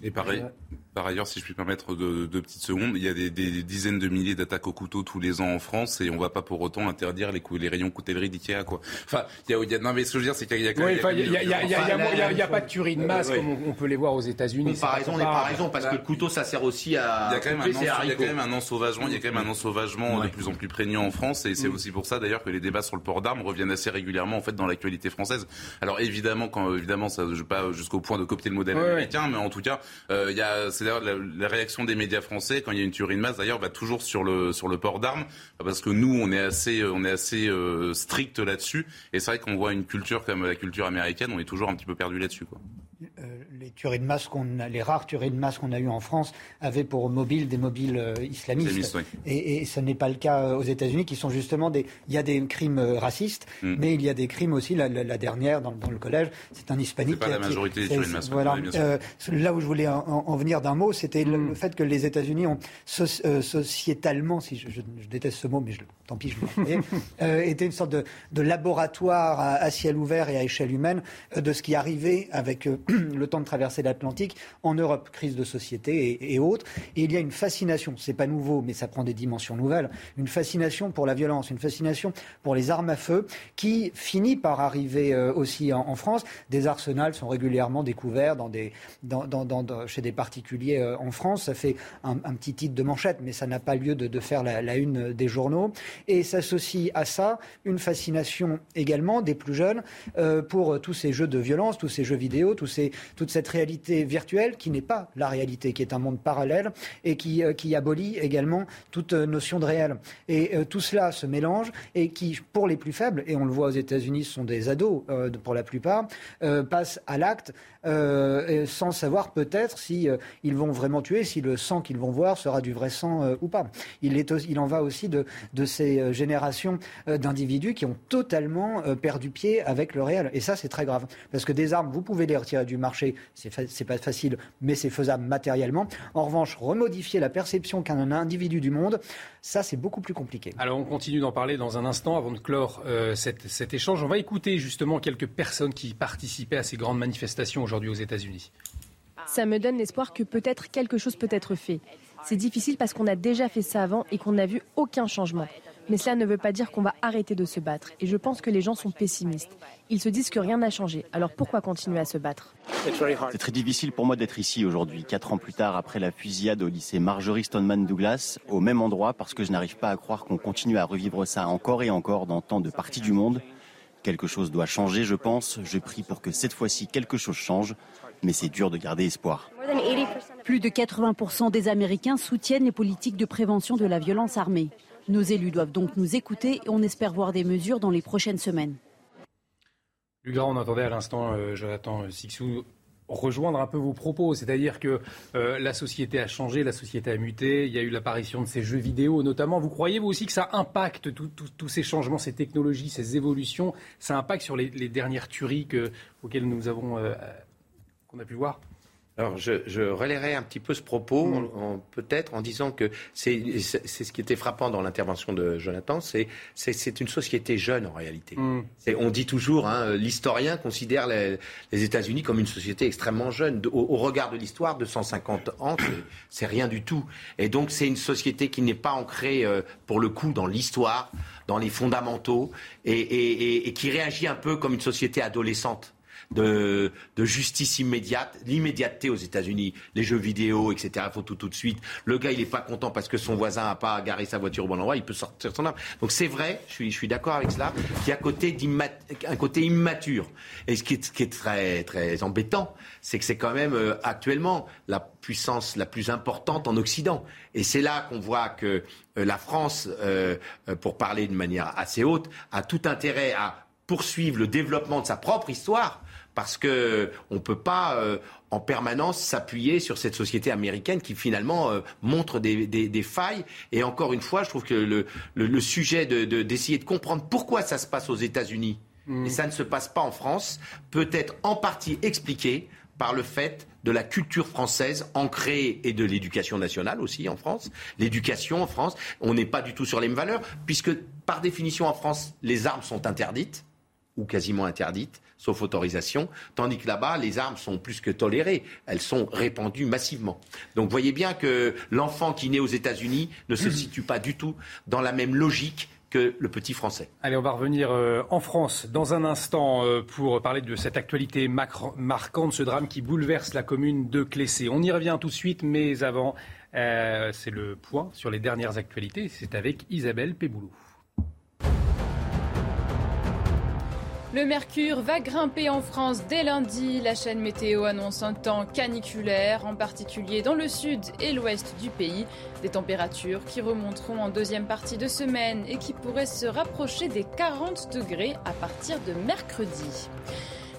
[SPEAKER 25] Par ailleurs, si je puis permettre deux, petites secondes, il y a des, dizaines de milliers d'attaques au couteau tous les ans en France et on ne va pas pour autant interdire les, les rayons coutellerie d'IKEA. Quoi. Enfin, il y a, non mais ce que je veux dire, c'est qu'il y a quand même...
[SPEAKER 1] Il n'y a, pas de tuerie de masse comme on, peut les voir aux États-Unis.
[SPEAKER 24] Comparaison n'est pas raison parce que le couteau, ça sert aussi à...
[SPEAKER 25] Il y a quand même, un, il y a quand même un ensauvagement, il y a quand même un ensauvagement de plus en plus prégnant en France et c'est mm. aussi pour ça d'ailleurs que les débats sur le port d'armes reviennent assez régulièrement en fait dans l'actualité française. Alors évidemment, quand évidemment, ça, je pas jusqu'au point de copier le modèle américain, mais en tout cas, euh, il y a, c'est d'ailleurs la réaction des médias français quand il y a une tuerie de masse d'ailleurs va toujours sur le sur le port d'armes parce que nous on est assez on est assez euh, strict là-dessus et c'est vrai qu'on voit une culture comme la culture américaine on est toujours un petit peu perdu là-dessus quoi.
[SPEAKER 23] Euh, les tueries de masse qu'on a, les rares tueries de masse qu'on a eues en France avaient pour mobile des mobiles euh, islamistes. et, ce n'est pas le cas euh, aux États-Unis, qui sont justement des. Il y a des crimes racistes, mm. mais il y a des crimes aussi. La, dernière dans, le collège, c'est un hispanique.
[SPEAKER 25] C'est pas la majorité des tueries de masse.
[SPEAKER 23] Voilà. là où je voulais en, venir d'un mot, c'était le, mm. fait que les États-Unis ont sociétalement, si je, déteste ce mot, mais je, tant pis, je le <laughs> été une sorte de, de laboratoire à, à, ciel ouvert et à échelle humaine de ce qui arrivait avec <clears throat> le temps de traverser l'Atlantique en Europe, crise de société et, autres. Et il y a une fascination, c'est pas nouveau, mais ça prend des dimensions nouvelles, une fascination pour la violence, une fascination pour les armes à feu qui finit par arriver euh, aussi en, France. Des arsenals sont régulièrement découverts chez des particuliers euh, en France. Ça fait un, petit titre de manchette, mais ça n'a pas lieu de, faire la, une des journaux. Et s'associe à ça une fascination également des plus jeunes euh, pour tous ces jeux de violence, tous ces jeux vidéo, tous ces toute cette réalité virtuelle qui n'est pas la réalité, qui est un monde parallèle et qui, euh, abolit également toute euh, notion de réel. Et euh, tout cela se mélange et qui, pour les plus faibles, et on le voit aux États-Unis, ce sont des ados pour la plupart, passent à l'acte sans savoir peut-être si ils vont vraiment tuer, si le sang qu'ils vont voir sera du vrai sang ou pas. Il, est, il en va aussi de, de ces générations d'individus qui ont totalement perdu pied avec le réel. Et ça, c'est très grave. Parce que des armes, vous pouvez les retirer du marché, c'est pas facile, mais c'est faisable matériellement. En revanche, remodifier la perception qu'un individu du monde, ça c'est beaucoup plus compliqué.
[SPEAKER 1] Alors on continue d'en parler dans un instant avant de clore euh, cet, échange. On va écouter justement quelques personnes qui participaient à ces grandes manifestations aujourd'hui aux États-Unis.
[SPEAKER 21] Ça me donne l'espoir que peut-être quelque chose peut être fait. C'est difficile parce qu'on a déjà fait ça avant et qu'on n'a vu aucun changement. Mais cela ne veut pas dire qu'on va arrêter de se battre. Et je pense que les gens sont pessimistes. Ils se disent que rien n'a changé. Alors pourquoi continuer à se battre?
[SPEAKER 26] C'est très difficile pour moi d'être ici aujourd'hui, quatre ans plus tard après la fusillade au lycée Marjorie Stoneman Douglas, au même endroit, parce que je n'arrive pas à croire qu'on continue à revivre ça encore et encore dans tant de parties du monde. Quelque chose doit changer, je pense. Je prie pour que cette fois-ci quelque chose change, mais c'est dur de garder espoir.
[SPEAKER 27] Plus de 80% des Américains soutiennent les politiques de prévention de la violence armée. Nos élus doivent donc nous écouter et on espère voir des mesures dans les prochaines semaines.
[SPEAKER 1] Lugra, on entendait à l'instant euh, Jonathan Sixou rejoindre un peu vos propos, c'est-à-dire que euh, la société a changé, la société a muté, il y a eu l'apparition de ces jeux vidéo notamment. Vous croyez vous aussi que ça impacte tous ces changements, ces technologies, ces évolutions, ça impacte sur les, dernières tueries auxquelles nous avons euh, qu'on a pu voir?
[SPEAKER 24] Alors, je, je relayerai un petit peu ce propos, mm. peut-être en disant que c'est ce qui était frappant dans l'intervention de Jonathan, c'est une société jeune en réalité. Mm. On dit toujours, hein, l'historien considère les, les États-Unis comme une société extrêmement jeune. au, regard de l'histoire, de 150 ans, c'est rien du tout. Et donc, c'est une société qui n'est pas ancrée, euh, pour le coup, dans l'histoire, dans les fondamentaux, et, et, et qui réagit un peu comme une société adolescente de, justice immédiate, l'immédiateté aux États-Unis, les jeux vidéo, etc. Il faut tout tout de suite. Le gars, il n'est pas content parce que son voisin n'a pas garé sa voiture au bon endroit, il peut sortir son arme. Donc c'est vrai, je suis, d'accord avec cela, qu'il y a côté un côté immature. Et ce qui est, qui est très, très embêtant, c'est que c'est quand même euh, actuellement la puissance la plus importante en Occident. Et c'est là qu'on voit que euh, la France, euh, pour parler de manière assez haute, a tout intérêt à poursuivre le développement de sa propre histoire parce que on peut pas euh, en permanence s'appuyer sur cette société américaine qui finalement euh, montre des, failles. Et encore une fois, je trouve que le, le, sujet d'essayer de, de, comprendre pourquoi ça se passe aux États-Unis mmh. et ça ne se passe pas en France peut être en partie expliqué par le fait de la culture française ancrée et de l'éducation nationale aussi en France. L'éducation en France, on n'est pas du tout sur les mêmes valeurs, puisque par définition en France, les armes sont interdites ou quasiment interdites, sauf autorisation, tandis que là-bas, les armes sont plus que tolérées, elles sont répandues massivement. Donc voyez bien que l'enfant qui naît aux États-Unis ne se situe pas du tout dans la même logique que le petit français.
[SPEAKER 1] Allez, on va revenir euh, en France dans un instant euh, pour parler de cette actualité marquante, ce drame qui bouleverse la commune de Clessé. On y revient tout de suite, mais avant, euh, c'est le point sur les dernières actualités. C'est avec Isabelle Péboulou.
[SPEAKER 3] Le mercure va grimper en France dès lundi. La chaîne météo annonce un temps caniculaire, en particulier dans le sud et l'ouest du pays. Des températures qui remonteront en deuxième partie de semaine et qui pourraient se rapprocher des 40 degrés à partir de mercredi.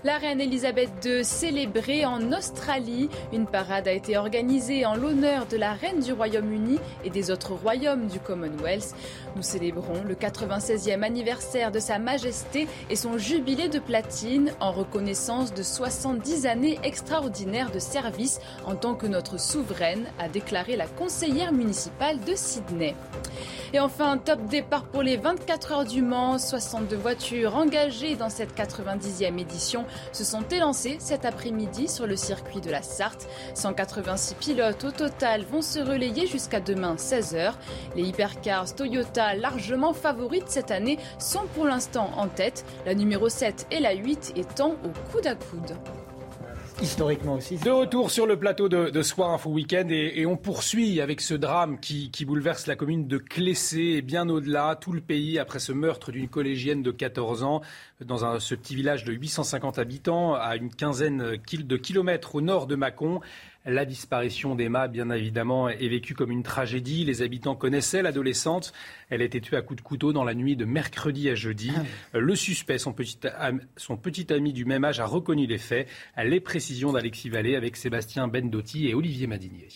[SPEAKER 3] La reine Elisabeth II célébrée en Australie. Une parade a été organisée en l'honneur de la reine du Royaume-Uni et des autres royaumes du Commonwealth. Nous célébrons le 96e anniversaire de Sa Majesté et son jubilé de platine en reconnaissance de 70 années extraordinaires de service en tant que notre souveraine, a déclaré la conseillère municipale de Sydney. Et enfin, top départ pour les 24 heures du Mans. 62 voitures engagées dans cette 90e édition se sont élancées cet après-midi sur le circuit de la Sarthe. 186 pilotes au total vont se relayer jusqu'à demain 16h. Les hypercars Toyota largement favorites cette année sont pour l'instant en tête, la numéro 7 et la 8 étant au coude à coude
[SPEAKER 23] historiquement aussi.
[SPEAKER 1] De retour sur le plateau de, de Soir Info Week-end et, on poursuit avec ce drame qui, bouleverse la commune de Clessé et bien au-delà, tout le pays après ce meurtre d'une collégienne de 14 ans dans ce petit village de 850 habitants à une quinzaine de kilomètres au nord de Mâcon. La disparition d'Emma, bien évidemment, est vécue comme une tragédie. Les habitants connaissaient l'adolescente. Elle a été tuée à coups de couteau dans la nuit de mercredi à jeudi. Ah Le suspect, son petit, son petit ami du même âge, a reconnu les faits. Les précisions d'Alexis Vallée avec Sébastien Bendotti et Olivier Madinier.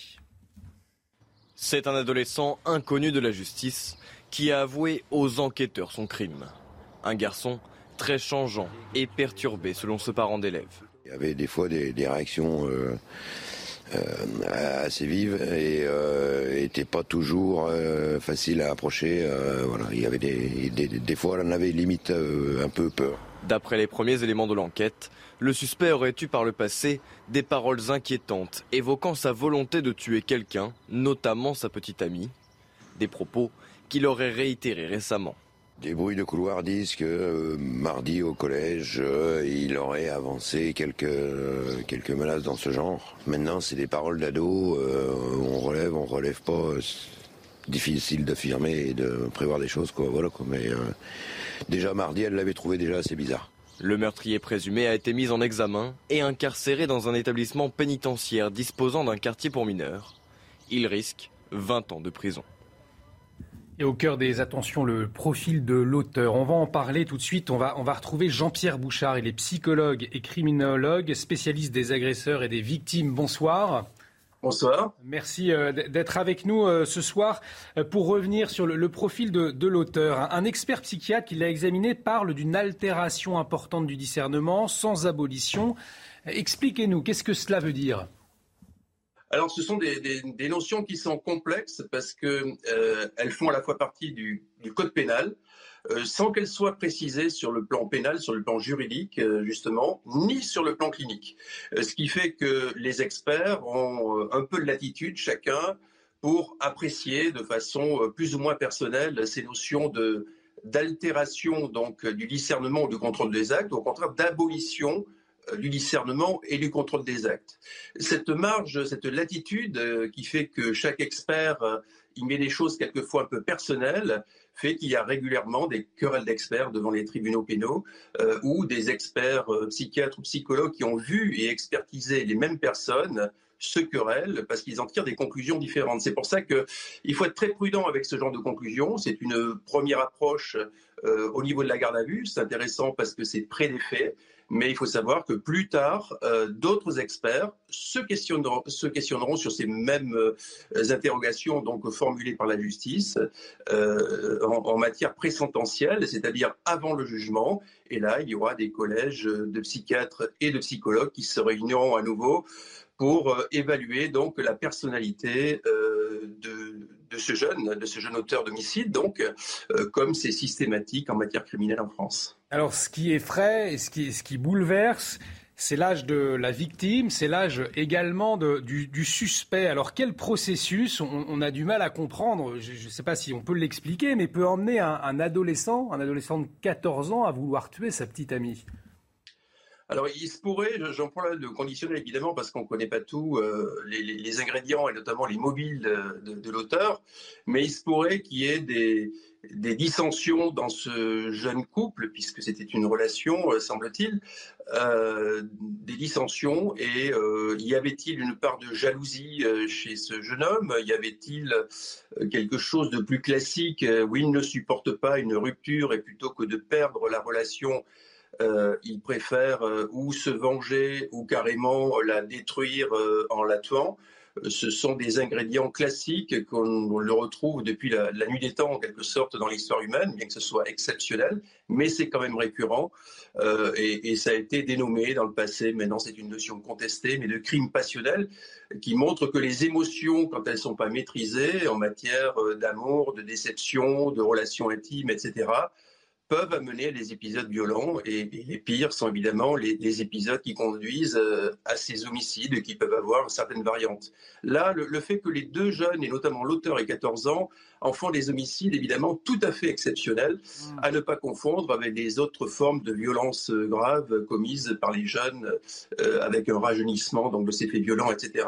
[SPEAKER 18] C'est un adolescent inconnu de la justice qui a avoué aux enquêteurs son crime. Un garçon très changeant et perturbé selon ce parent d'élève.
[SPEAKER 28] Il y avait des fois des, réactions euh, euh, assez vive et euh, était pas toujours euh, facile à approcher. Euh, il y avait des, des, fois, avait limite un peu peur.
[SPEAKER 18] D'après les premiers éléments de l'enquête, le suspect aurait eu par le passé des paroles inquiétantes évoquant sa volonté de tuer quelqu'un, notamment sa petite amie. Des propos qu'il aurait réitérés récemment.
[SPEAKER 28] Des bruits de couloir disent que euh, mardi au collège, euh, il aurait avancé quelques, euh, quelques menaces dans ce genre. Maintenant, c'est des paroles d'ado, on relève, on relève pas. difficile d'affirmer et de prévoir des choses, quoi. Voilà, quoi. Mais déjà mardi, elle l'avait trouvé déjà assez bizarre.
[SPEAKER 18] Le meurtrier présumé a été mis en examen et incarcéré dans un établissement pénitentiaire disposant d'un quartier pour mineurs. Il risque 20 ans de prison.
[SPEAKER 1] Et au cœur des attentions, le profil de l'auteur. On va en parler tout de suite. On va, on va retrouver Jean-Pierre Bouchard. Il est psychologue et criminologue, spécialiste des agresseurs et des victimes. Bonsoir.
[SPEAKER 29] Bonsoir.
[SPEAKER 1] Merci euh, d'être avec nous euh, ce soir euh, pour revenir sur le, profil de, de l'auteur. Un expert psychiatre qui l'a examiné parle d'une altération importante du discernement sans abolition. Expliquez-nous, qu'est-ce que cela veut dire?
[SPEAKER 29] Alors, ce sont des, notions qui sont complexes parce qu'elles euh, font à la fois partie du, code pénal, euh, sans qu'elles soient précisées sur le plan pénal, sur le plan juridique, euh, justement, ni sur le plan clinique. ce qui fait que les experts ont un peu de latitude, chacun, pour apprécier de façon plus ou moins personnelle ces notions d'altération donc du discernement ou du contrôle des actes, ou au contraire d'abolition euh, du discernement et du contrôle des actes. Cette marge, cette latitude euh, qui fait que chaque expert euh, y met des choses quelquefois un peu personnelles, fait qu'il y a régulièrement des querelles d'experts devant les tribunaux pénaux ou des experts psychiatres ou psychologues qui ont vu et expertisé les mêmes personnes se querellent parce qu'ils en tirent des conclusions différentes. C'est pour ça qu'il faut être très prudent avec ce genre de conclusions. C'est une première approche euh, au niveau de la garde à vue. C'est intéressant parce que c'est près des faits. Mais il faut savoir que plus tard, euh, d'autres experts se questionneront, se questionneront, sur ces mêmes euh, interrogations donc formulées par la justice euh, en, en, matière présententielle, c'est-à-dire avant le jugement. Et là, il y aura des collèges de psychiatres et de psychologues qui se réuniront à nouveau pour euh, évaluer donc la personnalité euh, de, de, ce jeune, de ce jeune auteur d'homicide, donc euh, comme c'est systématique en matière criminelle en France.
[SPEAKER 1] Alors, ce qui est frais et ce qui, ce qui bouleverse, c'est l'âge de la victime, c'est l'âge également de, du, suspect. Alors quel processus, on, a du mal à comprendre, je ne sais pas si on peut l'expliquer, mais peut emmener un adolescent, un adolescent de 14 ans à vouloir tuer sa petite amie
[SPEAKER 29] alors, il se pourrait, j'emploie le conditionnel évidemment parce qu'on ne connaît pas tout, euh, les, ingrédients et notamment les mobiles de, l'auteur, mais il se pourrait qu'il y ait des, dissensions dans ce jeune couple, puisque c'était une relation, euh, semble-t-il, euh, des dissensions, et y avait-il une part de jalousie chez ce jeune homme? Y avait-il quelque chose de plus classique? Où il ne supporte pas une rupture et plutôt que de perdre la relation, euh, il préfère euh, ou se venger ou carrément la détruire euh, en la tuant. Ce sont des ingrédients classiques qu'on le retrouve depuis la, nuit des temps, en quelque sorte, dans l'histoire humaine, bien que ce soit exceptionnel, mais c'est quand même récurrent. Et, et, ça a été dénommé dans le passé, maintenant c'est une notion contestée, mais de crime passionnel, qui montre que les émotions, quand elles ne sont pas maîtrisées en matière d'amour, de déception, de relations intimes, etc., peuvent amener à des épisodes violents et, les pires sont évidemment les, les, épisodes qui conduisent euh, à ces homicides qui peuvent avoir certaines variantes. Là, le, le fait que les deux jeunes, et notamment l'auteur et 14 ans, en font des homicides évidemment tout à fait exceptionnels, mmh. à ne pas confondre avec les autres formes de violences graves commises par les jeunes euh, avec un rajeunissement donc de ces faits violents, etc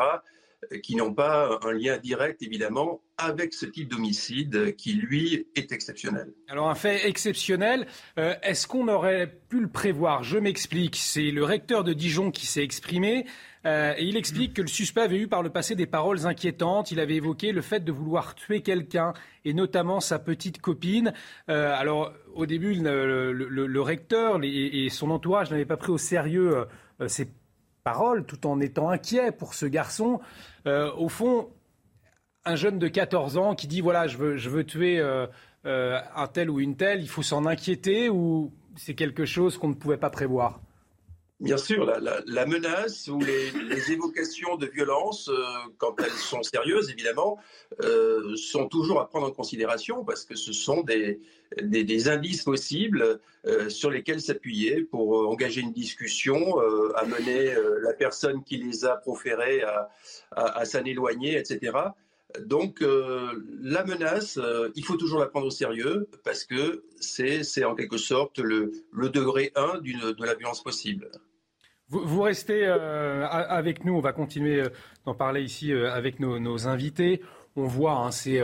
[SPEAKER 29] qui n'ont pas un lien direct, évidemment, avec ce type d'homicide qui, lui, est exceptionnel.
[SPEAKER 1] Alors, un fait exceptionnel, euh, est-ce qu'on aurait pu le prévoir? Je m'explique. C'est le recteur de Dijon qui s'est exprimé. Euh, et il explique que le suspect avait eu par le passé des paroles inquiétantes. Il avait évoqué le fait de vouloir tuer quelqu'un, et notamment sa petite copine. Euh, alors, au début, le, recteur et, et, son entourage n'avaient pas pris au sérieux ces tout en étant inquiet pour ce garçon. Euh, au fond, un jeune de 14 ans qui dit voilà, je veux, je veux tuer euh, euh, un tel ou une telle, il faut s'en inquiéter ou c'est quelque chose qu'on ne pouvait pas prévoir?
[SPEAKER 29] Bien sûr, la, menace ou les, évocations de violence, euh, quand elles sont sérieuses, évidemment, euh, sont toujours à prendre en considération parce que ce sont des, indices possibles euh, sur lesquels s'appuyer pour engager une discussion, amener la personne qui les a proférées à, s'en éloigner, etc. Donc la menace, il faut toujours la prendre au sérieux parce que c'est en quelque sorte le, le degré 1 de la violence possible.
[SPEAKER 1] Vous, restez euh, avec nous, on va continuer euh, d'en parler ici euh, avec nos, invités. On voit, hein, c'est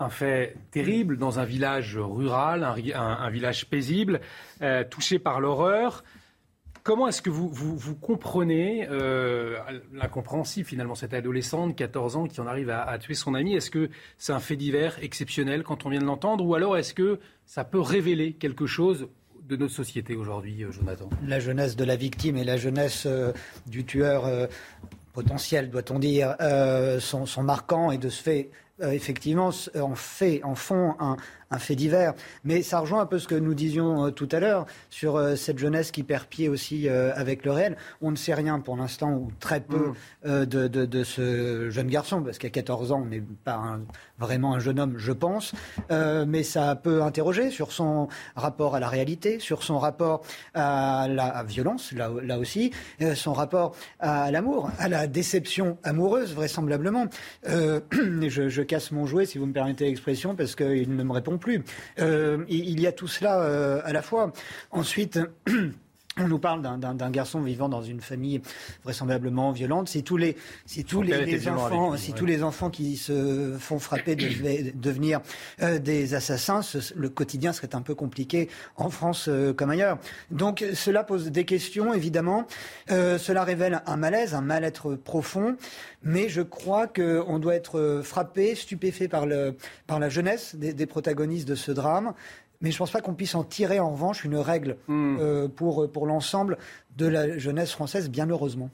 [SPEAKER 1] un fait terrible dans un village rural, un, village paisible, touché par l'horreur. Comment est-ce que vous, vous, comprenez l'incompréhensible finalement, cette adolescente, 14 ans, qui en arrive à, à tuer son ami? Est-ce que c'est un fait divers exceptionnel quand on vient de l'entendre? Ou alors est-ce que ça peut révéler quelque chose de notre société aujourd'hui, euh, Jonathan
[SPEAKER 23] La jeunesse de la victime et la jeunesse euh, du tueur euh, potentiel, doit-on dire, sont, sont marquants et de ce fait, effectivement, en, fait, en font un, un fait divers. Mais ça rejoint un peu ce que nous disions euh, tout à l'heure sur euh, cette jeunesse qui perd pied aussi euh, avec le réel. On ne sait rien pour l'instant, ou très peu, mmh. de, de, de, ce jeune garçon, parce qu'à 14 ans, on n'est pas un, vraiment un jeune homme, je pense. mais ça peut interroger sur son rapport à la réalité, sur son rapport à la violence, là, là aussi, son rapport à l'amour, à la déception amoureuse, vraisemblablement. <clears throat> je, je casse mon jouet, si vous me permettez l'expression, parce qu'il ne me répond plus. Euh, il y a tout cela euh, à la fois. Ensuite. <clears throat> on nous parle d'un garçon vivant dans une famille vraisemblablement violente. Si tous les, si tous les, enfants, si tous les enfants qui se font frapper devaient devenir euh, des assassins, le quotidien serait un peu compliqué en France euh, comme ailleurs. Donc cela pose des questions, évidemment. Euh, cela révèle un malaise, un mal-être profond. Mais je crois qu'on doit être frappé, stupéfait par, le, par la jeunesse des, des protagonistes de ce drame mais je ne pense pas qu'on puisse en tirer en revanche une règle hmm. euh, pour, pour l'ensemble de la jeunesse française, bien heureusement.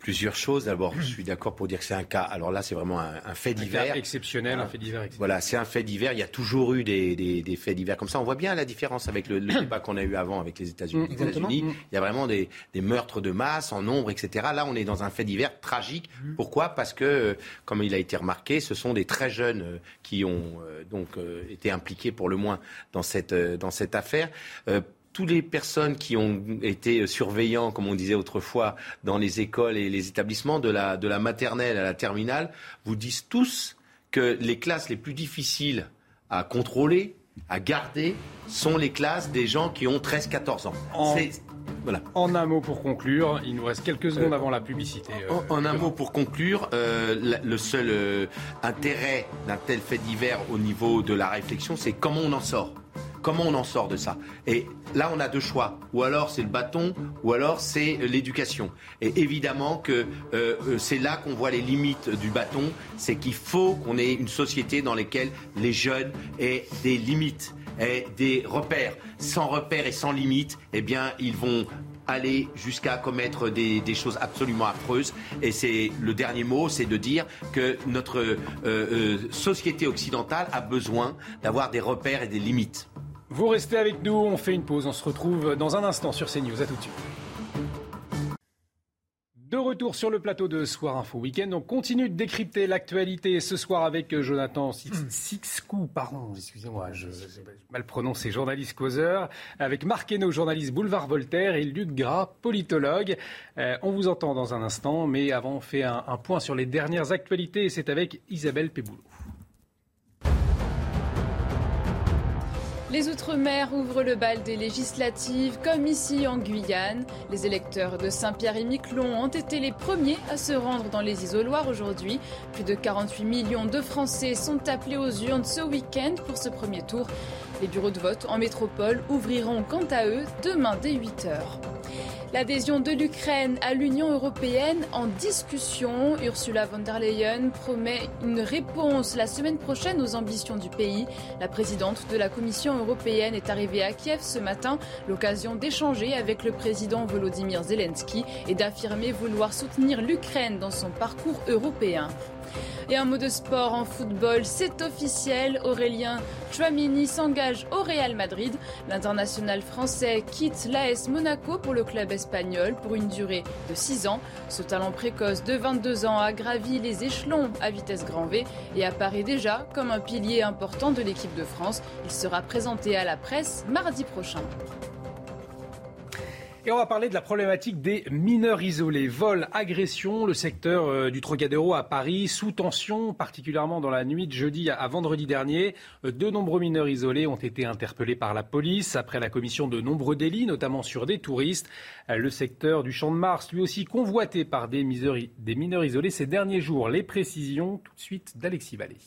[SPEAKER 24] Plusieurs choses. D'abord, je suis d'accord pour dire que c'est un cas. Alors là, c'est vraiment un, fait divers.
[SPEAKER 1] exceptionnel, un fait divers.
[SPEAKER 24] Voilà, c'est un fait divers. Il y a toujours eu des, des, faits divers comme ça. On voit bien la différence avec le, <coughs> débat qu'on a eu avant avec les États-Unis. États-Unis, mm. il y a vraiment des, des, meurtres de masse en nombre, etc. Là, on est dans un fait divers tragique. Mm. Pourquoi? Parce que, euh, comme il a été remarqué, ce sont des très jeunes euh, qui ont euh, donc été impliqués pour le moins dans cette dans cette affaire toutes les personnes qui ont été surveillants, comme on disait autrefois, dans les écoles et les établissements, de la, de la maternelle à la terminale, vous disent tous que les classes les plus difficiles à contrôler, à garder, sont les classes des gens qui ont 13-14 ans.
[SPEAKER 1] En... Voilà. En un mot pour conclure, il nous reste quelques secondes avant la publicité.
[SPEAKER 24] en, un mot pour conclure, euh, le seul euh, intérêt d'un tel fait divers au niveau de la réflexion, c'est comment on en sort. Comment on en sort de ça? Et là, on a deux choix. Ou alors c'est le bâton, ou alors c'est l'éducation. Et évidemment que euh, euh, c'est là qu'on voit les limites du bâton. C'est qu'il faut qu'on ait une société dans laquelle les jeunes aient des limites, aient des repères. Sans repères et sans limites, eh bien, ils vont aller jusqu'à commettre des, choses absolument affreuses. Et c'est le dernier mot, c'est de dire que notre euh, société occidentale a besoin d'avoir des repères et des limites.
[SPEAKER 1] Vous restez avec nous, on fait une pause, on se retrouve dans un instant sur CNews. À tout de suite. De retour sur le plateau de Soir Info Week-end, on continue de décrypter l'actualité ce soir avec euh, Jonathan Sixcou, pardon, excusez-moi, je, mal prononcé, journaliste causeur, avec Marc Hainaut, journaliste Boulevard Voltaire, et Luc Gras, politologue. Euh, on vous entend dans un instant, mais avant on fait un, un point sur les dernières actualités, et c'est avec Isabelle Péboulot.
[SPEAKER 3] Les Outre-mer ouvrent le bal des législatives, comme ici en Guyane. Les électeurs de Saint-Pierre et Miquelon ont été les premiers à se rendre dans les isoloirs aujourd'hui. Plus de 48 millions de Français sont appelés aux urnes ce week-end pour ce premier tour. Les bureaux de vote en métropole ouvriront quant à eux demain dès 8 heures. L'adhésion de l'Ukraine à l'Union européenne en discussion. Ursula von der Leyen promet une réponse la semaine prochaine aux ambitions du pays. La présidente de la Commission européenne est arrivée à Kiev ce matin, l'occasion d'échanger avec le président Volodymyr Zelensky et d'affirmer vouloir soutenir l'Ukraine dans son parcours européen. Et un mot de sport en football, c'est officiel. Aurélien Chouamini s'engage au Real Madrid. L'international français quitte l'AS Monaco pour le club espagnol pour une durée de 6 ans. Ce talent précoce de 22 ans a gravi les échelons à vitesse grand V et apparaît déjà comme un pilier important de l'équipe de France. Il sera présenté à la presse mardi prochain.
[SPEAKER 1] Et on va parler de la problématique des mineurs isolés. Vol, agression, le secteur euh, du Trocadéro à Paris, sous tension, particulièrement dans la nuit de jeudi à, vendredi dernier. Euh, de nombreux mineurs isolés ont été interpellés par la police après la commission de nombreux délits, notamment sur des touristes. Euh, le secteur du Champ de Mars, lui aussi convoité par des mineurs, des mineurs isolés ces derniers jours. Les précisions tout de suite d'Alexis Vallée.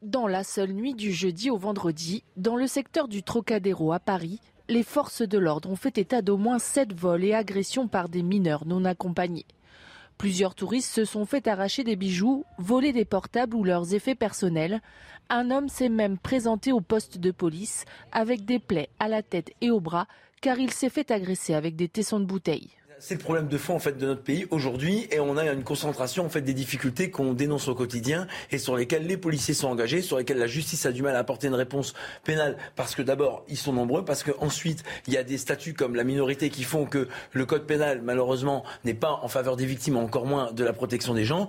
[SPEAKER 13] Dans la seule nuit du jeudi au vendredi, dans le secteur du Trocadéro à Paris, les forces de l'ordre ont fait état d'au moins sept vols et agressions par des mineurs non accompagnés. Plusieurs touristes se sont fait arracher des bijoux, voler des portables ou leurs effets personnels. Un homme s'est même présenté au poste de police avec des plaies à la tête et au bras car il s'est fait agresser avec des tessons de bouteilles.
[SPEAKER 30] C'est le problème de fond en fait de notre pays aujourd'hui et on a une concentration en fait des difficultés qu'on dénonce au quotidien et sur lesquelles les policiers sont engagés, sur lesquelles la justice a du mal à apporter une réponse pénale parce que d'abord ils sont nombreux, parce qu'ensuite il y a des statuts comme la minorité qui font que le code pénal malheureusement n'est pas en faveur des victimes, encore moins de la protection des gens.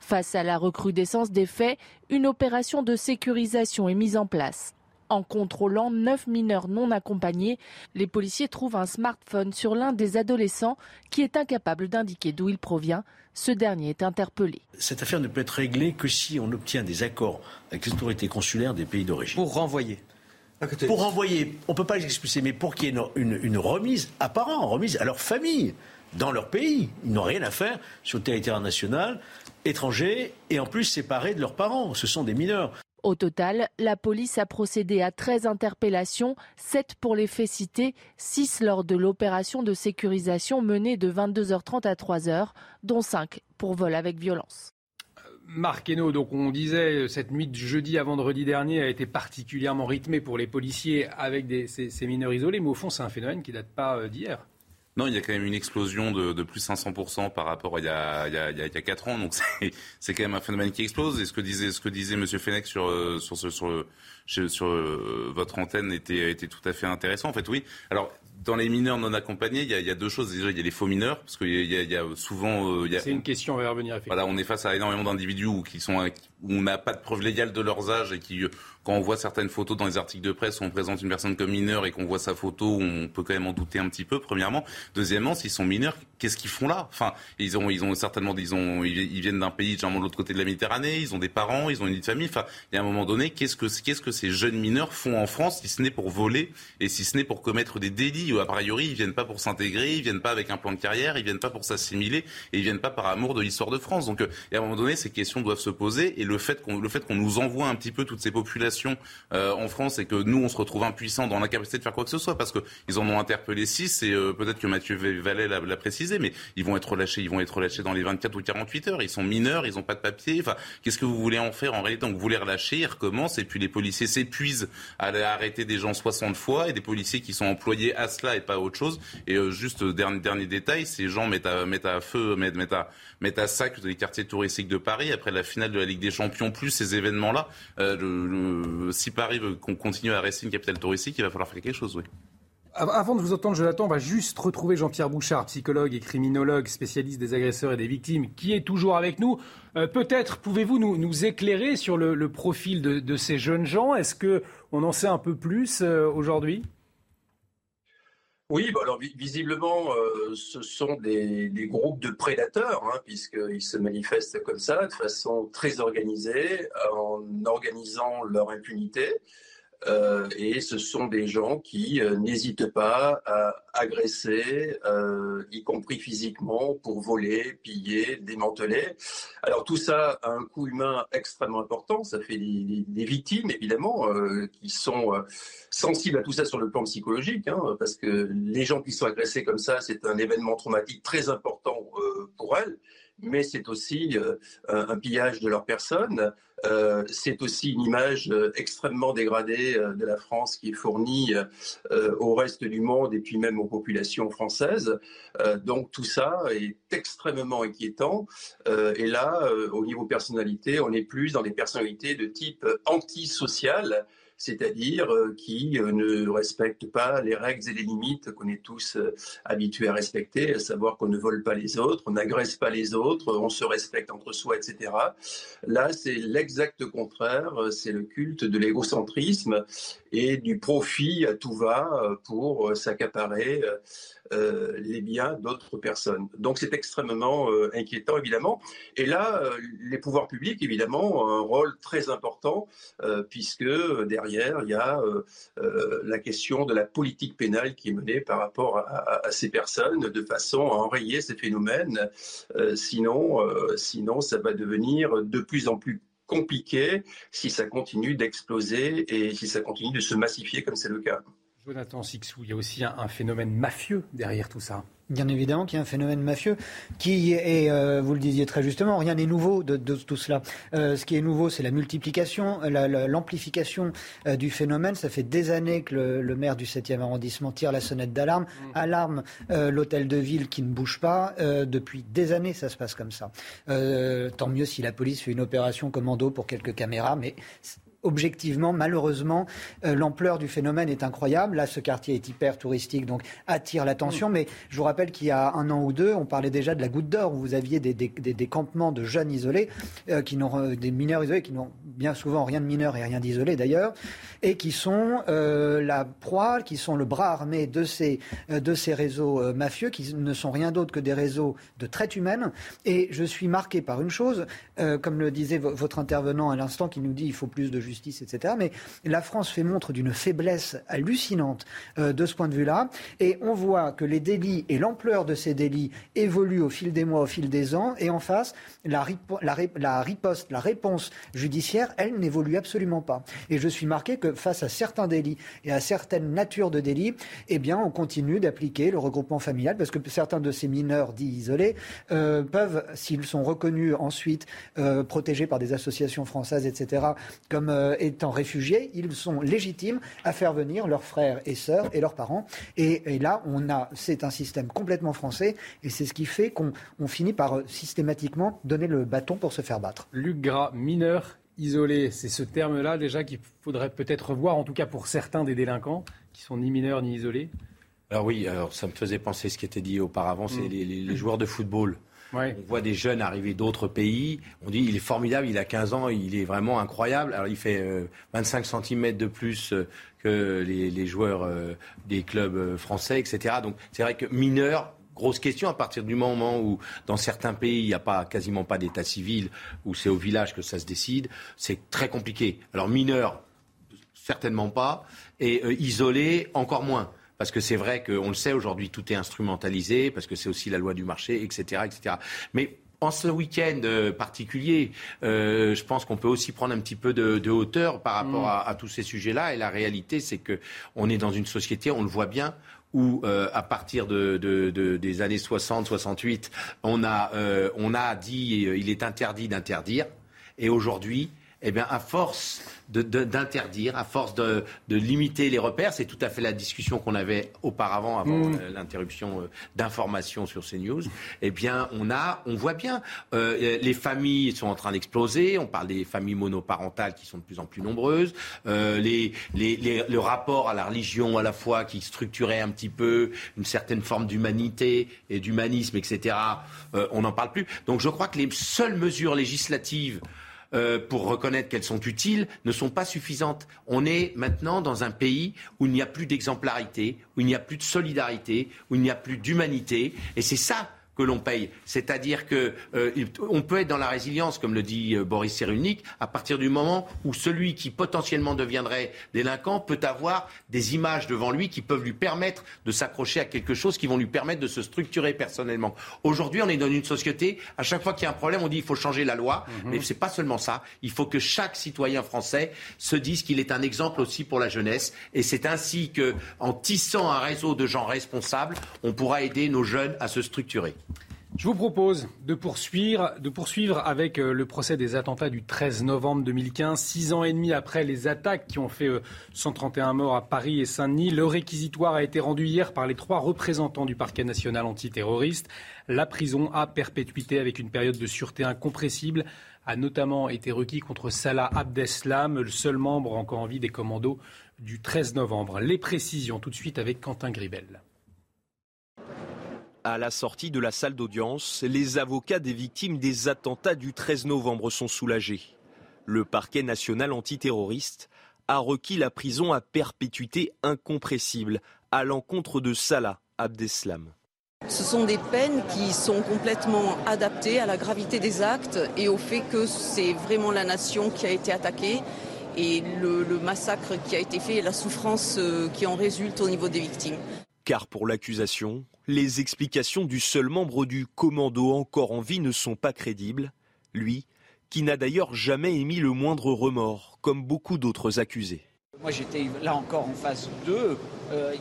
[SPEAKER 13] Face à la recrudescence des faits, une opération de sécurisation est mise en place. En contrôlant neuf mineurs non accompagnés, les policiers trouvent un smartphone sur l'un des adolescents qui est incapable d'indiquer d'où il provient. Ce dernier est interpellé.
[SPEAKER 31] Cette affaire ne peut être réglée que si on obtient des accords avec les autorités consulaires des pays d'origine.
[SPEAKER 30] Pour renvoyer
[SPEAKER 31] Pour envoyer, on ne peut pas les expulser, mais pour qu'il y ait une, remise à parents, remise à leur famille, dans leur pays. Ils n'ont rien à faire sur le territoire national, étranger, et en plus séparés de leurs parents. Ce sont des mineurs.
[SPEAKER 13] Au total, la police a procédé à 13 interpellations, 7 pour les faits cités, 6 lors de l'opération de sécurisation menée de 22h30 à 3h, dont 5 pour vol avec violence.
[SPEAKER 1] Marc Hainaut, donc on disait cette nuit de jeudi à vendredi dernier a été particulièrement rythmée pour les policiers avec ces, mineurs isolés, mais au fond c'est un phénomène qui ne date pas euh, d'hier.
[SPEAKER 25] Non, il y a quand même une explosion de, plus 500% par rapport à il y a, il y a, 4 ans. Donc <laughs> c'est quand même un phénomène qui explose. Et ce que disait, ce que disait M. Fenech sur, euh, sur, sur, sur, sur euh, votre antenne était, était tout à fait intéressant. En fait, oui. Alors, dans les mineurs non accompagnés, il y, a, il y a deux choses. Déjà, il y a les faux mineurs, parce qu'il y, y, a souvent.
[SPEAKER 1] Euh, C'est une question, on va y revenir.
[SPEAKER 25] Voilà, on est face à énormément d'individus qui sont, où on n'a pas de preuve légale de leurs âges et qui quand on voit certaines photos dans les articles de presse où on présente une personne comme mineure et qu'on voit sa photo, on peut quand même en douter un petit peu, premièrement. Deuxièmement, s'ils sont mineurs, qu'est-ce qu'ils font là? Enfin, ils ont, ils ont certainement, ils, ont, ils viennent d'un pays, généralement de l'autre côté de la Méditerranée, ils ont des parents, ils ont une vie de famille. Enfin, il y a un moment donné, qu'est-ce que, qu'est-ce que ces jeunes mineurs font en France, si ce n'est pour voler et si ce n'est pour commettre des délits? A priori, ils viennent pas pour s'intégrer, ils viennent pas avec un plan de carrière, ils viennent pas pour s'assimiler et ils viennent pas par amour de l'histoire de France. Donc, à un moment donné, ces questions doivent se poser et le fait qu'on, le fait qu'on nous envoie un petit peu toutes ces populations euh, euh, en France et que nous, on se retrouve impuissants dans l'incapacité de faire quoi que ce soit parce qu'ils en ont interpellé six et euh, peut-être que Mathieu Vallet l'a précisé, mais ils vont être relâchés, ils vont être relâchés dans les 24 ou 48 heures. Ils sont mineurs, ils n'ont pas de papier. Enfin, qu'est-ce que vous voulez en faire en réalité? Donc vous les relâchez, ils recommencent et puis les policiers s'épuisent à arrêter des gens 60 fois et des policiers qui sont employés à et pas autre chose. Et euh, juste dernier, dernier détail, ces gens mettent à, mettent à feu, mettent, à mettent à sac les quartiers touristiques de Paris après la finale de la Ligue des Champions, plus ces événements-là. Euh, si Paris veut qu'on continue à rester une capitale touristique, il va falloir faire quelque chose, oui.
[SPEAKER 1] Avant de vous entendre, Jonathan, on va juste retrouver Jean-Pierre Bouchard, psychologue et criminologue, spécialiste des agresseurs et des victimes, qui est toujours avec nous. Euh, peut-être pouvez-vous nous, éclairer sur le, profil de, ces jeunes gens Est-ce qu'on en sait un peu plus euh, aujourd'hui?
[SPEAKER 29] Oui, bah alors visiblement, euh, ce sont des, groupes de prédateurs, hein, puisqu'ils se manifestent comme ça, de façon très organisée, en organisant leur impunité. Euh, et ce sont des gens qui euh, n'hésitent pas à agresser, euh, y compris physiquement, pour voler, piller, démanteler. Alors tout ça a un coût humain extrêmement important. Ça fait des, victimes, évidemment, qui sont sensibles à tout ça sur le plan psychologique, hein, parce que les gens qui sont agressés comme ça, c'est un événement traumatique très important pour elles mais c'est aussi un pillage de leur personne. Euh, c'est aussi une image euh, extrêmement dégradée de la France qui est fournie au reste du monde et puis même aux populations françaises. donc tout ça est extrêmement inquiétant. et là, au niveau personnalité, on est plus dans des personnalités de type antisocial c'est-à-dire euh, qui euh, ne respectent pas les règles et les limites qu'on est tous euh, habitués à respecter, à savoir qu'on ne vole pas les autres, on n'agresse pas les autres, on se respecte entre soi, etc. Là, c'est l'exact contraire, c'est le culte de l'égocentrisme et du profit à tout va pour s'accaparer euh, les biens d'autres personnes. Donc c'est extrêmement euh, inquiétant, évidemment. Et là, euh, les pouvoirs publics, évidemment, ont un rôle très important, puisque derrière, il y a la question de la politique pénale qui est menée par rapport à, à ces personnes, de façon à enrayer ces phénomènes. sinon, sinon, ça va devenir de plus en plus compliqué si ça continue d'exploser et si ça continue de se massifier comme c'est le cas.
[SPEAKER 1] Jonathan Sixou, il y a aussi un, phénomène mafieux derrière tout ça.
[SPEAKER 23] Bien évidemment qu'il y a un phénomène mafieux qui est, euh, vous le disiez très justement, rien n'est nouveau de, tout cela. Euh, ce qui est nouveau, c'est la multiplication, l'amplification euh, du phénomène. Ça fait des années que le, maire du 7e arrondissement tire la sonnette d'alarme, mmh. alarme l'hôtel de ville qui ne bouge pas. depuis des années, ça se passe comme ça. tant mieux si la police fait une opération commando pour quelques caméras, mais objectivement, malheureusement, euh, l'ampleur du phénomène est incroyable. Là, ce quartier est hyper touristique, donc attire l'attention. Mm. Mais je vous rappelle qu'il y a un an ou deux, on parlait déjà de la Goutte d'Or, où vous aviez des, des, campements de jeunes isolés, euh, qui n'ont euh, des mineurs isolés, qui n'ont bien souvent rien de mineur et rien d'isolé d'ailleurs, et qui sont la proie, qui sont le bras armé de ces, de ces réseaux mafieux, qui ne sont rien d'autre que des réseaux de traite humaine. Et je suis marqué par une chose, comme le disait votre intervenant à l'instant, qui nous dit il faut plus de justice justice, etc. Mais la France fait montre d'une faiblesse hallucinante euh, de ce point de vue-là. Et on voit que les délits et l'ampleur de ces délits évoluent au fil des mois, au fil des ans. Et en face, la, riposte, la réponse judiciaire, elle n'évolue absolument pas. Et je suis marqué que face à certains délits et à certaines natures de délits, eh bien, on continue d'appliquer le regroupement familial parce que certains de ces mineurs dits isolés euh, peuvent, s'ils sont reconnus ensuite euh, protégés par des associations françaises, etc., comme euh, étant réfugiés, ils sont légitimes à faire venir leurs frères et sœurs et leurs parents. Et, là, on a, c'est un système complètement français et c'est ce qui fait qu'on finit par systématiquement donner le bâton pour se faire battre.
[SPEAKER 1] Luc Gras, mineur isolé, c'est ce terme-là déjà qu'il faudrait peut-être revoir, en tout cas pour certains des délinquants qui sont ni mineurs ni isolés
[SPEAKER 24] Alors oui, alors ça me faisait penser ce qui était dit auparavant, c'est mm. les, joueurs de football. On voit des jeunes arriver d'autres pays. On dit il est formidable, il a 15 ans, il est vraiment incroyable. Alors il fait 25 euh, cm de plus euh, que les, joueurs euh, des clubs français, etc. Donc c'est vrai que mineur, grosse question à partir du moment où, dans certains pays, il n'y a pas, quasiment pas d'état civil, où c'est au village que ça se décide, c'est très compliqué. Alors mineur, certainement pas, et euh, isolé, encore moins. Parce que c'est vrai qu'on le sait, aujourd'hui, tout est instrumentalisé, parce que c'est aussi la loi du marché, etc. etc. Mais en ce week-end euh, particulier, euh, je pense qu'on peut aussi prendre un petit peu de, hauteur par rapport mm. à, tous ces sujets-là. Et la réalité, c'est que on est dans une société, on le voit bien, où euh, à partir de, des années 60-68, on a, euh, on a dit euh, il est interdit d'interdire. Et aujourd'hui, eh bien, à force d'interdire, à force de, limiter les repères. C'est tout à fait la discussion qu'on avait auparavant, avant mm. euh, l'interruption euh, d'informations sur ces news. Eh bien, on a, on voit bien, euh, les familles sont en train d'exploser. On parle des familles monoparentales qui sont de plus en plus nombreuses. les, le rapport à la religion, à la foi, qui structurait un petit peu une certaine forme d'humanité et d'humanisme, etc. on n'en parle plus. Donc, je crois que les seules mesures législatives euh, pour reconnaître qu'elles sont utiles ne sont pas suffisantes. On est maintenant dans un pays où il n'y a plus d'exemplarité, où il n'y a plus de solidarité, où il n'y a plus d'humanité. Et c'est ça que l'on paye. C'est-à-dire qu'on euh, peut être dans la résilience, comme le dit euh, Boris Cyrulnik, à partir du moment où celui qui potentiellement deviendrait délinquant peut avoir des images devant lui qui peuvent lui permettre de s'accrocher à quelque chose qui vont lui permettre de se structurer personnellement. Aujourd'hui, on est dans une société, à chaque fois qu'il y a un problème, on dit il faut changer la loi, mhm. mais ce n'est pas seulement ça. Il faut que chaque citoyen français se dise qu'il est un exemple aussi pour la jeunesse, et c'est ainsi que, en tissant un réseau de gens responsables, on pourra aider nos jeunes à se structurer.
[SPEAKER 1] Je vous propose de poursuivre, avec euh, le procès des attentats du 13 novembre 2015, six ans et demi après les attaques qui ont fait 131 euh, morts à Paris et Saint-Denis. Le réquisitoire a été rendu hier par les trois représentants du parquet national antiterroriste. La prison à perpétuité avec une période de sûreté incompressible a notamment été requis contre Salah Abdeslam, le seul membre encore en vie des commandos du 13 novembre. Les précisions tout de suite avec Quentin Gribel.
[SPEAKER 8] À la sortie de la salle d'audience, les avocats des victimes des attentats du 13 novembre sont soulagés. Le parquet national antiterroriste a requis la prison à perpétuité incompressible à l'encontre de Salah Abdeslam.
[SPEAKER 32] Ce sont des peines qui sont complètement adaptées à la gravité des actes et au fait que c'est vraiment la nation qui a été attaquée et le, massacre qui a été fait et la souffrance euh, qui en résulte au niveau des victimes.
[SPEAKER 8] Car pour l'accusation, les explications du seul membre du commando encore en vie ne sont pas crédibles, lui, qui n'a d'ailleurs jamais émis le moindre remords, comme beaucoup d'autres accusés.
[SPEAKER 10] Moi j'étais là encore en phase 2. Euh,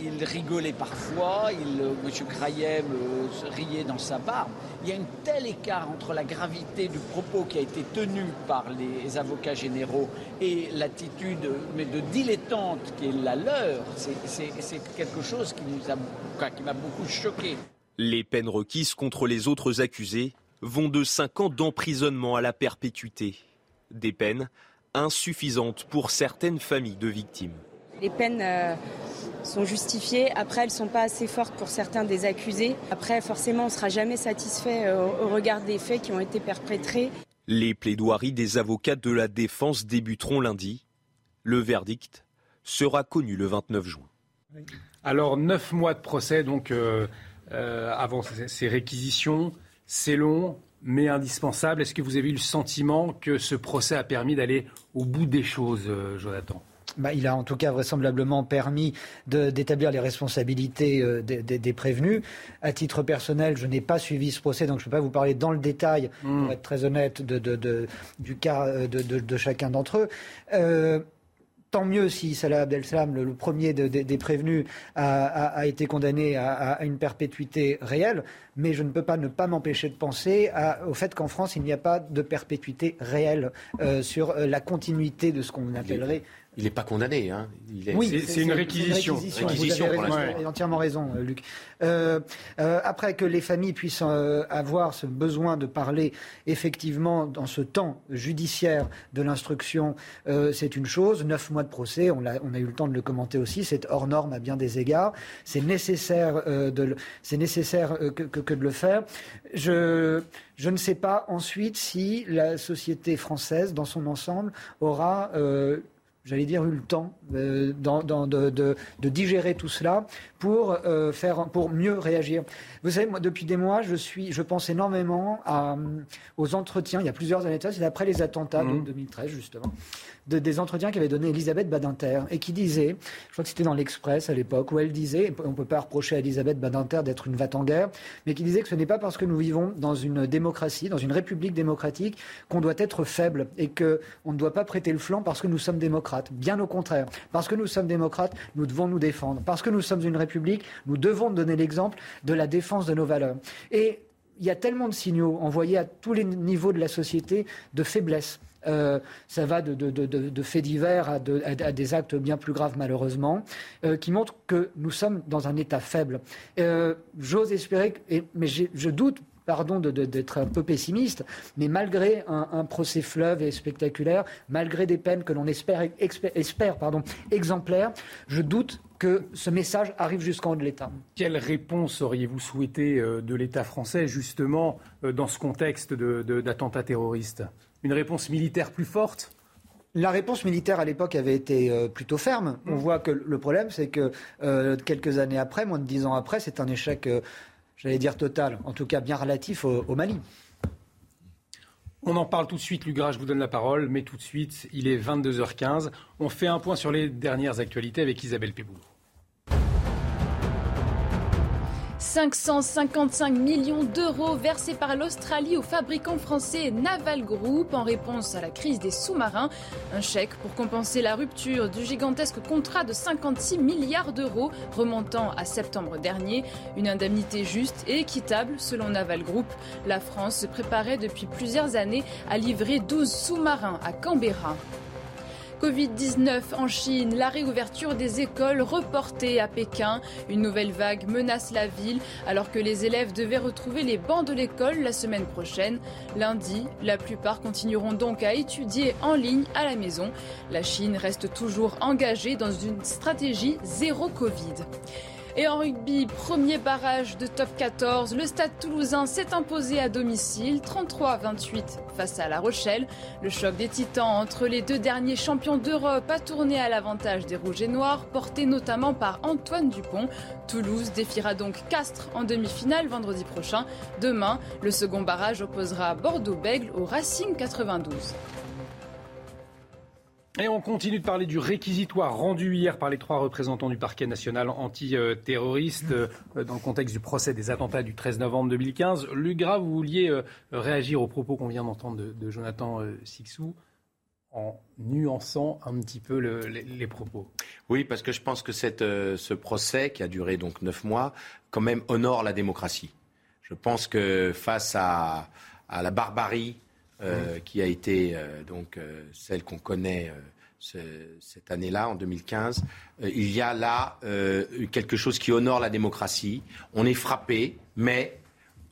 [SPEAKER 10] il, rigolait parfois, il, euh, M. Krayem euh, riait dans sa barbe. Il y a un tel écart entre la gravité du propos qui a été tenu par les avocats généraux et l'attitude de dilettante qui est la leur. C'est quelque chose qui m'a beaucoup choqué.
[SPEAKER 8] Les peines requises contre les autres accusés vont de 5 ans d'emprisonnement à la perpétuité. Des peines insuffisante pour certaines familles de victimes.
[SPEAKER 11] Les peines euh, sont justifiées. Après, elles ne sont pas assez fortes pour certains des accusés. Après, forcément, on ne sera jamais satisfait euh, au regard des faits qui ont été perpétrés.
[SPEAKER 8] Les plaidoiries des avocats de la défense débuteront lundi. Le verdict sera connu le 29 juin.
[SPEAKER 1] Alors, neuf mois de procès, donc, euh, avant ces réquisitions. C'est long. Mais indispensable. Est-ce que vous avez eu le sentiment que ce procès a permis d'aller au bout des choses, euh, Jonathan?
[SPEAKER 23] Bah, il a en tout cas vraisemblablement permis d'établir les responsabilités euh, des, prévenus. À titre personnel, je n'ai pas suivi ce procès, donc je ne peux pas vous parler dans le détail, pour hmm. être très honnête, du cas euh, de, chacun d'entre eux. Euh, tant mieux si Salah Abdel-Salam, le, premier des prévenus, a, été condamné à, une perpétuité réelle, mais je ne peux pas ne pas m'empêcher de penser au fait qu'en France, il n'y a pas de perpétuité réelle sur la continuité de ce qu'on appellerait
[SPEAKER 24] il n'est pas condamné. Hein.
[SPEAKER 1] Oui, c'est une réquisition.
[SPEAKER 23] réquisition. vous avez entièrement raison, euh, Luc. Euh, euh, après que les familles puissent avoir ce besoin de parler effectivement dans ce temps judiciaire de l'instruction, c'est une chose. Neuf mois de procès, on a, on a, eu le temps de le commenter aussi, c'est hors norme à bien des égards. C'est nécessaire, de, c'est nécessaire que, que, de le faire. Je, je ne sais pas ensuite si la société française, dans son ensemble, aura j'allais dire, eu le temps euh, de, digérer tout cela pour, euh, faire, pour mieux réagir. Vous savez, moi, depuis des mois, je, suis, je pense énormément aux entretiens, il y a plusieurs années, c'est après les attentats de 2013, mmh. Des entretiens qu'avait donné Elisabeth Badinter et qui disait, je crois que c'était dans l'Express à l'époque, où elle disait, on ne peut pas reprocher à Elisabeth Badinter d'être une vat en guerre, mais qui disait que ce n'est pas parce que nous vivons dans une démocratie, dans une république démocratique, qu'on doit être faible et qu'on ne doit pas prêter le flanc parce que nous sommes démocrates. Bien au contraire. Parce que nous sommes démocrates, nous devons nous défendre. Parce que nous sommes une république, nous devons donner l'exemple de la défense de nos valeurs. Et il y a tellement de signaux envoyés à tous les niveaux de la société de faiblesse euh, ça va de, faits divers à, des actes bien plus graves malheureusement, euh, qui montrent que nous sommes dans un état faible. Euh, j'ose espérer, mais je doute pardon d'être un peu pessimiste, mais malgré un, procès fleuve et spectaculaire, malgré des peines que l'on espère, pardon, exemplaires, je doute que ce message arrive jusqu'en haut de l'État.
[SPEAKER 1] Quelle réponse auriez-vous souhaité de l'État français, justement, dans ce contexte d'attentats terroristes? Une réponse militaire plus forte
[SPEAKER 23] la réponse militaire à l'époque avait été euh, plutôt ferme. On mm. voit que le problème, c'est que euh, quelques années après, moins de dix ans après, c'est un échec, euh, j'allais dire total, en tout cas bien relatif au, Mali.
[SPEAKER 1] On en parle tout de suite, Lugra, je vous donne la parole, mais tout de suite, il est 22h15. On fait un point sur les dernières actualités avec Isabelle Pébou.
[SPEAKER 3] 555 millions d'euros versés par l'Australie au fabricant français Naval Group en réponse à la crise des sous-marins. Un chèque pour compenser la rupture du gigantesque contrat de 56 milliards d'euros remontant à septembre dernier. Une indemnité juste et équitable selon Naval Group. La France se préparait depuis plusieurs années à livrer 12 sous-marins à Canberra. Covid-19 en Chine, la réouverture des écoles reportée à Pékin. Une nouvelle vague menace la ville alors que les élèves devaient retrouver les bancs de l'école la semaine prochaine. Lundi, la plupart continueront donc à étudier en ligne à la maison. La Chine reste toujours engagée dans une stratégie zéro Covid. Et en rugby, premier barrage de top 14, le Stade toulousain s'est imposé à domicile 33-28 face à La Rochelle. Le choc des titans entre les deux derniers champions d'Europe a tourné à l'avantage des Rouges et Noirs, porté notamment par Antoine Dupont. Toulouse défiera donc Castres en demi-finale vendredi prochain. Demain, le second barrage opposera Bordeaux-Bègle au Racing 92.
[SPEAKER 1] Et on continue de parler du réquisitoire rendu hier par les trois représentants du parquet national antiterroriste euh, dans le contexte du procès des attentats du 13 novembre 2015. Lugra, vous vouliez euh, réagir aux propos qu'on vient d'entendre de, Jonathan euh, Sixou en nuançant un petit peu les, propos.
[SPEAKER 24] Oui, parce que je pense que cette, ce procès, qui a duré donc neuf mois, quand même honore la démocratie. Je pense que face à, à la barbarie euh, qui a été euh, donc euh, celle qu'on connaît cette année-là, en 2015. il y a là quelque chose qui honore la démocratie. On est frappé, mais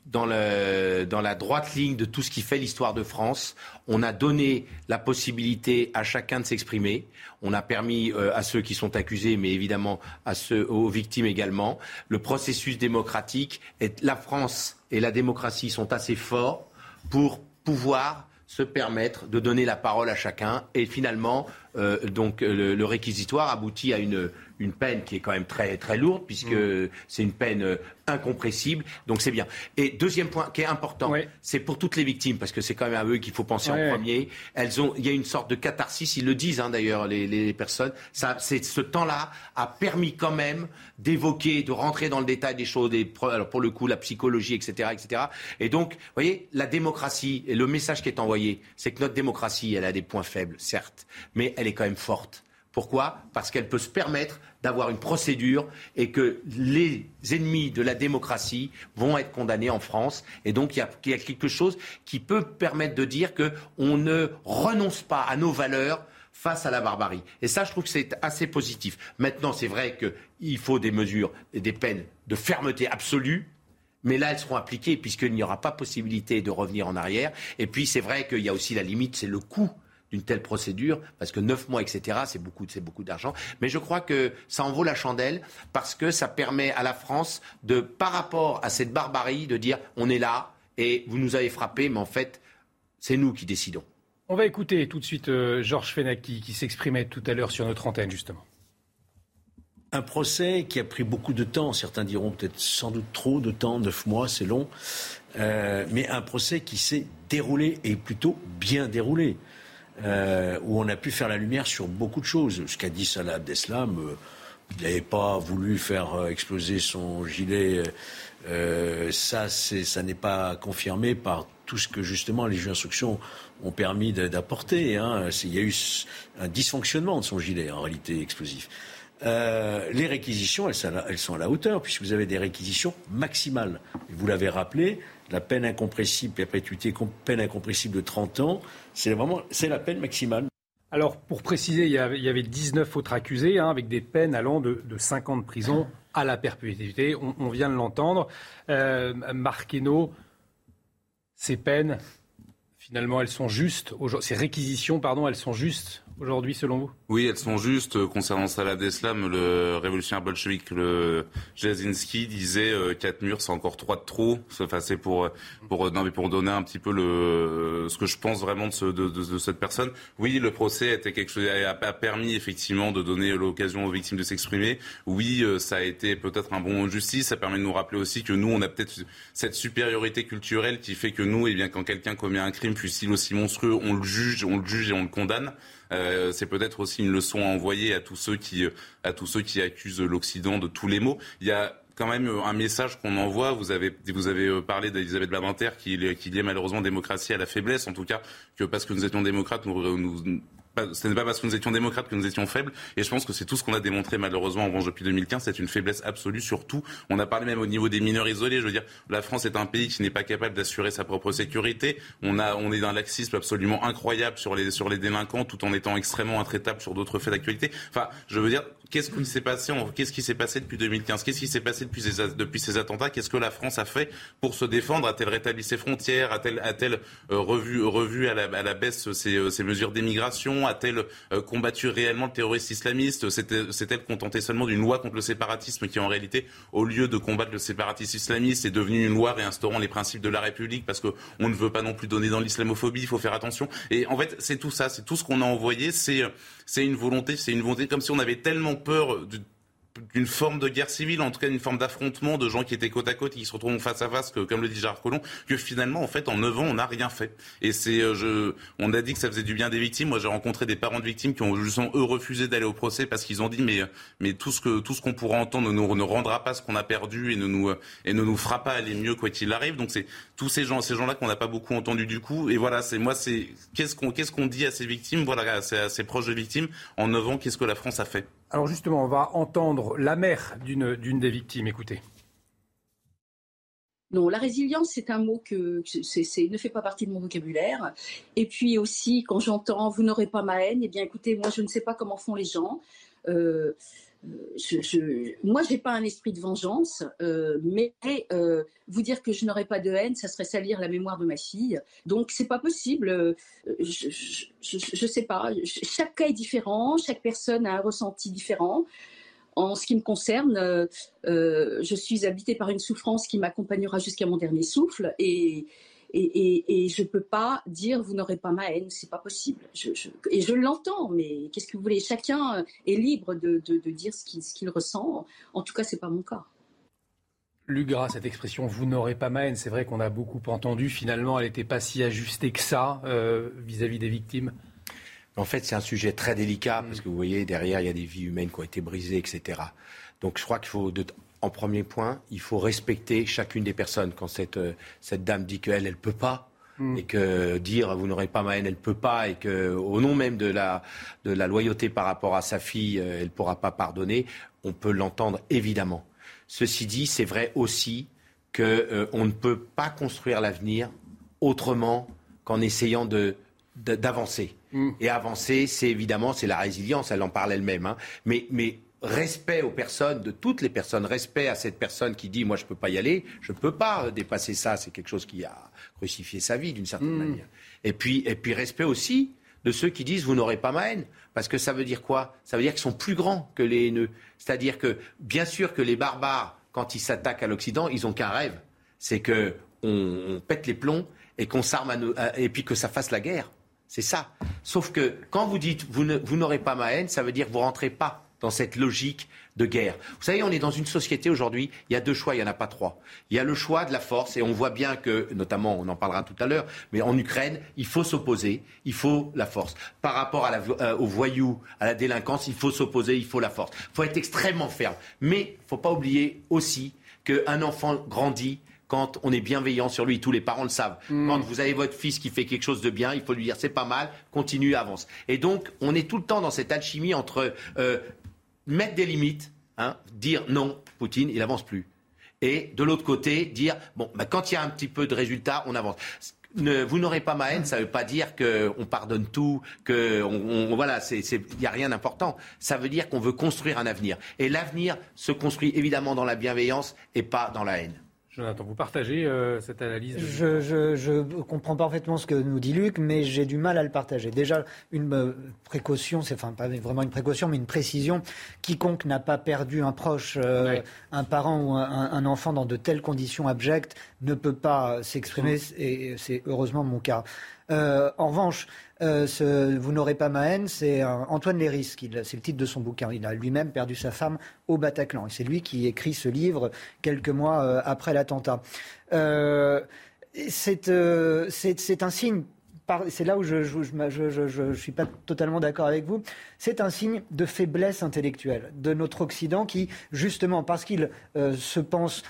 [SPEAKER 24] dans, le, dans, la droite ligne de tout ce qui fait l'histoire de France. On a donné la possibilité à chacun de s'exprimer. On a permis à ceux qui sont accusés, mais évidemment à ceux, aux victimes également. Le processus démocratique, la France et la démocratie sont assez forts pour pouvoir se permettre de donner la parole à chacun. Et finalement, euh, donc le, réquisitoire aboutit à une, une peine qui est quand même très, très lourde, puisque mm. c'est une peine euh, incompressible. Donc c'est bien. Et deuxième point qui est important, c'est pour toutes les victimes, parce que c'est quand même à eux qu'il faut penser en premier. Elles ont, il y a une sorte de catharsis, ils le disent hein, d'ailleurs les, les, personnes. Ça, c'est ce temps-là a permis quand même d'évoquer, de rentrer dans le détail des choses, des, alors pour le coup la psychologie, etc., etc. Et donc, vous voyez, la démocratie et le message qui est envoyé, c'est que notre démocratie, elle a des points faibles, certes, mais elle est quand même forte. Pourquoi? Parce qu'elle peut se permettre d'avoir une procédure et que les ennemis de la démocratie vont être condamnés en France. Et donc il y a, quelque chose qui peut permettre de dire qu'on ne renonce pas à nos valeurs face à la barbarie. Et ça, je trouve que c'est assez positif. Maintenant, c'est vrai qu'il faut des mesures et des peines de fermeté absolue. Mais là, elles seront appliquées puisqu'il n'y aura pas possibilité de revenir en arrière. Et puis, c'est vrai qu'il y a aussi la limite, c'est le coût d'une telle procédure, parce que neuf mois, etc., c'est beaucoup, c'est beaucoup d'argent. Mais je crois que ça en vaut la chandelle, parce que ça permet à la France de, par rapport à cette barbarie, de dire on est là et vous nous avez frappé, mais en fait, c'est nous qui décidons.
[SPEAKER 1] On va écouter tout de suite euh, Georges Fenaki qui s'exprimait tout à l'heure sur notre antenne, justement.
[SPEAKER 31] Un procès qui a pris beaucoup de temps, certains diront peut-être sans doute trop de temps, neuf mois, c'est long, euh, mais un procès qui s'est déroulé et plutôt bien déroulé. Euh, où on a pu faire la lumière sur beaucoup de choses. Ce qu'a dit Salah Abdeslam, euh, il n'avait pas voulu faire euh, exploser son gilet. ça, ça n'est pas confirmé par tout ce que justement les juges d'instruction ont permis d'apporter. Hein. Il y a eu un dysfonctionnement de son gilet en réalité explosif. les réquisitions, elles, sont à la hauteur, puisque vous avez des réquisitions maximales. Vous l'avez rappelé, la peine incompressible, perpétuité, peine incompressible de 30 ans, c'est vraiment c'est la peine maximale.
[SPEAKER 1] Alors, pour préciser, il y avait, 19 autres accusés, hein, avec des peines allant de, de 5 ans de prison à la perpétuité. On, vient de l'entendre. Euh, ces peines, finalement, elles sont justes. Ces réquisitions, pardon, elles sont justes aujourd'hui, selon vous?
[SPEAKER 25] Oui, elles sont justes. Concernant Salah Deslam, le révolutionnaire bolchevique, le Jazinski, disait euh, quatre murs, c'est encore trois de trop. Enfin, c'est pour, pour, donner un petit peu ce que je pense vraiment de, ce, de, de, cette personne. Oui, le procès était quelque chose, a, a permis effectivement de donner l'occasion aux victimes de s'exprimer. Oui, euh, ça a été peut-être un bon moment de justice. Ça permet de nous rappeler aussi que nous, on a peut-être cette supériorité culturelle qui fait que nous, eh bien, quand quelqu'un commet un crime, puisse-t-il aussi monstrueux, on le juge, on le juge et on le condamne. Euh, c'est peut-être aussi une leçon à envoyer à tous ceux qui, à tous ceux qui accusent l'Occident de tous les maux. Il y a quand même un message qu'on envoie. Vous avez, euh, parlé d'Elisabeth Badinter qui, qui liait malheureusement démocratie à la faiblesse, en tout cas que parce que nous étions démocrates, nous, nous ce n'est pas parce que nous étions démocrates que nous étions faibles. Et je pense que c'est tout ce qu'on a démontré malheureusement en revanche depuis 2015. C'est une faiblesse absolue. Surtout, on a parlé même au niveau des mineurs isolés. Je veux dire, la France est un pays qui n'est pas capable d'assurer sa propre sécurité. On a, on est d'un laxisme absolument incroyable sur les sur les délinquants, tout en étant extrêmement intraitable sur d'autres faits d'actualité. Enfin, je veux dire, qu'est-ce qui s'est passé Qu'est-ce qui s'est passé depuis 2015 Qu'est-ce qui s'est passé depuis ces, depuis ces attentats? Qu'est-ce que la France a fait pour se défendre? A-t-elle rétabli ses frontières? A-t-elle a-t-elle euh, revu revu à la, à la baisse ses, euh, ses mesures d'immigration A-t-elle euh, combattu réellement le terrorisme islamiste? S'est-elle contentée seulement d'une loi contre le séparatisme qui, en réalité, au lieu de combattre le séparatisme islamiste, est devenue une loi réinstaurant les principes de la République? Parce qu'on ne veut pas non plus donner dans l'islamophobie, il faut faire attention. Et en fait, c'est tout ça, c'est tout ce qu'on a envoyé, c'est une volonté, c'est une volonté comme si on avait tellement peur de d'une forme de guerre civile, en tout cas d'une forme d'affrontement de gens qui étaient côte à côte et qui se retrouvent face à face, que, comme le dit Gérard Collomb, que finalement, en fait, en 9 ans, on n'a rien fait. Et c'est, euh, je, on a dit que ça faisait du bien des victimes. Moi, j'ai rencontré des parents de victimes qui ont justement eux refusé d'aller au procès parce qu'ils ont dit, mais, mais tout ce que tout ce qu'on pourra entendre ne nous ne rendra pas ce qu'on a perdu et ne nous et ne nous fera pas aller mieux quoi qu'il arrive. Donc c'est tous ces gens, ces gens-là qu'on n'a pas beaucoup entendu du coup. Et voilà, c'est moi, c'est qu'est-ce qu'on qu'est-ce qu'on dit à ces victimes, voilà, à ces, à ces proches de victimes en 9 ans, qu'est-ce que la France a fait?
[SPEAKER 1] Alors justement, on va entendre la mère d'une des victimes. Écoutez.
[SPEAKER 33] Non, la résilience, c'est un mot que ne fait pas partie de mon vocabulaire. Et puis aussi, quand j'entends vous n'aurez pas ma haine, eh bien écoutez, moi je ne sais pas comment font les gens. Euh, je, je, moi, j'ai pas un esprit de vengeance, euh, mais euh, vous dire que je n'aurais pas de haine, ça serait salir la mémoire de ma fille. Donc, c'est pas possible. Euh, je, je, sais pas. Chaque cas est différent, chaque personne a un ressenti différent. En ce qui me concerne, je suis habitée par une souffrance qui m'accompagnera jusqu'à mon dernier souffle, et, et, je ne peux pas dire vous n'aurez pas ma haine, c'est pas possible. et je l'entends, mais qu'est-ce que vous voulez? Chacun est libre de, dire ce qu'il ressent. En tout cas, c'est pas mon cas.
[SPEAKER 1] Lugra, cette expression vous n'aurez pas ma haine, c'est vrai qu'on a beaucoup entendu. Finalement, elle n'était pas si ajustée que ça euh, vis-à-vis des victimes.
[SPEAKER 24] En fait, c'est un sujet très délicat parce que vous voyez, derrière, il y a des vies humaines qui ont été brisées, etc. Donc je crois qu'il faut, en premier point, il faut respecter chacune des personnes. Quand cette, euh, cette dame dit qu'elle, elle ne peut pas, mm. et que dire vous n'aurez pas ma haine, elle ne peut pas, et qu'au nom même de la, de la loyauté par rapport à sa fille, euh, elle ne pourra pas pardonner, on peut l'entendre évidemment. Ceci dit, c'est vrai aussi qu'on euh, ne peut pas construire l'avenir autrement qu'en essayant de, d'avancer. Mm. Et avancer, c'est évidemment, c'est la résilience, elle en parle elle-même. Hein. Mais, mais respect aux personnes, de toutes les personnes, respect à cette personne qui dit moi je ne peux pas y aller, je ne peux pas dépasser ça, c'est quelque chose qui a crucifié sa vie d'une certaine mm. manière. Et puis, et puis respect aussi de ceux qui disent vous n'aurez pas ma haine. Parce que ça veut dire quoi? Ça veut dire qu'ils sont plus grands que les haineux. C'est-à-dire que, bien sûr que les barbares, quand ils s'attaquent à l'Occident, ils n'ont qu'un rêve. C'est qu'on on pète les plombs et qu'on s'arme et puis que ça fasse la guerre. C'est ça. Sauf que quand vous dites vous n'aurez pas ma haine, ça veut dire que vous rentrez pas dans cette logique de guerre. Vous savez, on est dans une société aujourd'hui, il y a deux choix, il n'y en a pas trois. Il y a le choix de la force, et on voit bien que, notamment, on en parlera tout à l'heure, mais en Ukraine, il faut s'opposer, il faut la force. Par rapport à la, euh, aux voyous, à la délinquance, il faut s'opposer, il faut la force. Il faut être extrêmement ferme. Mais il ne faut pas oublier aussi qu'un enfant grandit quand on est bienveillant sur lui. Tous les parents le savent. Hmm. Quand vous avez votre fils qui fait quelque chose de bien, il faut lui dire c'est pas mal, continue, avance. Et donc, on est tout le temps dans cette alchimie entre euh, mettre des limites, hein, dire non, Poutine, il avance plus. Et de l'autre côté, dire bon, bah, quand il y a un petit peu de résultat, on avance. vous n'aurez pas ma haine, ça ne veut pas dire qu'on pardonne tout, que voilà, il n'y a rien d'important. Ça veut dire qu'on veut construire un avenir. Et l'avenir se construit évidemment dans la bienveillance et pas dans la haine.
[SPEAKER 1] Jonathan, vous partagez euh, cette analyse
[SPEAKER 23] je, comprends parfaitement ce que nous dit Luc, mais j'ai du mal à le partager. Déjà, une euh, précaution, c'est enfin pas vraiment une précaution, mais une précision. Quiconque n'a pas perdu un proche, euh, un parent ou un, enfant dans de telles conditions abjectes ne peut pas s'exprimer, et c'est heureusement mon cas. en revanche, euh, ce, Vous n'aurez pas ma haine, c'est euh, Antoine Léris, c'est le titre de son bouquin. Il a lui-même perdu sa femme au Bataclan. Et c'est lui qui écrit ce livre quelques mois euh, après l'attentat. c'est un signe c'est là où je ne suis pas totalement d'accord avec vous, c'est un signe de faiblesse intellectuelle de notre Occident qui, justement, parce qu'il euh, se pense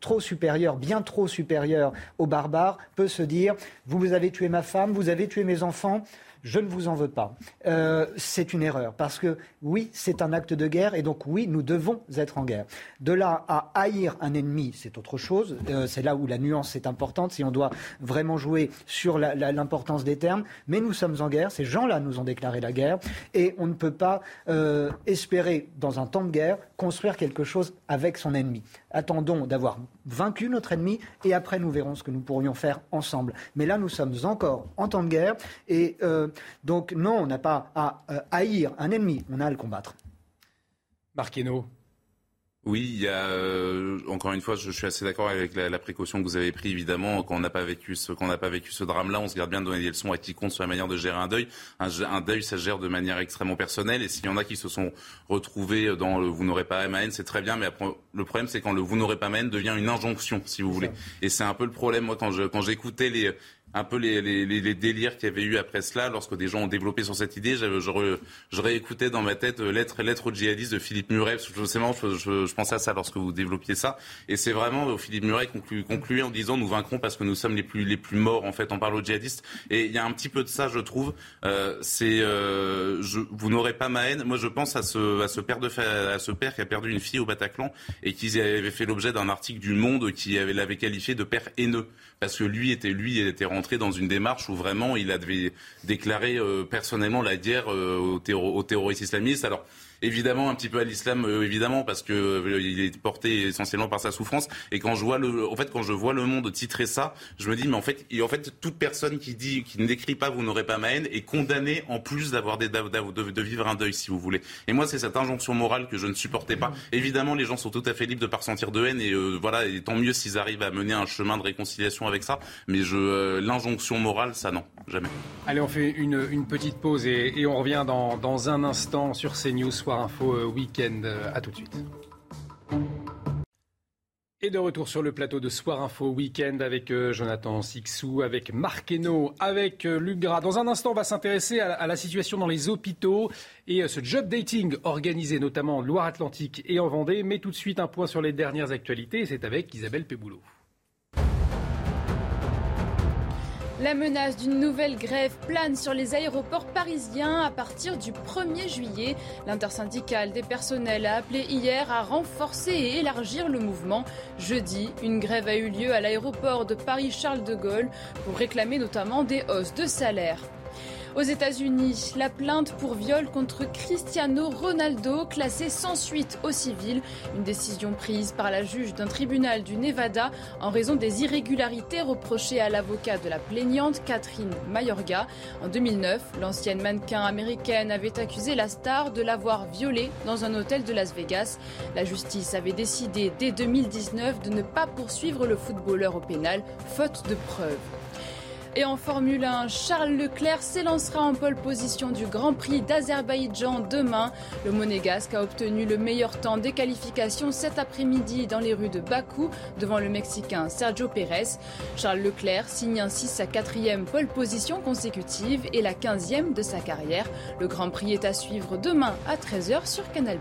[SPEAKER 23] trop supérieur, bien trop supérieur aux barbares, peut se dire, vous avez tué ma femme, vous avez tué mes enfants, je ne vous en veux pas. Euh, c'est une erreur parce que oui, c'est un acte de guerre et donc oui, nous devons être en guerre. De là à haïr un ennemi, c'est autre chose. Euh, c'est là où la nuance est importante si on doit vraiment jouer sur l'importance des termes. Mais nous sommes en guerre. Ces gens-là nous ont déclaré la guerre et on ne peut pas euh, espérer dans un temps de guerre construire quelque chose avec son ennemi. Attendons d'avoir vaincu notre ennemi et après nous verrons ce que nous pourrions faire ensemble. Mais là, nous sommes encore en temps de guerre et donc non, on n'a pas à euh, haïr un ennemi, on a à le combattre.
[SPEAKER 1] Marquino.
[SPEAKER 25] Oui, il y a euh, encore une fois, je, suis assez d'accord avec la, précaution que vous avez prise. Évidemment, quand on n'a pas vécu ce qu'on n'a pas vécu ce drame-là, on se garde bien de donner des leçons à quiconque sur la manière de gérer un deuil. Un, deuil, ça gère de manière extrêmement personnelle. Et s'il y en a qui se sont retrouvés dans le vous n'aurez pas ma haine, c'est très bien. Mais après, le problème, c'est quand le vous n'aurez pas ma haine devient une injonction, si vous voulez. Et c'est un peu le problème. Moi, quand je quand j'écoutais les un peu les, délires qu'il y avait eu après cela, lorsque des gens ont développé sur cette idée. Je, réécoutais dans ma tête euh, Lettre, lettre au djihadiste de Philippe Muret. Je, je, je, pensais à ça lorsque vous développiez ça. Et c'est vraiment euh, Philippe Muret conclu, concluait en disant nous vaincrons parce que nous sommes les plus, les plus morts. En fait, on parle aux djihadistes. Et il y a un petit peu de ça, je trouve. Euh, vous n'aurez pas ma haine. Moi, je pense à ce, à ce père de père qui a perdu une fille au Bataclan et qui avait fait l'objet d'un article du Monde qui avait l'avait qualifié de père haineux parce que lui était lui était rentré dans une démarche où vraiment il avait déclaré euh, personnellement la guerre euh, aux, terroristes islamistes. Alors évidemment un petit peu à l'islam, euh, évidemment, parce que euh, il est porté essentiellement par sa souffrance. Et quand je vois le, en fait, quand je vois le monde titrer ça, je me dis, mais en fait, en fait, toute personne qui dit, qui ne décrit pas, vous n'aurez pas ma haine, est condamnée en plus d'avoir des, de, vivre un deuil, si vous voulez. Et moi, c'est cette injonction morale que je ne supportais pas. Évidemment, les gens sont tout à fait libres de pas ressentir de haine, et euh, voilà, et tant mieux s'ils arrivent à mener un chemin de réconciliation avec ça. Mais je, l'injonction morale, ça non, jamais.
[SPEAKER 1] Allez, on fait une, petite pause et, et on revient dans, dans un instant sur CNews Soir Info Week-end. À tout de suite. Et de retour sur le plateau de Soir Info Week-end avec euh, Jonathan Sixou, avec Marc Hainaut, avec euh, Luc Gras. Dans un instant, on va s'intéresser à, la situation dans les hôpitaux et euh, ce job dating organisé notamment en Loire-Atlantique et en Vendée. Mais tout de suite, un point sur les dernières actualités. C'est avec Isabelle Péboulot.
[SPEAKER 3] La menace d'une nouvelle grève plane sur les aéroports parisiens à partir du 1er juillet. L'intersyndicale des personnels a appelé hier à renforcer et élargir le mouvement. Jeudi, une grève a eu lieu à l'aéroport de Paris-Charles de Gaulle pour réclamer notamment des hausses de salaire. Aux États-Unis, la plainte pour viol contre Cristiano Ronaldo, classée sans suite au civil. Une décision prise par la juge d'un tribunal du Nevada en raison des irrégularités reprochées à l'avocat de la plaignante Catherine Mayorga. En 2009, l'ancienne mannequin américaine avait accusé la star de l'avoir violée dans un hôtel de Las Vegas. La justice avait décidé dès 2019 de ne pas poursuivre le footballeur au pénal, faute de preuves. Et en Formule 1, Charles Leclerc s'élancera en pole position du Grand Prix d'Azerbaïdjan demain. Le monégasque a obtenu le meilleur temps des qualifications cet après-midi dans les rues de Bakou devant le Mexicain Sergio Pérez. Charles Leclerc signe ainsi sa quatrième pole position consécutive et la quinzième de sa carrière. Le Grand Prix est à suivre demain à 13h sur Canal+.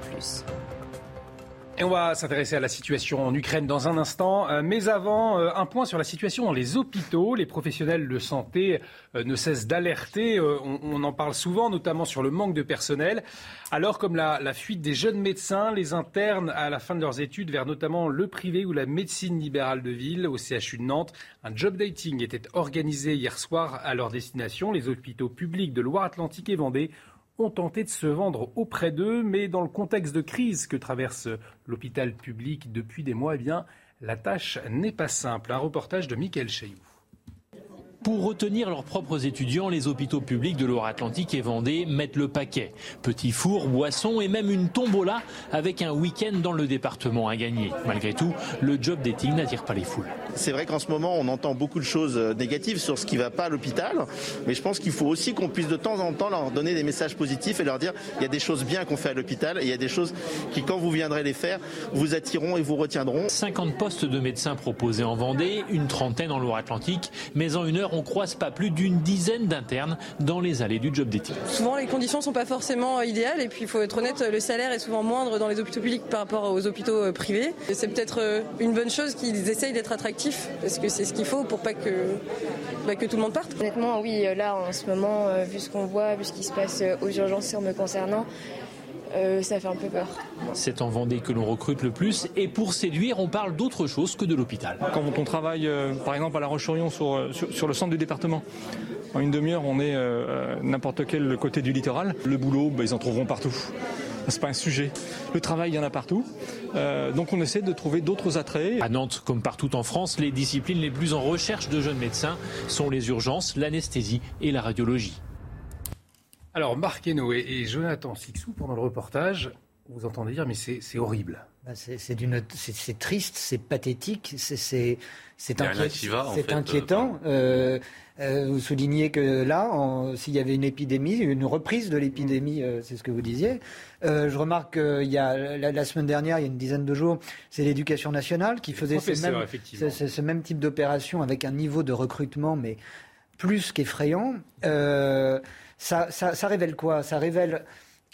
[SPEAKER 1] Et on va s'intéresser à la situation en Ukraine dans un instant. Euh, mais avant, euh, un point sur la situation dans les hôpitaux. Les professionnels de santé euh, ne cessent d'alerter. On, en parle souvent, notamment sur le manque de personnel. Alors, comme la, la, fuite des jeunes médecins, les internes à la fin de leurs études vers notamment le privé ou la médecine libérale de ville au CHU de Nantes, un job dating était organisé hier soir à leur destination. Les hôpitaux publics de Loire-Atlantique et Vendée ont tenté de se vendre auprès d'eux, mais dans le contexte de crise que traverse l'hôpital public depuis des mois, eh bien, la tâche n'est pas simple. Un reportage de Michael Chailloux.
[SPEAKER 34] Pour retenir leurs propres étudiants, les hôpitaux publics de Loire-Atlantique et Vendée mettent le paquet. Petits fours, boissons et même une tombola avec un week-end dans le département à gagner. Malgré tout, le job dating n'attire pas les foules.
[SPEAKER 35] C'est vrai qu'en ce moment, on entend beaucoup de choses euh, négatives sur ce qui ne va pas à l'hôpital, mais je pense qu'il faut aussi qu'on puisse de temps en temps leur donner des messages positifs et leur dire il y a des choses bien qu'on fait à l'hôpital et il y a des choses qui, quand vous viendrez les faire, vous attireront et vous retiendront.
[SPEAKER 34] 50 postes de médecins proposés en Vendée, une trentaine en Loire-Atlantique, mais en une heure, on croise pas plus d'une dizaine d'internes dans les allées du job d'éthique.
[SPEAKER 36] Souvent, les conditions sont pas forcément idéales et puis il faut être honnête, le salaire est souvent moindre dans les hôpitaux publics par rapport aux hôpitaux euh, privés. C'est peut-être euh, une bonne chose qu'ils essayent d'être attractifs parce que c'est ce qu'il faut pour pas que, bah, que tout le monde parte.
[SPEAKER 37] Honnêtement, oui, euh, là en ce moment, vu ce qu'on voit, vu ce qui se passe aux urgences me concernant, euh, ça fait un peu peur.
[SPEAKER 34] C'est en Vendée que l'on recrute le plus et pour séduire, on parle d'autre chose que de l'hôpital.
[SPEAKER 38] Quand on travaille euh, par exemple à La Roche-sur-Yon sur, sur, le centre du département, en une demi-heure on est euh, n'importe quel côté du littoral. Le boulot, bah, ils en trouveront partout. C'est pas un sujet. Le travail, il y en a partout. donc on essaie de trouver d'autres attraits.
[SPEAKER 34] À Nantes, comme partout en France, les disciplines les plus en recherche de jeunes médecins sont les urgences, l'anesthésie et la radiologie.
[SPEAKER 1] Alors, Marc Hainaut et, Jonathan Sixou, pendant le reportage, vous entendez dire, mais c'est horrible.
[SPEAKER 23] Bah, c'est triste, c'est pathétique, c'est inquiétant. Euh, euh, vous soulignez que là, s'il y avait une épidémie, une reprise de l'épidémie, euh, c'est ce que vous disiez. je remarque qu'il y a la, semaine dernière, il y a une dizaine de jours, c'est l'éducation nationale qui faisait ce même, ce même, type d'opération avec un niveau de recrutement, mais plus qu'effrayant ça, révèle quoi? Ça révèle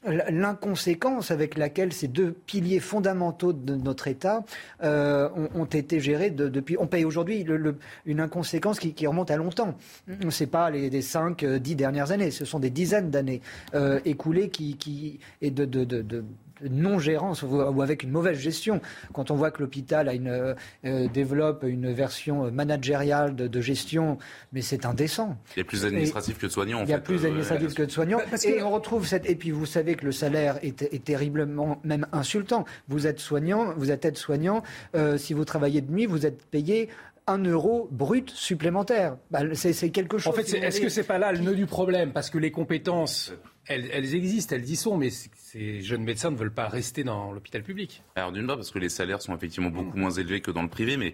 [SPEAKER 23] l'inconséquence avec laquelle ces deux piliers fondamentaux de notre État euh, ont, été gérés depuis. On paye aujourd'hui une inconséquence qui, remonte à longtemps. Ce n'est pas les, cinq, 5, euh, 10 dernières années, ce sont des dizaines d'années euh, écoulées qui, et de, non-gérance ou avec une mauvaise gestion. Quand on voit que l'hôpital une, développe une version managériale de, gestion, mais c'est indécent.
[SPEAKER 25] Il y a plus d'administratifs que de soignants. En
[SPEAKER 23] il y a plus d'administratifs que de soignants. et on retrouve cette. Et puis vous savez que le salaire est, est terriblement même insultant. Vous êtes soignant, vous êtes aide-soignant. si vous travaillez de nuit, vous êtes payé un euro brut supplémentaire. Bah, c'est quelque chose.
[SPEAKER 1] En fait, est-ce que c'est pas là le nœud du problème? Parce que les compétences, elles, existent, elles y sont, mais ces jeunes médecins ne veulent pas rester dans l'hôpital public.
[SPEAKER 25] Alors d'une part parce que les salaires sont effectivement beaucoup moins élevés que dans le privé, mais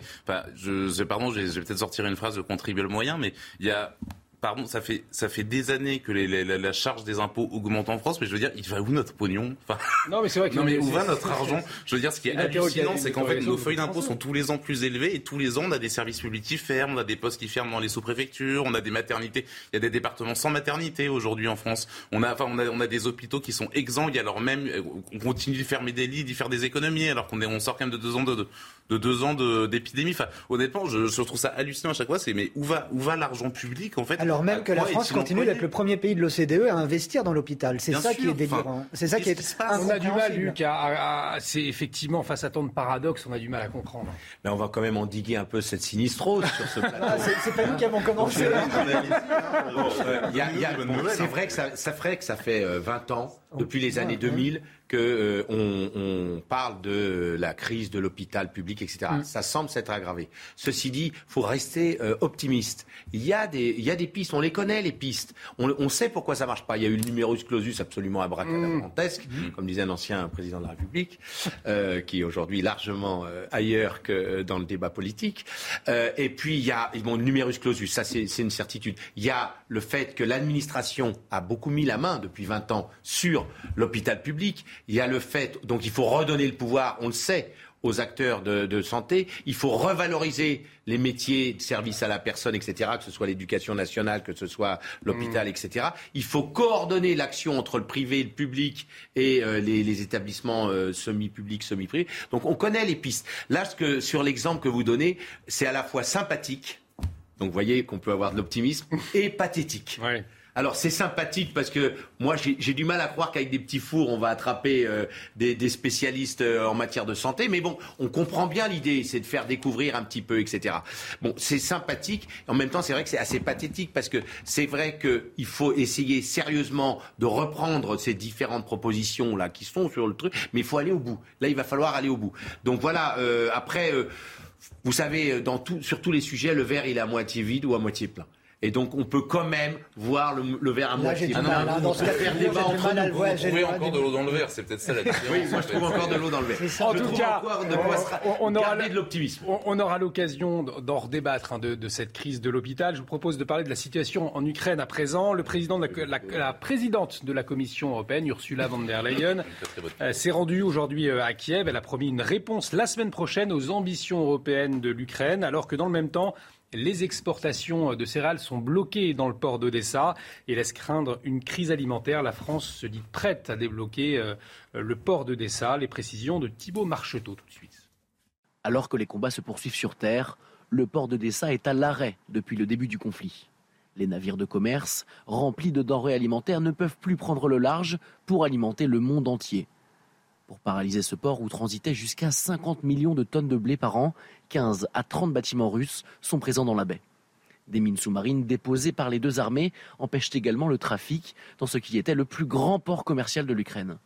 [SPEAKER 25] je, pardon, je vais peut-être sortir une phrase de contribuable moyen, mais il y a pardon, ça fait, ça fait des années que la, charge des impôts augmente en France, mais je veux dire, il va où notre pognon? Enfin,
[SPEAKER 1] Non, mais c'est vrai que <laughs>
[SPEAKER 25] non, mais où va notre argent? Je veux dire, ce qui est hallucinant, c'est qu'en fait, nos feuilles d'impôts sont tous les ans plus élevées et tous les ans, on a des services publics qui ferment, on a des postes qui ferment dans les sous-préfectures, on a des maternités. Il y a des départements sans maternité aujourd'hui en France. On a, enfin, on a, on a des hôpitaux qui sont exsangues alors même, euh, on continue de fermer des lits, d'y faire des économies, alors qu'on on sort quand même de deux ans de, de deux ans d'épidémie. Enfin, honnêtement, je, je, trouve ça hallucinant à chaque fois. C'est mais où va où va l'argent public en fait
[SPEAKER 23] Alors même que la France continue d'être le premier pays de l'OCDE à investir dans l'hôpital. C'est ça qui est délirant. C'est ça qui est.
[SPEAKER 1] on a du mal, Luc. c'est effectivement face à tant de paradoxes, on a du mal à comprendre.
[SPEAKER 24] Mais on va quand même endiguer un peu cette sinistrose sur ce plateau. Ah,
[SPEAKER 23] c'est pas nous qui avons commencé.
[SPEAKER 24] c'est vrai que ça, ça ferait que ça fait 20 euh, ans depuis les années 2000 que euh, on, parle de la crise de l'hôpital public, etc. Mm. Ça semble s'être aggravé. Ceci dit, faut rester euh, optimiste. Il y, a des, il y a des pistes, on les connaît les pistes. On, on, sait pourquoi ça marche pas. Il y a eu le numerus clausus absolument abracadabrantesque, mm. comme disait un ancien président de la République, euh, qui est aujourd'hui largement ailleurs que dans le débat politique. et puis il y a bon, le numerus clausus, ça c'est une certitude. Il y a le fait que l'administration a beaucoup mis la main depuis 20 ans sur l'hôpital public. Il y a le fait, donc il faut redonner le pouvoir, on le sait, aux acteurs de, santé. Il faut revaloriser les métiers de service à la personne, etc., que ce soit l'éducation nationale, que ce soit l'hôpital, etc. Il faut coordonner l'action entre le privé le public et euh, les, établissements euh, semi-publics, semi-privés. Donc on connaît les pistes. Là, ce que, sur l'exemple que vous donnez, c'est à la fois sympathique, donc vous voyez qu'on peut avoir de l'optimisme, et pathétique. Alors c'est sympathique parce que moi j'ai du mal à croire qu'avec des petits fours on va attraper euh, des, spécialistes euh, en matière de santé, mais bon, on comprend bien l'idée, c'est de faire découvrir un petit peu, etc. Bon, c'est sympathique, en même temps c'est vrai que c'est assez pathétique parce que c'est vrai qu'il faut essayer sérieusement de reprendre ces différentes propositions là qui sont sur le truc, mais il faut aller au bout. Là il va falloir aller au bout. Donc voilà, euh, après, vous savez, dans tout, sur tous les sujets, le verre il est à moitié vide ou à moitié plein. Et donc, on peut quand même voir le, verre à moitié.
[SPEAKER 23] Ah non, dans ce cas, débat entre nous.
[SPEAKER 25] Vous trouvez encore de l'eau dans le verre, c'est peut-être ça la <laughs> différence.
[SPEAKER 24] Oui, moi je trouve encore de l'eau dans le verre.
[SPEAKER 1] En tout cas,
[SPEAKER 24] on, aura de l'optimisme.
[SPEAKER 1] On, aura l'occasion d'en redébattre hein, de, cette crise de l'hôpital. Je vous propose de parler de la situation en Ukraine à présent. Le président de la, présidente de la Commission européenne, Ursula von der Leyen, euh, s'est rendue aujourd'hui euh, à Kiev. Elle a promis une réponse la semaine prochaine aux ambitions européennes de l'Ukraine, alors que dans le même temps, les exportations de céréales sont bloquées dans le port d'Odessa et laissent craindre une crise alimentaire. La France se dit prête à débloquer euh, le port d'Odessa. Les précisions de Thibault Marcheteau tout de suite.
[SPEAKER 39] Alors que les combats se poursuivent sur terre, le port d'Odessa est à l'arrêt depuis le début du conflit. Les navires de commerce, remplis de denrées alimentaires, ne peuvent plus prendre le large pour alimenter le monde entier. Pour paralyser ce port où transitaient jusqu'à 50 millions de tonnes de blé par an, 15 à 30 bâtiments russes sont présents dans la baie. Des mines sous-marines déposées par les deux armées empêchent également le trafic dans ce qui était le plus grand port commercial de l'Ukraine.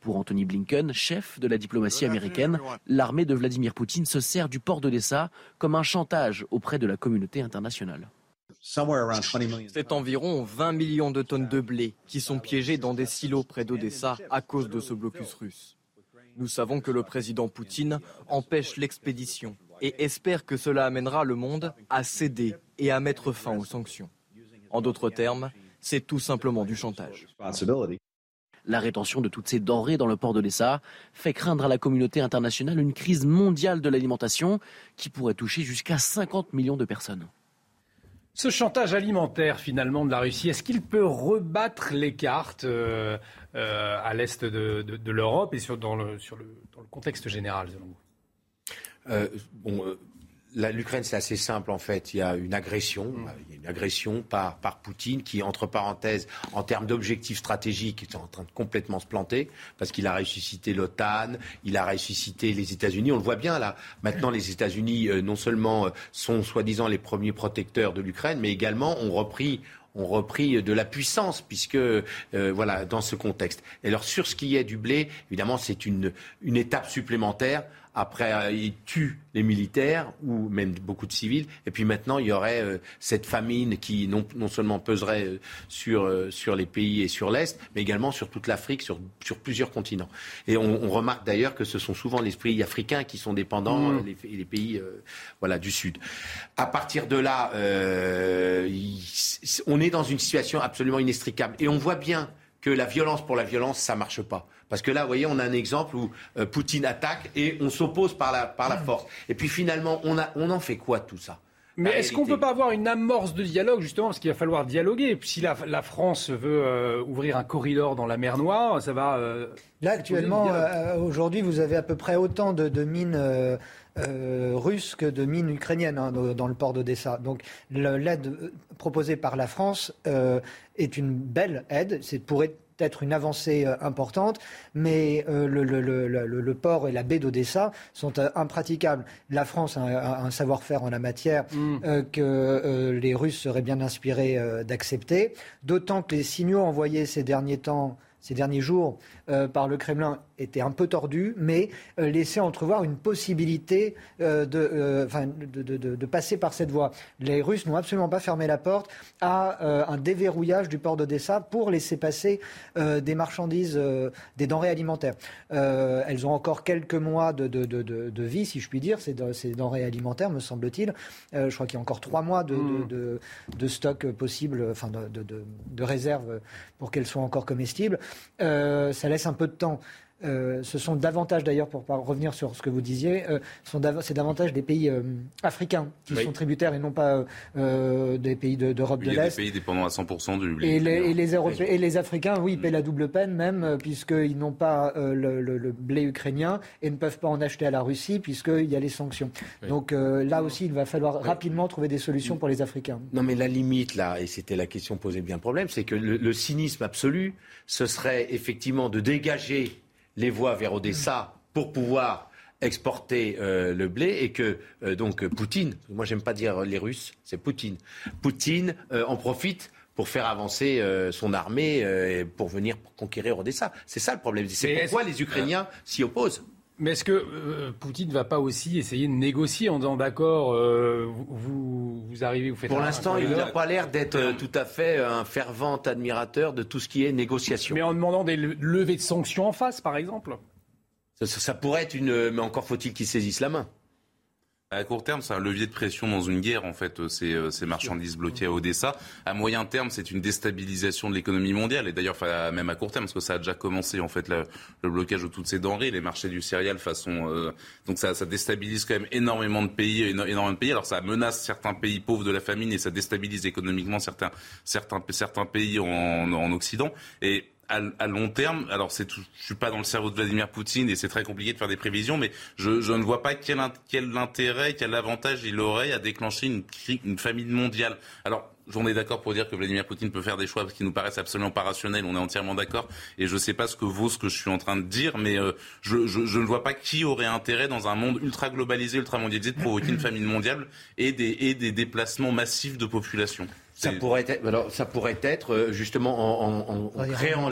[SPEAKER 39] Pour Anthony Blinken, chef de la diplomatie américaine, l'armée de Vladimir Poutine se sert du port d'Odessa comme un chantage auprès de la communauté internationale.
[SPEAKER 18] C'est environ 20 millions de tonnes de blé qui sont piégées dans des silos près d'Odessa à cause de ce blocus russe. Nous savons que le président Poutine empêche l'expédition et espère que cela amènera le monde à céder et à mettre fin aux sanctions. En d'autres termes, c'est tout simplement du chantage.
[SPEAKER 39] La rétention de toutes ces denrées dans le port de l'Essa fait craindre à la communauté internationale une crise mondiale de l'alimentation qui pourrait toucher jusqu'à 50 millions de personnes.
[SPEAKER 1] Ce chantage alimentaire finalement de la Russie, est-ce qu'il peut rebattre les cartes euh, euh, à l'est de, l'Europe et sur, dans, le, sur le, dans, le, contexte général selon vous?
[SPEAKER 24] Euh, l'Ukraine, c'est assez simple en fait. Il y a une agression, mm. il y a une agression par, par Poutine qui, entre parenthèses, en termes d'objectifs stratégiques, est en train de complètement se planter parce qu'il a ressuscité l'OTAN, il a ressuscité les États-Unis. On le voit bien là. Maintenant, les États-Unis euh, non seulement euh, sont soi-disant les premiers protecteurs de l'Ukraine, mais également ont repris ont repris de la puissance, puisque euh, voilà, dans ce contexte. Et alors sur ce qui est du blé, évidemment, c'est une, une étape supplémentaire après, euh, il tue les militaires ou même beaucoup de civils. Et puis maintenant, il y aurait euh, cette famine qui non, seulement peserait euh, sur, sur les pays et sur l'Est, mais également sur toute l'Afrique, sur, sur plusieurs continents. Et on, remarque d'ailleurs que ce sont souvent les pays africains qui sont dépendants, mmh. les, les, pays voilà, du Sud. À partir de là, on est dans une situation absolument inextricable. Et on voit bien que la violence pour la violence, ça marche pas. Parce que là, vous voyez, on a un exemple où euh, Poutine attaque et on s'oppose par la, par la force. Et puis finalement, on, a, on en fait quoi de tout ça?
[SPEAKER 1] Mais est-ce qu'on ne peut pas avoir une amorce de dialogue, justement, parce qu'il va falloir dialoguer Si la, la France veut euh, ouvrir un corridor dans la mer Noire, ça va... Euh,
[SPEAKER 23] là, actuellement, aujourd'hui, vous avez à peu près autant de, de mines russes que de mines ukrainiennes hein, dans le port d'Odessa. Donc l'aide proposée par la France est une belle aide. C'est pour être une avancée euh, importante, mais euh, le, port et la baie d'Odessa sont euh, impraticables. La France a, un savoir-faire en la matière mm. que les Russes seraient bien inspirés d'accepter, d'autant que les signaux envoyés ces derniers temps ces derniers jours par le Kremlin était un peu tordu, mais euh, laissait entrevoir une possibilité euh, de, de, de, passer par cette voie. Les Russes n'ont absolument pas fermé la porte à euh, un déverrouillage du port d'Odessa pour laisser passer des marchandises, des denrées alimentaires. elles ont encore quelques mois de, vie, si je puis dire, ces, ces denrées alimentaires, me semble-t-il. je crois qu'il y a encore trois mois de, mmh. stock possible, enfin de, réserve pour qu'elles soient encore comestibles. ça laisse un peu de temps. Euh, ce sont davantage, d'ailleurs, pour revenir sur ce que vous disiez, euh, c'est davantage des pays euh, africains qui sont tributaires et non pas des pays d'Europe de, l'Est. Il y a
[SPEAKER 25] des pays dépendants à 100% du
[SPEAKER 23] blé. Et les, et les Africains, oui, paient la double peine même, puisqu'ils n'ont pas le, blé ukrainien et ne peuvent pas en acheter à la Russie, puisqu'il y a les sanctions. Donc là aussi, il va falloir rapidement trouver des solutions pour les Africains.
[SPEAKER 24] Non, mais la limite, là, et c'était la question posée bien le problème, c'est que le cynisme absolu, ce serait effectivement de dégager les voies vers Odessa pour pouvoir exporter euh, le blé et que euh, donc Poutine, moi j'aime pas dire les Russes, c'est Poutine, Poutine euh, en profite pour faire avancer son armée pour venir conquérir Odessa. C'est ça le problème. C'est pourquoi les Ukrainiens s'y opposent.
[SPEAKER 1] Mais est-ce que euh, Poutine ne va pas aussi essayer de négocier en disant d'accord, euh, vous, vous arrivez, vous faites.
[SPEAKER 24] Pour l'instant, il n'a pas l'air d'être euh, tout à fait un fervent admirateur de tout ce qui est négociation.
[SPEAKER 1] Mais en demandant des levées de sanctions en face, par exemple
[SPEAKER 24] ça, ça pourrait être une. Mais encore faut-il qu'il saisisse la main.
[SPEAKER 25] À court terme, c'est un levier de pression dans une guerre, en fait, euh, ces, euh, ces marchandises bloquées à Odessa. À moyen terme, c'est une déstabilisation de l'économie mondiale. Et d'ailleurs, même à court terme, parce que ça a déjà commencé, en fait, le, blocage de toutes ces denrées, les marchés du céréal façon... Euh, donc ça, ça déstabilise quand même énormément de pays, énormément de pays. Alors ça menace certains pays pauvres de la famine et ça déstabilise économiquement certains, certains, certains pays en, en Occident. Et à, long terme, alors c'est tout, je suis pas dans le cerveau de Vladimir Poutine et c'est très compliqué de faire des prévisions, mais je, ne vois pas quel, intérêt, quel avantage il aurait à déclencher une, une famine mondiale. Alors, j'en ai d'accord pour dire que Vladimir Poutine peut faire des choix qui nous paraissent absolument pas rationnels, on est entièrement d'accord, et je ne sais pas ce que vaut ce que je suis en train de dire, mais euh, je, ne vois pas qui aurait intérêt dans un monde ultra globalisé, ultra mondialisé de provoquer une famine mondiale et des, et des déplacements massifs de population.
[SPEAKER 24] Ça pourrait, être, alors, ça pourrait être euh, justement en, créant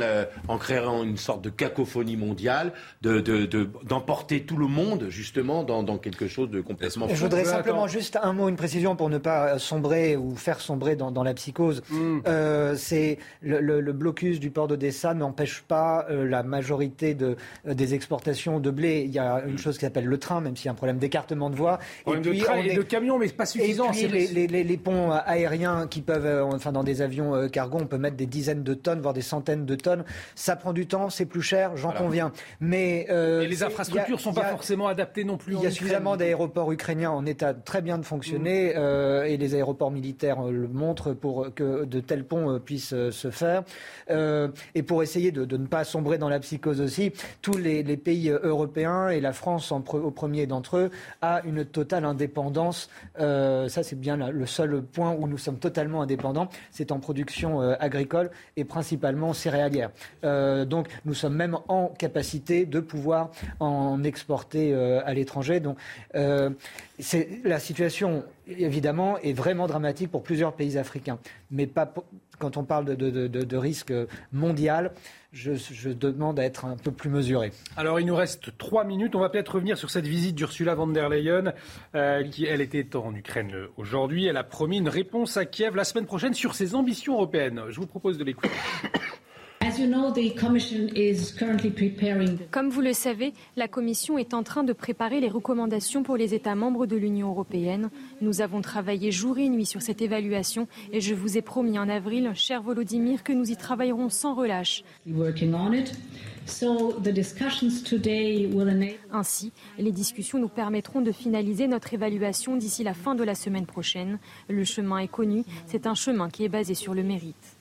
[SPEAKER 24] en créant une sorte de cacophonie mondiale, d'emporter de, de, tout le monde justement dans, dans quelque chose de complètement.
[SPEAKER 23] Je voudrais simplement juste un mot, une précision pour ne pas sombrer ou faire sombrer dans, dans la psychose. Hmm. Euh, c'est le, le, blocus du port d'Odessa n'empêche pas euh, la majorité de, des exportations de blé. Il y a une chose qui s'appelle le train, même s'il y a un problème d'écartement de voies.
[SPEAKER 1] Et puis, de train et de camions, mais pas suffisant.
[SPEAKER 23] Et puis les, les, les, ponts aériens qui peuvent peuvent, enfin dans des avions cargo, on peut mettre des dizaines de tonnes, voire des centaines de tonnes. Ça prend du temps, c'est plus cher, j'en conviens. Mais
[SPEAKER 1] les infrastructures ne sont pas forcément adaptées non plus.
[SPEAKER 23] Il y a suffisamment d'aéroports ukrainiens en état très bien de fonctionner mm. et les aéroports militaires le montrent pour que de tels ponts puissent se faire. et pour essayer de, de, ne pas sombrer dans la psychose aussi, tous les, les pays européens et la France en au premier d'entre eux a une totale indépendance. Euh, ça, c'est bien le seul point où nous sommes totalement indépendants. C'est en production euh, agricole et principalement céréalière. Euh, donc, nous sommes même en capacité de pouvoir en exporter à l'étranger. Donc, la situation, évidemment, est vraiment dramatique pour plusieurs pays africains, mais pas quand on parle de, risque mondial je, demande à être un peu plus mesuré.
[SPEAKER 1] Alors, il nous reste trois minutes. On va peut-être revenir sur cette visite d'Ursula von der Leyen, euh, qui, elle, était en Ukraine aujourd'hui. Elle a promis une réponse à Kiev la semaine prochaine sur ses ambitions européennes. Je vous propose de l'écouter.
[SPEAKER 40] Comme vous le savez, la Commission est en train de préparer les recommandations pour les États membres de l'Union européenne. Nous avons travaillé jour et nuit sur cette évaluation et je vous ai promis en avril, cher Volodymyr, que nous y travaillerons sans relâche. Ainsi, les discussions nous permettront de finaliser notre évaluation d'ici la fin de la semaine prochaine. Le chemin est connu, c'est un chemin qui est basé sur le mérite.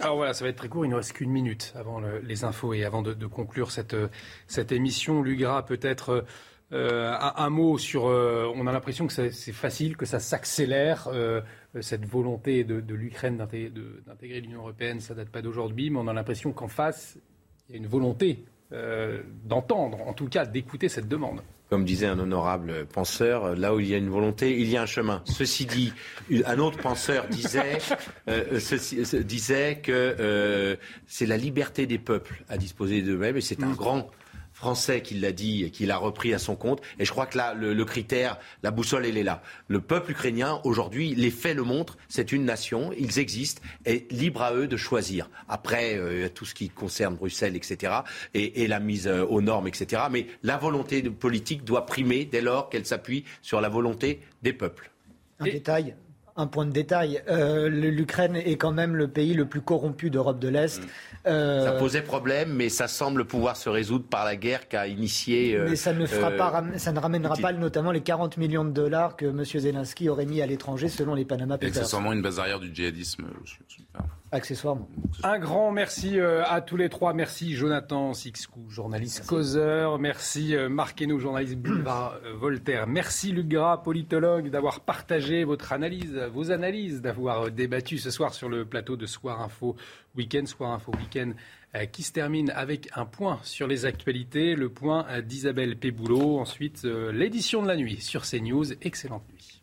[SPEAKER 1] Alors voilà, ça va être très court, il ne reste qu'une minute avant les infos et avant de, conclure cette, cette émission. Lugra, peut-être euh, un, mot sur... Euh, on a l'impression que c'est facile, que ça s'accélère, euh, cette volonté de, de l'Ukraine d'intégrer l'Union européenne, ça date pas d'aujourd'hui, mais on a l'impression qu'en face, il y a une volonté d'entendre, en tout cas d'écouter cette demande
[SPEAKER 24] comme disait un honorable penseur, là où il y a une volonté, il y a un chemin. Ceci dit, un autre penseur disait, <laughs> euh, disait que euh, c'est la liberté des peuples à disposer d'eux-mêmes, et c'est un mm. grand français qui l'a dit et qui l'a repris à son compte. Et je crois que là, le, critère, la boussole, elle est là. Le peuple ukrainien, aujourd'hui, les faits le montrent, c'est une nation, ils existent, et libre à eux de choisir. Après, euh, tout ce qui concerne Bruxelles, etc., et, la mise euh, aux normes, etc. Mais la volonté politique doit primer dès lors qu'elle s'appuie sur la volonté des peuples.
[SPEAKER 23] Un détail, un point de détail. Euh, L'Ukraine est quand même le pays le plus corrompu d'Europe de l'Est. Mm.
[SPEAKER 24] Euh, ça posait problème, mais ça semble pouvoir se résoudre par la guerre qu'a initiée.
[SPEAKER 23] Euh, mais ça ne, fera pas, ça ne ramènera pas notamment les 40 millions de dollars que M. Zelensky aurait mis à l'étranger selon les Panama Papers.
[SPEAKER 25] C'est accessoirement une base arrière du djihadisme.
[SPEAKER 23] Accessoirement.
[SPEAKER 1] Un grand merci à tous les trois. Merci Jonathan Sixcou, journaliste causeur. Merci Marc Henault, journaliste Boulevard Voltaire. Merci Luc Gras, politologue, d'avoir partagé votre analyse, vos analyses, d'avoir débattu ce soir sur le plateau de Soir Info Week-end, Soir Info Week-end, euh, qui se termine avec un point sur les actualités, le point euh, d'Isabelle Péboulot. Ensuite, euh, l'édition de la nuit sur CNews. Excellente nuit.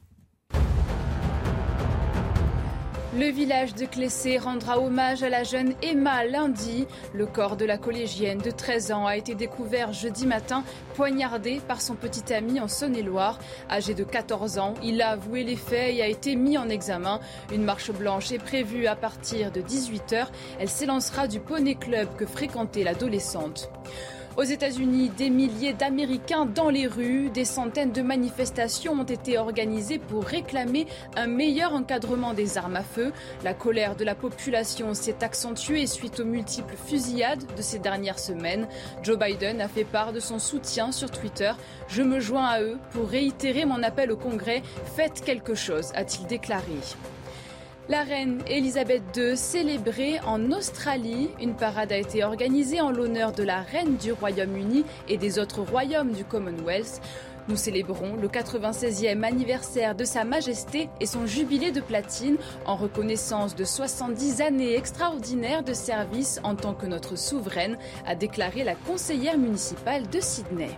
[SPEAKER 3] Le village de Clessé rendra hommage à la jeune Emma lundi. Le corps de la collégienne de 13 ans a été découvert jeudi matin, poignardé par son petit ami en Saône-et-Loire. Âgé de 14 ans, il a avoué les faits et a été mis en examen. Une marche blanche est prévue à partir de 18h. Elle s'élancera du Poney Club que fréquentait l'adolescente. Aux États-Unis, des milliers d'Américains dans les rues, des centaines de manifestations ont été organisées pour réclamer un meilleur encadrement des armes à feu. La colère de la population s'est accentuée suite aux multiples fusillades de ces dernières semaines. Joe Biden a fait part de son soutien sur Twitter. Je me joins à eux pour réitérer mon appel au Congrès. Faites quelque chose, a-t-il déclaré. La reine Elisabeth II célébrée en Australie. Une parade a été organisée en l'honneur de la reine du Royaume-Uni et des autres royaumes du Commonwealth. Nous célébrons le 96e anniversaire de Sa Majesté et son jubilé de platine en reconnaissance de 70 années extraordinaires de service en tant que notre souveraine, a déclaré la conseillère municipale de Sydney.